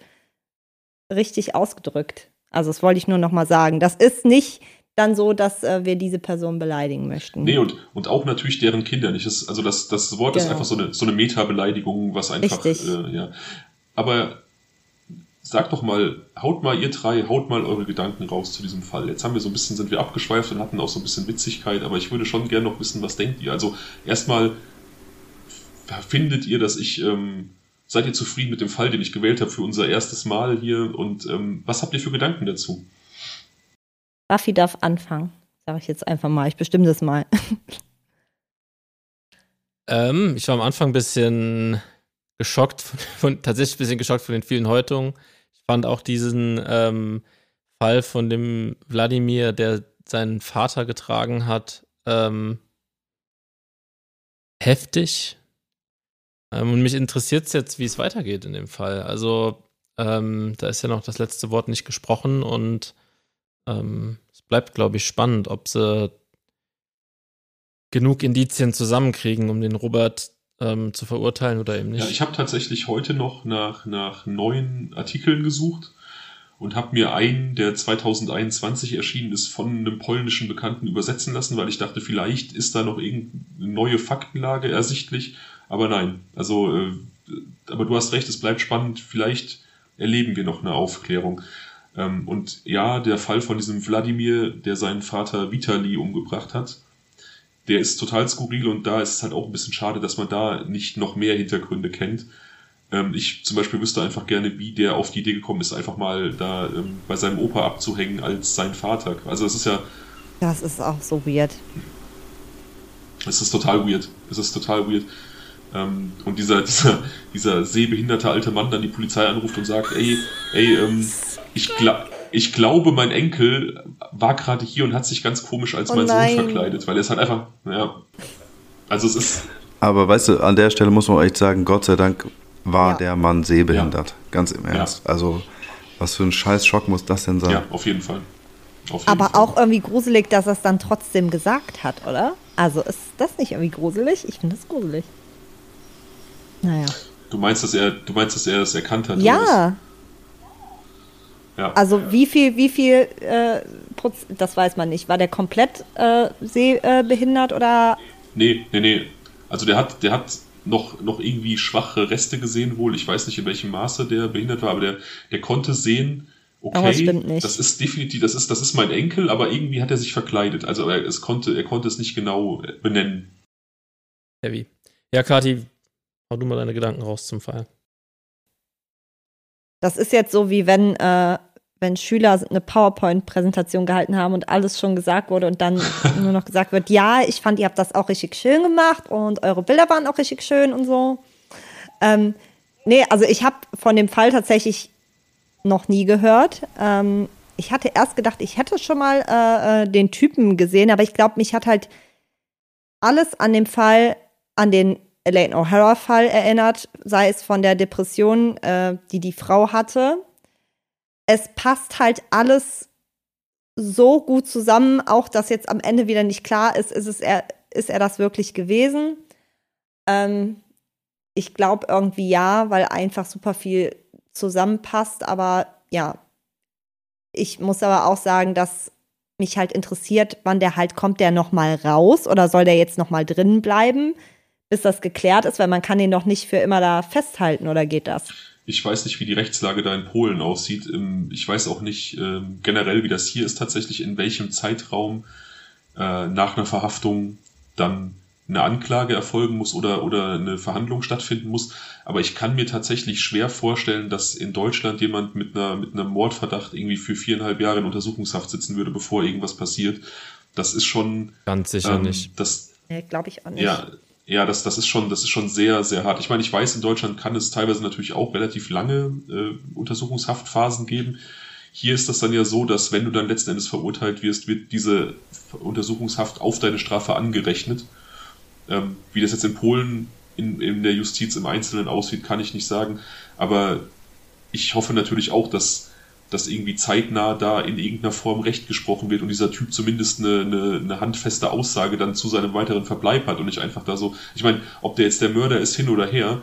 richtig ausgedrückt. Also das wollte ich nur noch mal sagen. Das ist nicht dann so, dass äh, wir diese Person beleidigen möchten. Nee, und, und auch natürlich deren Kinder nicht. Das, also das, das Wort genau. ist einfach so eine, so eine Meta-Beleidigung, was einfach, äh, ja. Aber Sagt doch mal, haut mal ihr drei, haut mal eure Gedanken raus zu diesem Fall. Jetzt haben wir so ein bisschen, sind wir abgeschweift und hatten auch so ein bisschen Witzigkeit, aber ich würde schon gerne noch wissen, was denkt ihr? Also erstmal, findet ihr, dass ich, ähm, seid ihr zufrieden mit dem Fall, den ich gewählt habe für unser erstes Mal hier und ähm, was habt ihr für Gedanken dazu? Raffi darf anfangen, sage ich jetzt einfach mal. Ich bestimme das mal. ähm, ich war am Anfang ein bisschen geschockt, von, von, tatsächlich ein bisschen geschockt von den vielen Häutungen fand auch diesen ähm, Fall von dem Wladimir, der seinen Vater getragen hat, ähm, heftig. Ähm, und mich interessiert es jetzt, wie es weitergeht in dem Fall. Also, ähm, da ist ja noch das letzte Wort nicht gesprochen und ähm, es bleibt, glaube ich, spannend, ob sie genug Indizien zusammenkriegen, um den Robert ähm, zu verurteilen oder eben nicht. Ja, ich habe tatsächlich heute noch nach, nach neuen Artikeln gesucht und habe mir einen, der 2021 erschienen ist, von einem polnischen Bekannten übersetzen lassen, weil ich dachte, vielleicht ist da noch irgendeine neue Faktenlage ersichtlich. Aber nein, also, äh, aber du hast recht, es bleibt spannend. Vielleicht erleben wir noch eine Aufklärung. Ähm, und ja, der Fall von diesem Wladimir, der seinen Vater Vitali umgebracht hat, der ist total skurril und da ist es halt auch ein bisschen schade, dass man da nicht noch mehr Hintergründe kennt. Ähm, ich zum Beispiel wüsste einfach gerne, wie der auf die Idee gekommen ist, einfach mal da ähm, bei seinem Opa abzuhängen als sein Vater. Also das ist ja. Das ist auch so weird. Es ist total weird. Es ist total weird. Ähm, und dieser, dieser, dieser sehbehinderte alte Mann dann die Polizei anruft und sagt, ey, ey, ähm, ich glaube ich glaube, mein Enkel war gerade hier und hat sich ganz komisch als oh mein nein. Sohn verkleidet, weil er ist halt einfach, ja. Also es ist. Aber weißt du, an der Stelle muss man echt sagen, Gott sei Dank war ja. der Mann sehbehindert. Ja. Ganz im Ernst. Ja. Also, was für ein scheiß Schock muss das denn sein? Ja, auf jeden Fall. Auf jeden Aber Fall. auch irgendwie gruselig, dass er es dann trotzdem gesagt hat, oder? Also ist das nicht irgendwie gruselig? Ich finde das gruselig. Naja. Du meinst, dass er, du meinst, dass er es erkannt hat? Ja. Ja. Also wie viel, wie viel, äh, das weiß man nicht. War der komplett äh, sehbehindert oder? Nee, nee, nee. Also der hat, der hat noch, noch irgendwie schwache Reste gesehen wohl. Ich weiß nicht, in welchem Maße der behindert war, aber der, der konnte sehen, okay, das, stimmt nicht. das ist definitiv, das ist, das ist mein Enkel, aber irgendwie hat er sich verkleidet. Also er, es konnte, er konnte es nicht genau benennen. Heavy. Ja, Kati, hau du mal deine Gedanken raus zum Fall. Das ist jetzt so, wie wenn äh, wenn Schüler eine PowerPoint-Präsentation gehalten haben und alles schon gesagt wurde und dann nur noch gesagt wird, ja, ich fand, ihr habt das auch richtig schön gemacht und eure Bilder waren auch richtig schön und so. Ähm, nee, also ich habe von dem Fall tatsächlich noch nie gehört. Ähm, ich hatte erst gedacht, ich hätte schon mal äh, äh den Typen gesehen, aber ich glaube, mich hat halt alles an dem Fall, an den Elaine O'Hara-Fall erinnert, sei es von der Depression, äh, die die Frau hatte. Es passt halt alles so gut zusammen, auch dass jetzt am Ende wieder nicht klar ist, ist, es er, ist er das wirklich gewesen? Ähm, ich glaube irgendwie ja, weil einfach super viel zusammenpasst, aber ja, ich muss aber auch sagen, dass mich halt interessiert, wann der halt kommt, der noch mal raus oder soll der jetzt noch mal drin bleiben, bis das geklärt ist, weil man kann den doch nicht für immer da festhalten oder geht das? Ich weiß nicht, wie die Rechtslage da in Polen aussieht. Ähm, ich weiß auch nicht ähm, generell, wie das hier ist tatsächlich, in welchem Zeitraum äh, nach einer Verhaftung dann eine Anklage erfolgen muss oder, oder eine Verhandlung stattfinden muss. Aber ich kann mir tatsächlich schwer vorstellen, dass in Deutschland jemand mit einer, mit einem Mordverdacht irgendwie für viereinhalb Jahre in Untersuchungshaft sitzen würde, bevor irgendwas passiert. Das ist schon. Ganz sicher ähm, nicht. Das, nee, glaube ich auch nicht. Ja, ja, das, das ist schon, das ist schon sehr, sehr hart. Ich meine, ich weiß, in Deutschland kann es teilweise natürlich auch relativ lange äh, Untersuchungshaftphasen geben. Hier ist das dann ja so, dass wenn du dann letzten Endes verurteilt wirst, wird diese Untersuchungshaft auf deine Strafe angerechnet. Ähm, wie das jetzt in Polen in, in der Justiz im Einzelnen aussieht, kann ich nicht sagen. Aber ich hoffe natürlich auch, dass, dass irgendwie zeitnah da in irgendeiner Form Recht gesprochen wird und dieser Typ zumindest eine, eine, eine handfeste Aussage dann zu seinem weiteren Verbleib hat und nicht einfach da so. Ich meine, ob der jetzt der Mörder ist, hin oder her,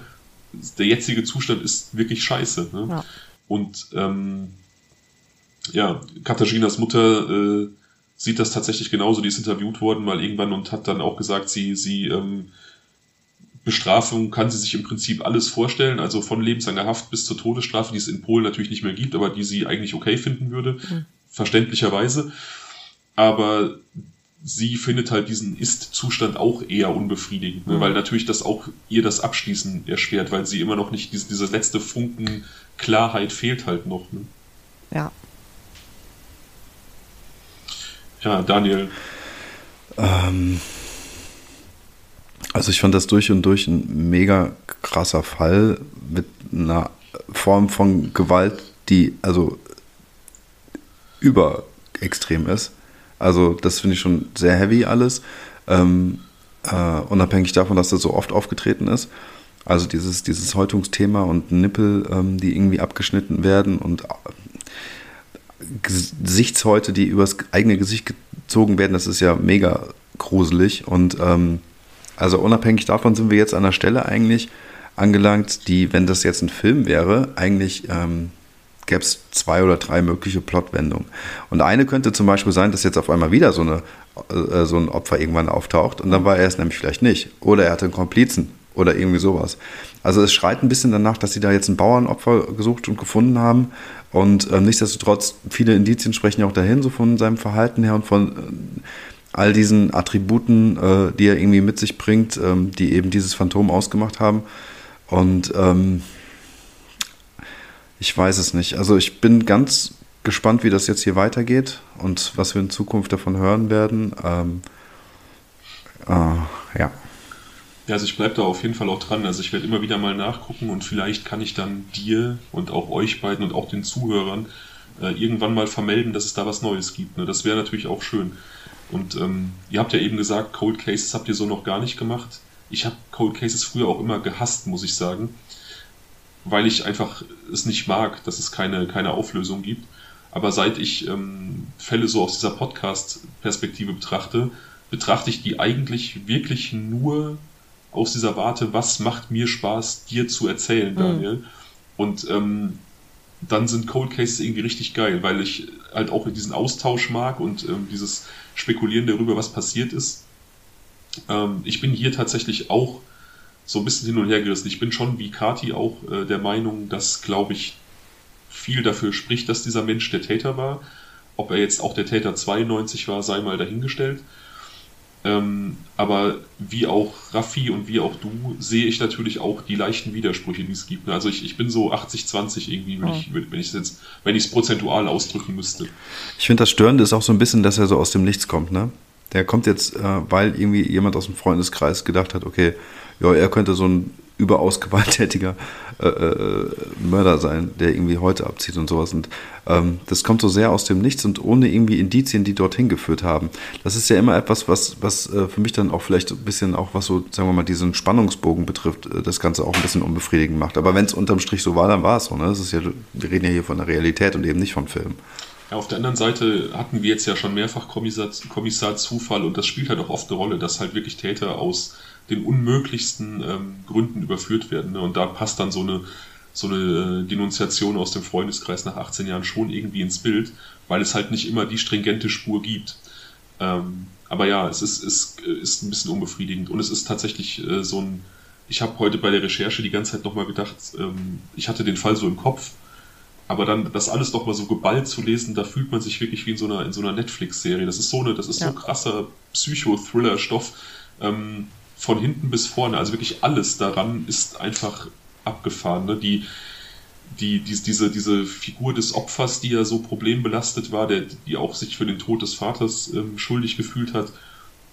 der jetzige Zustand ist wirklich scheiße. Ne? Ja. Und ähm, ja, Katharinas Mutter äh, sieht das tatsächlich genauso. Die ist interviewt worden mal irgendwann und hat dann auch gesagt, sie, sie ähm, Bestrafung kann sie sich im Prinzip alles vorstellen, also von lebenslanger Haft bis zur Todesstrafe, die es in Polen natürlich nicht mehr gibt, aber die sie eigentlich okay finden würde, mhm. verständlicherweise. Aber sie findet halt diesen Ist-Zustand auch eher unbefriedigend, ne? mhm. weil natürlich das auch ihr das Abschließen erschwert, weil sie immer noch nicht, diese, diese letzte Funken Klarheit fehlt halt noch. Ne? Ja. Ja, Daniel. Ähm, also ich fand das durch und durch ein mega krasser Fall mit einer Form von Gewalt, die also überextrem ist. Also das finde ich schon sehr heavy alles, ähm, äh, unabhängig davon, dass das so oft aufgetreten ist. Also dieses, dieses Häutungsthema und Nippel, ähm, die irgendwie abgeschnitten werden und Gesichtshäute, die übers eigene Gesicht gezogen werden, das ist ja mega gruselig. Und ähm, also unabhängig davon sind wir jetzt an der Stelle eigentlich angelangt, die, wenn das jetzt ein Film wäre, eigentlich ähm, gäbe es zwei oder drei mögliche Plotwendungen. Und eine könnte zum Beispiel sein, dass jetzt auf einmal wieder so, eine, äh, so ein Opfer irgendwann auftaucht und dann war er es nämlich vielleicht nicht. Oder er hatte einen Komplizen oder irgendwie sowas. Also es schreit ein bisschen danach, dass sie da jetzt ein Bauernopfer gesucht und gefunden haben. Und äh, nichtsdestotrotz, viele Indizien sprechen ja auch dahin, so von seinem Verhalten her und von äh, all diesen Attributen, äh, die er irgendwie mit sich bringt, ähm, die eben dieses Phantom ausgemacht haben. Und ähm, ich weiß es nicht. Also ich bin ganz gespannt, wie das jetzt hier weitergeht und was wir in Zukunft davon hören werden. Ähm, äh, ja. Ja, also ich bleibe da auf jeden Fall auch dran. Also ich werde immer wieder mal nachgucken und vielleicht kann ich dann dir und auch euch beiden und auch den Zuhörern äh, irgendwann mal vermelden, dass es da was Neues gibt. Ne? Das wäre natürlich auch schön. Und ähm, ihr habt ja eben gesagt, Cold Cases habt ihr so noch gar nicht gemacht. Ich habe Cold Cases früher auch immer gehasst, muss ich sagen, weil ich einfach es nicht mag, dass es keine, keine Auflösung gibt. Aber seit ich ähm, Fälle so aus dieser Podcast-Perspektive betrachte, betrachte ich die eigentlich wirklich nur aus dieser Warte, was macht mir Spaß, dir zu erzählen, mhm. Daniel. Mhm. Und ähm, dann sind Cold Cases irgendwie richtig geil, weil ich halt auch diesen Austausch mag und ähm, dieses Spekulieren darüber, was passiert ist. Ähm, ich bin hier tatsächlich auch so ein bisschen hin und her gerissen. Ich bin schon wie Kati auch äh, der Meinung, dass, glaube ich, viel dafür spricht, dass dieser Mensch der Täter war. Ob er jetzt auch der Täter 92 war, sei mal dahingestellt. Ähm, aber wie auch Raffi und wie auch du sehe ich natürlich auch die leichten Widersprüche, die es gibt. Also ich, ich bin so 80-20 irgendwie, wenn, ich, wenn ich es jetzt, wenn ich es prozentual ausdrücken müsste. Ich finde das Störende ist auch so ein bisschen, dass er so aus dem Nichts kommt, ne? Der kommt jetzt, äh, weil irgendwie jemand aus dem Freundeskreis gedacht hat, okay, ja, er könnte so ein überaus gewalttätiger äh, äh, Mörder sein, der irgendwie heute abzieht und sowas. Und ähm, das kommt so sehr aus dem Nichts und ohne irgendwie Indizien, die dorthin geführt haben. Das ist ja immer etwas, was, was äh, für mich dann auch vielleicht ein bisschen auch, was so, sagen wir mal, diesen Spannungsbogen betrifft, äh, das Ganze auch ein bisschen unbefriedigend macht. Aber wenn es unterm Strich so war, dann war es so. Ne? Das ist ja, wir reden ja hier von der Realität und eben nicht von Film. Ja, auf der anderen Seite hatten wir jetzt ja schon mehrfach Kommissar, Kommissar Zufall und das spielt halt auch oft eine Rolle, dass halt wirklich Täter aus den unmöglichsten ähm, Gründen überführt werden. Ne? Und da passt dann so eine, so eine äh, Denunziation aus dem Freundeskreis nach 18 Jahren schon irgendwie ins Bild, weil es halt nicht immer die stringente Spur gibt. Ähm, aber ja, es ist, ist, ist ein bisschen unbefriedigend und es ist tatsächlich äh, so ein. Ich habe heute bei der Recherche die ganze Zeit nochmal gedacht, ähm, ich hatte den Fall so im Kopf, aber dann das alles nochmal so geballt zu lesen, da fühlt man sich wirklich wie in so einer, in so einer Netflix-Serie. Das ist so eine, das ist ja. so krasser Psycho-Thriller-Stoff. Ähm, von hinten bis vorne, also wirklich alles daran ist einfach abgefahren. Ne? Die, die, die, diese, diese Figur des Opfers, die ja so problembelastet war, der, die auch sich für den Tod des Vaters ähm, schuldig gefühlt hat,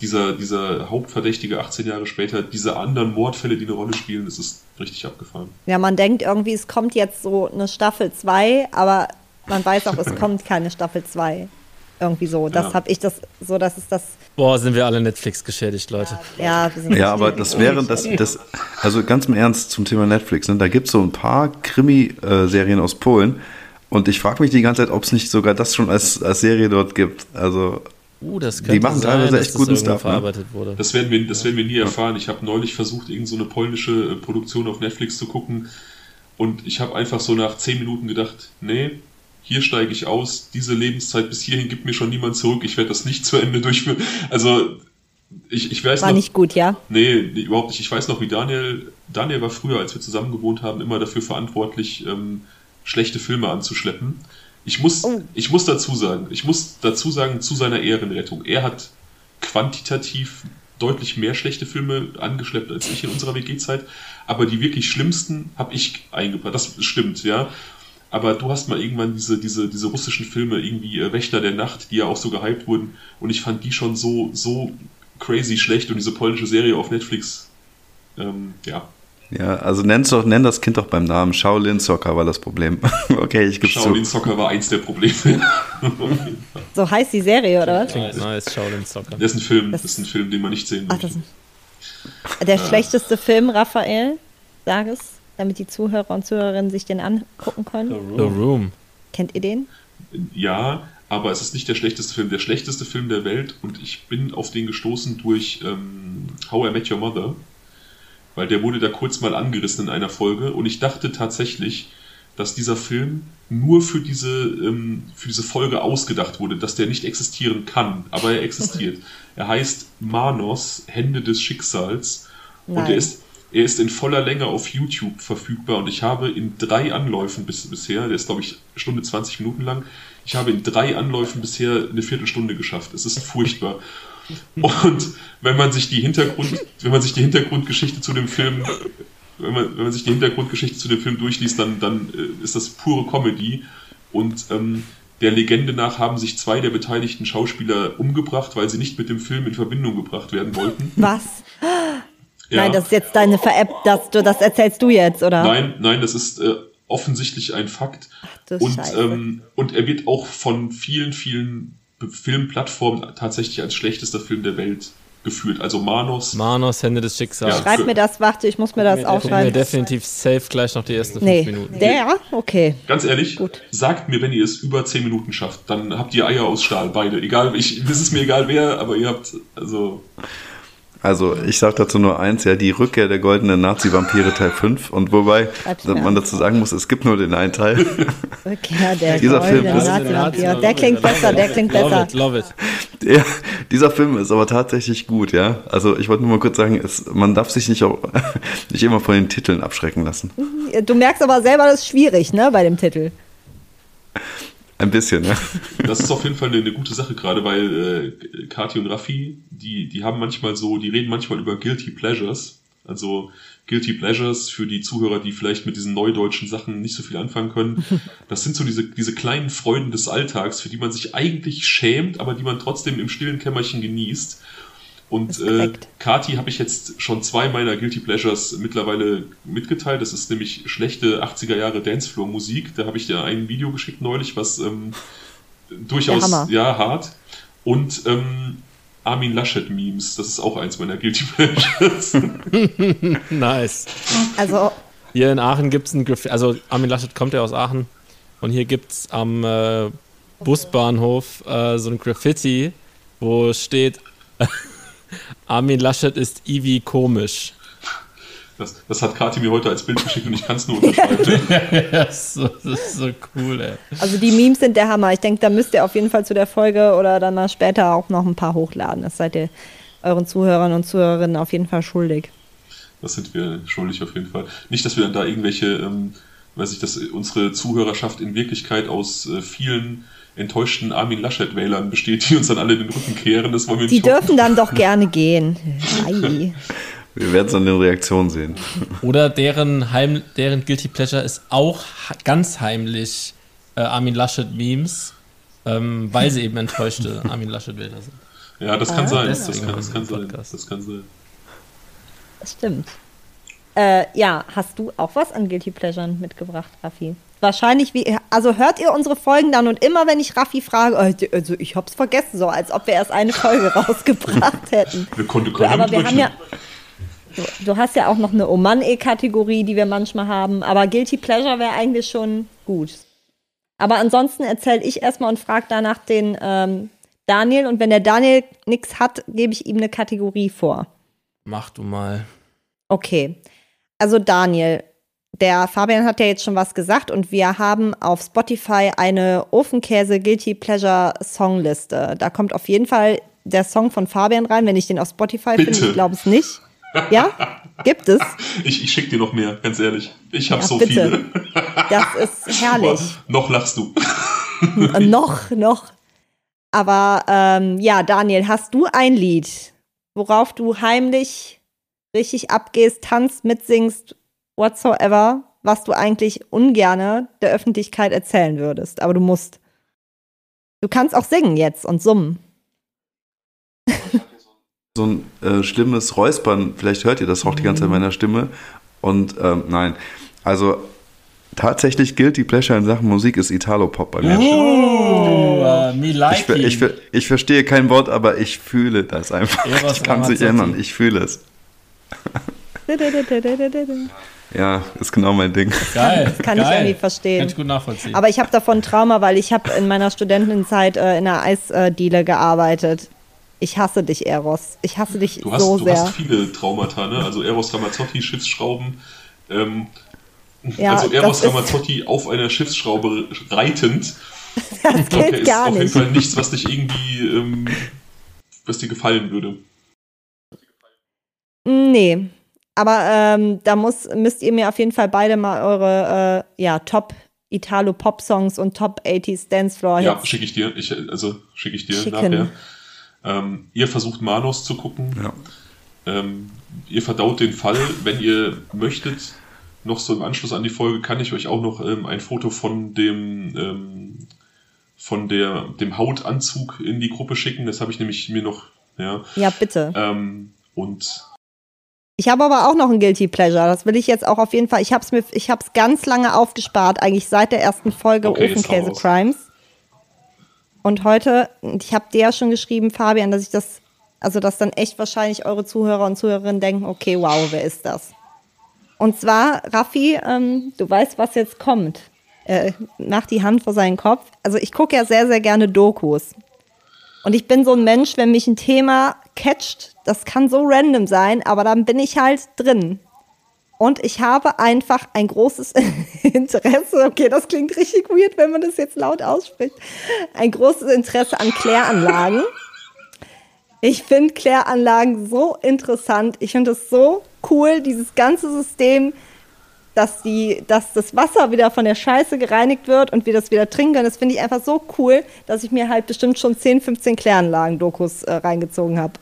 dieser, dieser Hauptverdächtige 18 Jahre später, diese anderen Mordfälle, die eine Rolle spielen, das ist richtig abgefahren. Ja, man denkt irgendwie, es kommt jetzt so eine Staffel 2, aber man weiß auch, es kommt keine Staffel 2. Irgendwie so. Das ja. habe ich das, so dass es das. Boah, sind wir alle Netflix geschädigt, Leute. Ja, wir sind ja aber das wäre das, das, also ganz im Ernst zum Thema Netflix, ne? da gibt es so ein paar Krimi-Serien aus Polen und ich frage mich die ganze Zeit, ob es nicht sogar das schon als, als Serie dort gibt. Also Uh, das die machen teilweise echt guten Stuff. Ne? Verarbeitet ne? wurde. Das werden wir, das werden wir nie erfahren. Ich habe neulich versucht, irgendeine so polnische äh, Produktion auf Netflix zu gucken und ich habe einfach so nach zehn Minuten gedacht, nee, hier steige ich aus, diese Lebenszeit bis hierhin gibt mir schon niemand zurück, ich werde das nicht zu Ende durchführen. Also ich, ich weiß war noch, nicht gut, ja? Nee, überhaupt nicht. Ich weiß noch, wie Daniel, Daniel war früher, als wir zusammen gewohnt haben, immer dafür verantwortlich, ähm, schlechte Filme anzuschleppen. Ich muss, oh. ich muss dazu sagen, ich muss dazu sagen, zu seiner Ehrenrettung. Er hat quantitativ deutlich mehr schlechte Filme angeschleppt als ich in unserer WG-Zeit, aber die wirklich schlimmsten habe ich eingebracht. Das stimmt, ja aber du hast mal irgendwann diese, diese, diese russischen Filme, irgendwie äh, Wächter der Nacht, die ja auch so gehypt wurden, und ich fand die schon so, so crazy schlecht und diese polnische Serie auf Netflix, ähm, ja. Ja, also nenn, doch, nenn das Kind doch beim Namen. Shaolin Soccer war das Problem. okay, ich gebe Shaolin zu. Soccer war eins der Probleme. so heißt die Serie, oder was? Klingt nice, Shaolin Soccer. Das ist ein Film, das, das ist ein Film, den man nicht sehen möchte. der äh. schlechteste Film, Raphael, sag es damit die Zuhörer und Zuhörerinnen sich den angucken können? The Room. The Room. Kennt ihr den? Ja, aber es ist nicht der schlechteste Film. Der schlechteste Film der Welt und ich bin auf den gestoßen durch ähm, How I Met Your Mother, weil der wurde da kurz mal angerissen in einer Folge und ich dachte tatsächlich, dass dieser Film nur für diese, ähm, für diese Folge ausgedacht wurde, dass der nicht existieren kann, aber er existiert. er heißt Manos, Hände des Schicksals Nein. und er ist, er ist in voller Länge auf YouTube verfügbar und ich habe in drei Anläufen bis, bisher, der ist glaube ich Stunde 20 Minuten lang, ich habe in drei Anläufen bisher eine Viertelstunde geschafft. Es ist furchtbar. Und wenn man sich die Hintergrund, wenn man sich die Hintergrundgeschichte zu dem Film, wenn man, wenn man sich die Hintergrundgeschichte zu dem Film durchliest, dann, dann äh, ist das pure Comedy. Und ähm, der Legende nach haben sich zwei der beteiligten Schauspieler umgebracht, weil sie nicht mit dem Film in Verbindung gebracht werden wollten. Was? Ja. Nein, das ist jetzt deine Ver-App, das, das erzählst du jetzt, oder? Nein, nein, das ist äh, offensichtlich ein Fakt. Ach, und, ähm, und er wird auch von vielen, vielen Filmplattformen tatsächlich als schlechtester Film der Welt geführt. Also Manos. Manos, Hände des Schicksals. Ja, Schreib mir das, warte, ich muss mir das aufschreiben. mir definitiv safe gleich noch die ersten fünf nee. Minuten. Der? Okay. Ganz ehrlich, Gut. sagt mir, wenn ihr es über zehn Minuten schafft, dann habt ihr Eier aus Stahl, beide. Egal, ich, das ist mir egal wer, aber ihr habt, also. Also ich sage dazu nur eins, ja, die Rückkehr der goldenen Nazi-Vampire Teil 5 und wobei man dazu sagen muss, es gibt nur den einen Teil. Rückkehr der dieser goldenen Nazi-Vampire, der klingt besser, der klingt besser. Love it, love it. Ja, dieser Film ist aber tatsächlich gut, ja. Also ich wollte nur mal kurz sagen, es, man darf sich nicht, auch, nicht immer von den Titeln abschrecken lassen. Du merkst aber selber, das ist schwierig, ne, bei dem Titel. Ein bisschen, ja. Das ist auf jeden Fall eine, eine gute Sache, gerade weil äh, Kati und Raffi, die, die haben manchmal so, die reden manchmal über Guilty Pleasures. Also Guilty Pleasures für die Zuhörer, die vielleicht mit diesen neudeutschen Sachen nicht so viel anfangen können. Das sind so diese, diese kleinen Freuden des Alltags, für die man sich eigentlich schämt, aber die man trotzdem im stillen Kämmerchen genießt. Und äh, Kati habe ich jetzt schon zwei meiner Guilty Pleasures mittlerweile mitgeteilt. Das ist nämlich schlechte 80er Jahre Dancefloor-Musik. Da habe ich dir ein Video geschickt neulich, was ähm, durchaus ja hart. Und ähm, Armin Laschet-Memes, das ist auch eins meiner Guilty Pleasures. nice. Also. Hier in Aachen gibt es ein Graffiti, also Armin Laschet kommt ja aus Aachen und hier gibt es am äh, Busbahnhof äh, so ein Graffiti, wo steht Armin Laschet ist Ivi komisch. Das, das hat Kati mir heute als Bild geschickt und ich kann es nur unterschreiben. das, das, ist so cool, ey. Also die Memes sind der Hammer. Ich denke, da müsst ihr auf jeden Fall zu der Folge oder dann mal später auch noch ein paar hochladen. Das seid ihr euren Zuhörern und Zuhörerinnen auf jeden Fall schuldig. Das sind wir schuldig auf jeden Fall. Nicht, dass wir dann da irgendwelche, ähm, weiß ich, dass unsere Zuhörerschaft in Wirklichkeit aus äh, vielen enttäuschten Armin Laschet-Wählern besteht, die uns dann alle den Rücken kehren. Das wollen wir die nicht. Dürfen dann doch gerne gehen. Ei. Wir werden es an den Reaktionen sehen. Oder deren, Heim, deren Guilty Pleasure ist auch ganz heimlich äh, Armin Laschet-Memes, ähm, weil sie eben enttäuschte Armin Laschet-Wähler sind. Ja, das kann ah, sein. Das kann, das kann sein. Das kann sein. Das stimmt. Äh, ja, hast du auch was an Guilty Pleasuren mitgebracht, Raffi? Wahrscheinlich, wie, also hört ihr unsere Folgen dann und immer, wenn ich Raffi frage, oh, also ich hab's vergessen, so als ob wir erst eine Folge rausgebracht hätten. Wir konnten, können aber wir haben ja, du, du, hast ja auch noch eine Oman-E-Kategorie, die wir manchmal haben, aber Guilty Pleasure wäre eigentlich schon gut. Aber ansonsten erzähle ich erstmal und frage danach den ähm, Daniel und wenn der Daniel nichts hat, gebe ich ihm eine Kategorie vor. Mach du mal. Okay. Also Daniel, der Fabian hat ja jetzt schon was gesagt und wir haben auf Spotify eine Ofenkäse Guilty Pleasure Songliste. Da kommt auf jeden Fall der Song von Fabian rein, wenn ich den auf Spotify Bitte. finde. Ich glaube es nicht. Ja? Gibt es? Ich, ich schicke dir noch mehr, ganz ehrlich. Ich habe ja, so bitte. viele. Das ist herrlich. noch lachst du. noch, noch. Aber ähm, ja, Daniel, hast du ein Lied, worauf du heimlich richtig abgehst, tanzt, mitsingst, whatsoever, was du eigentlich ungerne der Öffentlichkeit erzählen würdest. Aber du musst. Du kannst auch singen jetzt und summen. so ein äh, schlimmes Räuspern, vielleicht hört ihr das auch die ganze Zeit in meiner Stimme. Und ähm, nein, also tatsächlich gilt die Pleasure in Sachen Musik ist Italo-Pop bei mir. Oh, uh, me like ich, ich, ich, verstehe kein Wort, aber ich fühle das einfach. ich kann sich ändern, ich fühle es. Ja, ist genau mein Ding. Geil. Das kann geil. ich irgendwie verstehen. Kann ich gut nachvollziehen. Aber ich habe davon Trauma, weil ich habe in meiner Studentenzeit äh, in einer Eisdiele gearbeitet. Ich hasse dich, Eros. Ich hasse dich du hast, so du sehr. Du hast viele Traumata, ne? Also Eros Ramazzotti, Schiffsschrauben. Ähm, ja, also Eros Ramazzotti auf einer Schiffsschraube reitend. Das geht ist gar nicht. Auf jeden Fall nichts, was dich irgendwie, ähm, was dir gefallen würde. Nee, aber ähm, da muss, müsst ihr mir auf jeden Fall beide mal eure äh, ja, Top Italo-Pop-Songs und Top 80s Dancefloor Ja, schicke ich dir. Ich, also schicke ich dir Schicken. nachher. Ähm, ihr versucht Manos zu gucken. Ja. Ähm, ihr verdaut den Fall. Wenn ihr möchtet, noch so im Anschluss an die Folge, kann ich euch auch noch ähm, ein Foto von dem ähm, von der, dem Hautanzug in die Gruppe schicken. Das habe ich nämlich mir noch. Ja, ja bitte. Ähm, und ich habe aber auch noch ein Guilty Pleasure. Das will ich jetzt auch auf jeden Fall. Ich habe es mir, ich habe es ganz lange aufgespart, eigentlich seit der ersten Folge okay, Ofenkäse Crimes. Und heute, ich habe dir ja schon geschrieben, Fabian, dass ich das, also dass dann echt wahrscheinlich eure Zuhörer und Zuhörerinnen denken, okay, wow, wer ist das? Und zwar, Raffi, ähm, du weißt, was jetzt kommt. Äh, macht die Hand vor seinen Kopf. Also ich gucke ja sehr, sehr gerne Dokus. Und ich bin so ein Mensch, wenn mich ein Thema catcht, das kann so random sein, aber dann bin ich halt drin. Und ich habe einfach ein großes Interesse, okay, das klingt richtig weird, wenn man das jetzt laut ausspricht, ein großes Interesse an Kläranlagen. Ich finde Kläranlagen so interessant. Ich finde es so cool, dieses ganze System dass, die, dass das Wasser wieder von der Scheiße gereinigt wird und wir das wieder trinken können. Das finde ich einfach so cool, dass ich mir halt bestimmt schon 10, 15 Kläranlagen-Dokus äh, reingezogen habe.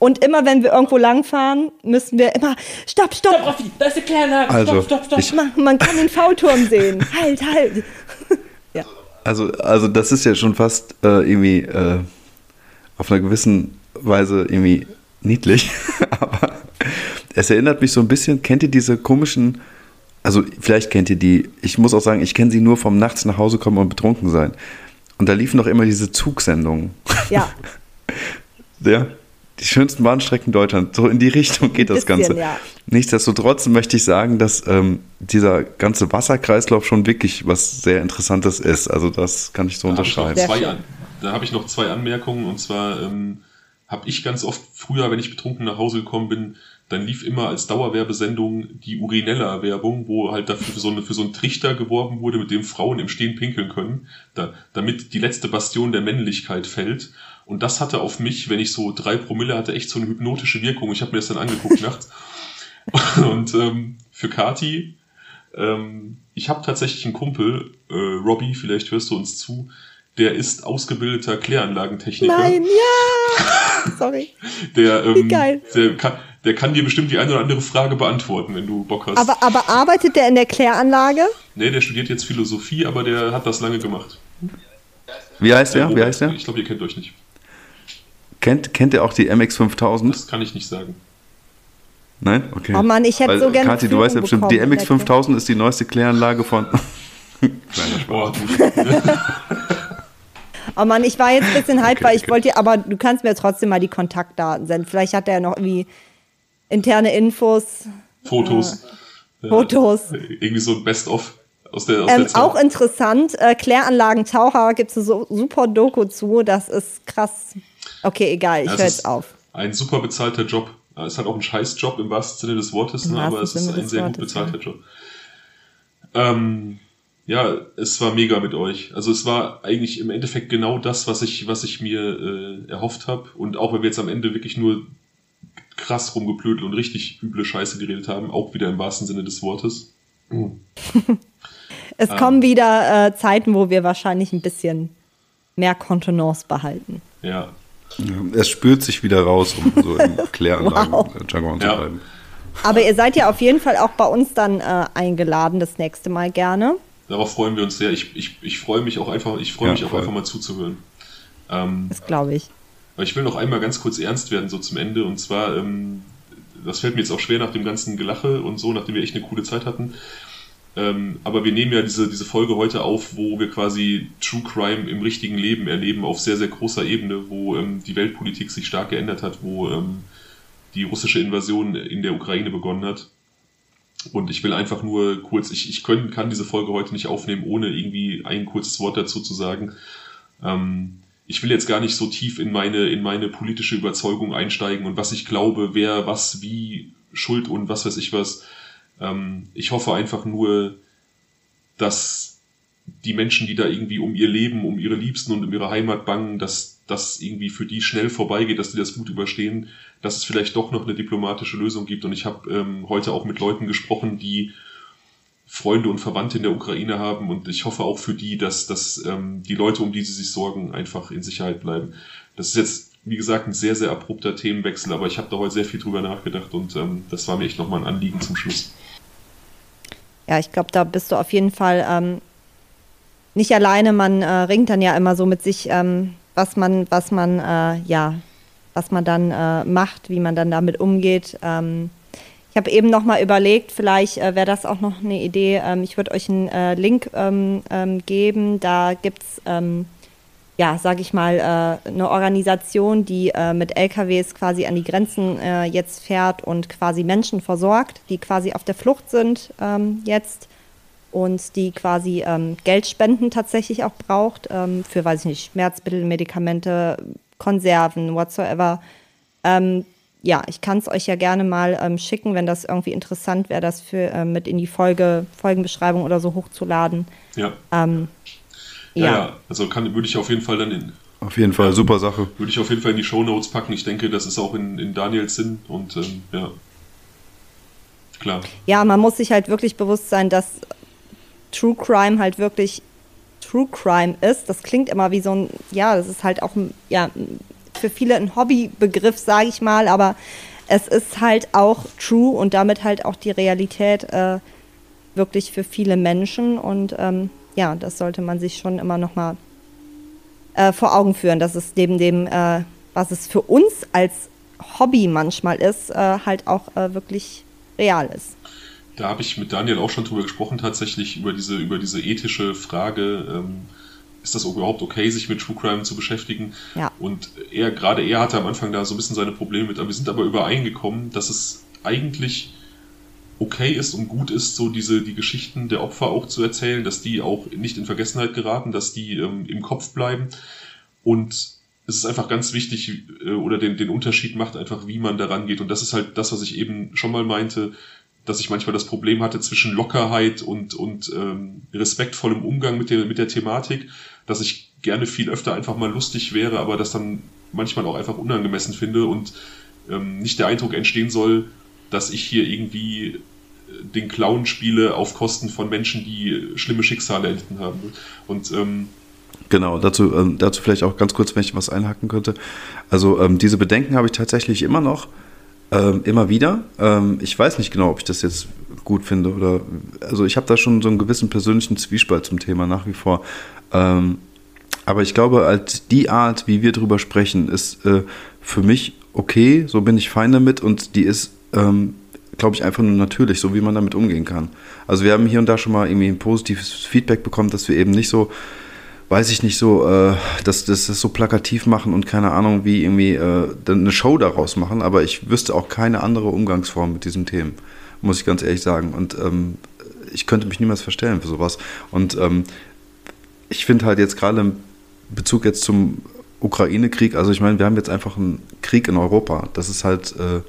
Und immer wenn wir irgendwo langfahren, müssen wir immer, stopp, stopp. Stopp, Raffi, da ist eine Kläranlage. Also, stopp, stopp, stopp. Man, man, kann den V-Turm sehen. halt, halt. ja. Also, also das ist ja schon fast äh, irgendwie äh, auf einer gewissen Weise irgendwie niedlich. Aber es erinnert mich so ein bisschen, kennt ihr diese komischen, also vielleicht kennt ihr die, ich muss auch sagen, ich kenne sie nur vom Nachts nach Hause kommen und betrunken sein. Und da liefen doch immer diese Zugsendungen. Ja. ja die schönsten Bahnstrecken Deutschlands. So in die Richtung geht das bisschen, Ganze. Ja. Nichtsdestotrotz möchte ich sagen, dass ähm, dieser ganze Wasserkreislauf schon wirklich was sehr Interessantes ist. Also das kann ich so da unterschreiben. Hab zwei, da habe ich noch zwei Anmerkungen. Und zwar ähm, habe ich ganz oft früher, wenn ich betrunken nach Hause gekommen bin, dann lief immer als Dauerwerbesendung die Urinella-Werbung, wo halt dafür für so, eine, für so einen Trichter geworben wurde, mit dem Frauen im Stehen pinkeln können, da, damit die letzte Bastion der Männlichkeit fällt. Und das hatte auf mich, wenn ich so drei Promille hatte, echt so eine hypnotische Wirkung. Ich habe mir das dann angeguckt nachts. Und ähm, für Kati, ähm, ich habe tatsächlich einen Kumpel, äh, Robbie, vielleicht hörst du uns zu, der ist ausgebildeter Kläranlagentechniker. Nein, ja! Sorry. Der, ähm, Wie geil. Der kann, der kann dir bestimmt die eine oder andere Frage beantworten, wenn du Bock hast. Aber, aber arbeitet der in der Kläranlage? Nee, der studiert jetzt Philosophie, aber der hat das lange gemacht. Wie heißt der? Wie heißt der? Ich glaube, ihr kennt euch nicht. Kennt, kennt ihr auch die MX5000? Das kann ich nicht sagen. Nein? Okay. Oh Mann, ich hätte so gerne. Kathi, du weißt ja bestimmt, die MX5000 ist die neueste Kläranlage von. Kleiner Spaß. oh Mann, ich war jetzt ein bisschen hype, okay, weil ich okay. wollte, aber du kannst mir trotzdem mal die Kontaktdaten senden. Vielleicht hat er ja noch irgendwie interne Infos. Fotos. Äh, Fotos. Irgendwie so ein Best-of. Aus der, aus ähm, auch interessant, äh, Kläranlagentaucher gibt es so super Doku zu, das ist krass. Okay, egal, ich höre jetzt auf. Ein super bezahlter Job. Es ist halt auch ein Scheißjob im wahrsten Sinne des Wortes, ne? aber es ist ein sehr Wortes, gut bezahlter ja. Job. Ähm, ja, es war mega mit euch. Also es war eigentlich im Endeffekt genau das, was ich, was ich mir äh, erhofft habe. Und auch wenn wir jetzt am Ende wirklich nur krass rumgeplödelt und richtig üble Scheiße geredet haben, auch wieder im wahrsten Sinne des Wortes. Mhm. es ähm, kommen wieder äh, Zeiten, wo wir wahrscheinlich ein bisschen mehr Kontenance behalten. Ja, es spürt sich wieder raus, um so im Kläranlagen-Jargon wow. zu bleiben. Aber ihr seid ja auf jeden Fall auch bei uns dann äh, eingeladen, das nächste Mal gerne. Darauf freuen wir uns sehr. Ich, ich, ich freue mich auch einfach, ich freue ja, mich auch einfach mal zuzuhören. Ähm, das glaube ich. Aber ich will noch einmal ganz kurz ernst werden, so zum Ende. Und zwar, ähm, das fällt mir jetzt auch schwer nach dem ganzen Gelache und so, nachdem wir echt eine coole Zeit hatten. Ähm, aber wir nehmen ja diese, diese Folge heute auf, wo wir quasi True Crime im richtigen Leben erleben, auf sehr, sehr großer Ebene, wo ähm, die Weltpolitik sich stark geändert hat, wo ähm, die russische Invasion in der Ukraine begonnen hat. Und ich will einfach nur kurz, ich, ich können, kann diese Folge heute nicht aufnehmen, ohne irgendwie ein kurzes Wort dazu zu sagen. Ähm, ich will jetzt gar nicht so tief in meine, in meine politische Überzeugung einsteigen und was ich glaube, wer was wie schuld und was weiß ich was ähm, ich hoffe einfach nur, dass die Menschen, die da irgendwie um ihr Leben, um ihre Liebsten und um ihre Heimat bangen, dass das irgendwie für die schnell vorbeigeht, dass die das gut überstehen, dass es vielleicht doch noch eine diplomatische Lösung gibt. Und ich habe ähm, heute auch mit Leuten gesprochen, die Freunde und Verwandte in der Ukraine haben und ich hoffe auch für die, dass, dass ähm, die Leute, um die sie sich sorgen, einfach in Sicherheit bleiben. Das ist jetzt, wie gesagt, ein sehr, sehr abrupter Themenwechsel, aber ich habe da heute sehr viel drüber nachgedacht und ähm, das war mir echt nochmal ein Anliegen zum Schluss ja, ich glaube, da bist du auf jeden Fall ähm, nicht alleine. Man äh, ringt dann ja immer so mit sich, ähm, was man, was man, äh, ja, was man dann äh, macht, wie man dann damit umgeht. Ähm, ich habe eben noch mal überlegt, vielleicht äh, wäre das auch noch eine Idee. Ähm, ich würde euch einen äh, Link ähm, ähm, geben. Da gibt es ja, sage ich mal, äh, eine Organisation, die äh, mit LKWs quasi an die Grenzen äh, jetzt fährt und quasi Menschen versorgt, die quasi auf der Flucht sind ähm, jetzt und die quasi ähm, Geldspenden tatsächlich auch braucht ähm, für, weiß ich nicht, Schmerzmittel, Medikamente, Konserven, whatsoever. Ähm, ja, ich kann es euch ja gerne mal ähm, schicken, wenn das irgendwie interessant wäre, das für äh, mit in die Folge, Folgenbeschreibung oder so hochzuladen. Ja. Ähm, ja, ja, also kann, würde ich auf jeden Fall dann in. Auf jeden Fall, super Sache. Würde ich auf jeden Fall in die Show Notes packen. Ich denke, das ist auch in, in Daniels Sinn und ähm, ja. Klar. Ja, man muss sich halt wirklich bewusst sein, dass True Crime halt wirklich True Crime ist. Das klingt immer wie so ein, ja, das ist halt auch ein, ja, für viele ein Hobbybegriff, sage ich mal, aber es ist halt auch true und damit halt auch die Realität äh, wirklich für viele Menschen und ähm, ja, das sollte man sich schon immer noch mal äh, vor Augen führen, dass es neben dem, äh, was es für uns als Hobby manchmal ist, äh, halt auch äh, wirklich real ist. Da habe ich mit Daniel auch schon drüber gesprochen, tatsächlich über diese, über diese ethische Frage. Ähm, ist das überhaupt okay, sich mit True Crime zu beschäftigen? Ja. Und er, gerade er hatte am Anfang da so ein bisschen seine Probleme mit, aber wir sind aber übereingekommen, dass es eigentlich okay ist und gut ist, so diese, die Geschichten der Opfer auch zu erzählen, dass die auch nicht in Vergessenheit geraten, dass die ähm, im Kopf bleiben. Und es ist einfach ganz wichtig, äh, oder den, den Unterschied macht einfach, wie man daran geht. Und das ist halt das, was ich eben schon mal meinte, dass ich manchmal das Problem hatte zwischen Lockerheit und, und ähm, respektvollem Umgang mit der, mit der Thematik, dass ich gerne viel öfter einfach mal lustig wäre, aber das dann manchmal auch einfach unangemessen finde und ähm, nicht der Eindruck entstehen soll, dass ich hier irgendwie äh, den Clown spiele auf Kosten von Menschen, die schlimme Schicksale erlitten haben. Und ähm, Genau, dazu, ähm, dazu vielleicht auch ganz kurz, wenn ich was einhaken könnte. Also ähm, diese Bedenken habe ich tatsächlich immer noch. Ähm, immer wieder. Ähm, ich weiß nicht genau, ob ich das jetzt gut finde oder. Also ich habe da schon so einen gewissen persönlichen Zwiespalt zum Thema nach wie vor. Ähm, aber ich glaube, halt die Art, wie wir drüber sprechen, ist äh, für mich okay. So bin ich fein damit und die ist, ähm, glaube ich, einfach nur natürlich, so wie man damit umgehen kann. Also wir haben hier und da schon mal irgendwie ein positives Feedback bekommen, dass wir eben nicht so weiß ich nicht so, äh, dass, dass das so plakativ machen und keine Ahnung, wie irgendwie äh, eine Show daraus machen, aber ich wüsste auch keine andere Umgangsform mit diesen Themen, muss ich ganz ehrlich sagen. Und ähm, ich könnte mich niemals verstellen für sowas. Und ähm, ich finde halt jetzt gerade im Bezug jetzt zum Ukraine-Krieg, also ich meine, wir haben jetzt einfach einen Krieg in Europa. Das ist halt. Äh,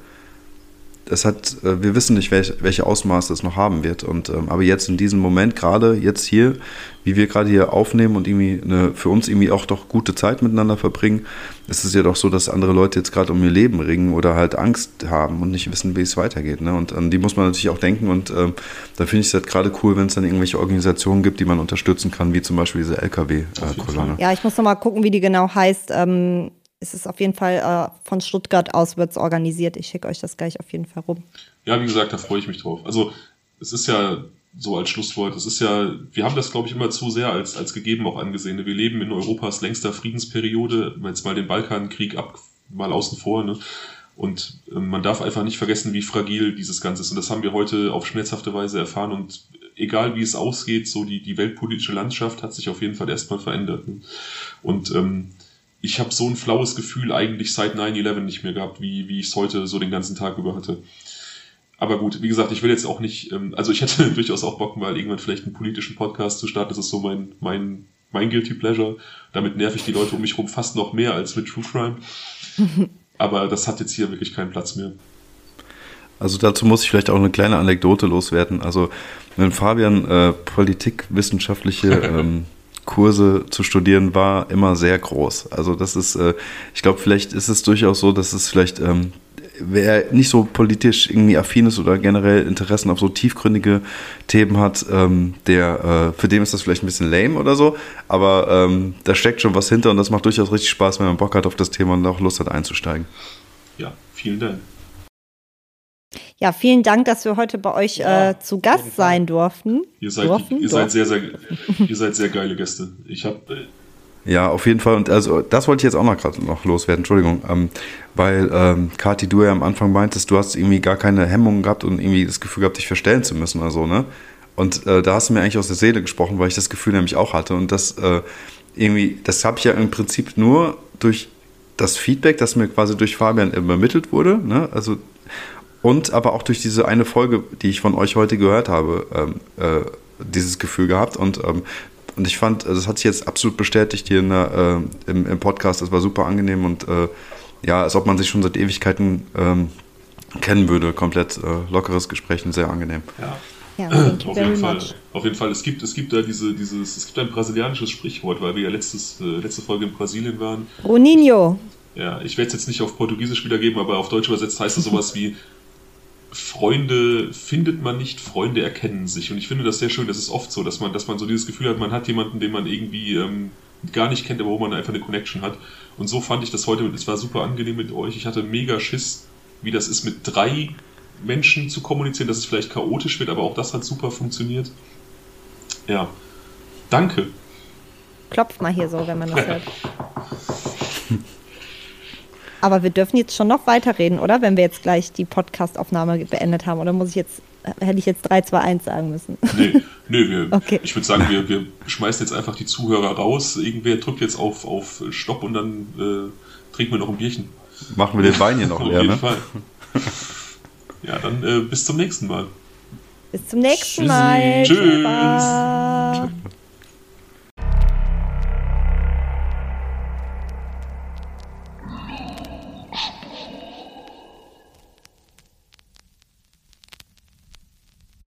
es hat, äh, wir wissen nicht, welche, welche Ausmaße es noch haben wird. Und, ähm, aber jetzt in diesem Moment, gerade jetzt hier, wie wir gerade hier aufnehmen und irgendwie eine, für uns irgendwie auch doch gute Zeit miteinander verbringen, ist es ja doch so, dass andere Leute jetzt gerade um ihr Leben ringen oder halt Angst haben und nicht wissen, wie es weitergeht. Ne? Und an die muss man natürlich auch denken. Und ähm, da finde ich es halt gerade cool, wenn es dann irgendwelche Organisationen gibt, die man unterstützen kann, wie zum Beispiel diese LKW-Kolonne. Ja, ich muss noch mal gucken, wie die genau heißt. Ähm es ist auf jeden Fall äh, von Stuttgart aus wird es organisiert. Ich schicke euch das gleich auf jeden Fall rum. Ja, wie gesagt, da freue ich mich drauf. Also es ist ja so als Schlusswort, es ist ja, wir haben das, glaube ich, immer zu sehr als, als gegeben auch angesehen. Wir leben in Europas längster Friedensperiode, jetzt mal den Balkankrieg ab, mal außen vor, ne? Und äh, man darf einfach nicht vergessen, wie fragil dieses Ganze ist. Und das haben wir heute auf schmerzhafte Weise erfahren. Und egal wie es ausgeht, so die, die weltpolitische Landschaft hat sich auf jeden Fall erstmal verändert. Ne? Und ähm, ich habe so ein flaues Gefühl eigentlich seit 9-11 nicht mehr gehabt, wie, wie ich es heute so den ganzen Tag über hatte. Aber gut, wie gesagt, ich will jetzt auch nicht, ähm, also ich hätte durchaus auch Bock, mal irgendwann vielleicht einen politischen Podcast zu starten. Das ist so mein, mein, mein Guilty Pleasure. Damit nerv ich die Leute um mich rum fast noch mehr als mit True Crime. Aber das hat jetzt hier wirklich keinen Platz mehr. Also dazu muss ich vielleicht auch eine kleine Anekdote loswerden. Also wenn Fabian äh, politikwissenschaftliche ähm, Kurse zu studieren war immer sehr groß. Also das ist, äh, ich glaube, vielleicht ist es durchaus so, dass es vielleicht, ähm, wer nicht so politisch irgendwie affin ist oder generell Interessen auf so tiefgründige Themen hat, ähm, der, äh, für den ist das vielleicht ein bisschen lame oder so, aber ähm, da steckt schon was hinter und das macht durchaus richtig Spaß, wenn man Bock hat auf das Thema und auch Lust hat einzusteigen. Ja, vielen Dank. Ja, vielen Dank, dass wir heute bei euch ja, äh, zu Gast sein durften. Ihr seid, durften? ihr seid sehr, sehr, ihr seid sehr geile Gäste. Ich habe äh ja, auf jeden Fall. Und also das wollte ich jetzt auch noch gerade noch loswerden, Entschuldigung. Ähm, weil, ähm, Kathi, du ja am Anfang meintest, du hast irgendwie gar keine Hemmungen gehabt und irgendwie das Gefühl gehabt, dich verstellen zu müssen oder so, ne? Und äh, da hast du mir eigentlich aus der Seele gesprochen, weil ich das Gefühl nämlich auch hatte. Und das äh, irgendwie, das habe ich ja im Prinzip nur durch das Feedback, das mir quasi durch Fabian übermittelt wurde. Ne? Also und aber auch durch diese eine Folge, die ich von euch heute gehört habe, ähm, äh, dieses Gefühl gehabt. Und, ähm, und ich fand, das hat sich jetzt absolut bestätigt hier der, äh, im, im, Podcast. Das war super angenehm und äh, ja, als ob man sich schon seit Ewigkeiten ähm, kennen würde. Komplett äh, lockeres Gespräch und sehr angenehm. Ja. Ja, auf, jeden Fall, auf jeden Fall. Es gibt, es gibt da diese, dieses, es gibt ein brasilianisches Sprichwort, weil wir ja letztes, äh, letzte Folge in Brasilien waren. Boninho. Ja, ich werde es jetzt nicht auf Portugiesisch wiedergeben, aber auf Deutsch übersetzt heißt es sowas wie Freunde findet man nicht, Freunde erkennen sich. Und ich finde das sehr schön, das ist oft so, dass man, dass man so dieses Gefühl hat, man hat jemanden, den man irgendwie ähm, gar nicht kennt, aber wo man einfach eine Connection hat. Und so fand ich das heute, es war super angenehm mit euch. Ich hatte mega Schiss, wie das ist, mit drei Menschen zu kommunizieren, dass es vielleicht chaotisch wird, aber auch das hat super funktioniert. Ja. Danke. Klopft mal hier so, wenn man das hört. Aber wir dürfen jetzt schon noch weiterreden, oder? Wenn wir jetzt gleich die Podcast-Aufnahme beendet haben. Oder muss ich jetzt, hätte ich jetzt 3, 2, 1 sagen müssen? Nee, nee wir, Okay. ich würde sagen, wir, wir schmeißen jetzt einfach die Zuhörer raus. Irgendwer drückt jetzt auf, auf Stopp und dann äh, trinken wir noch ein Bierchen. Machen wir den Wein hier noch Auf leer, jeden ne? Fall. Ja, dann äh, bis zum nächsten Mal. Bis zum nächsten Tschüssi. Mal. Tschüss. Bye.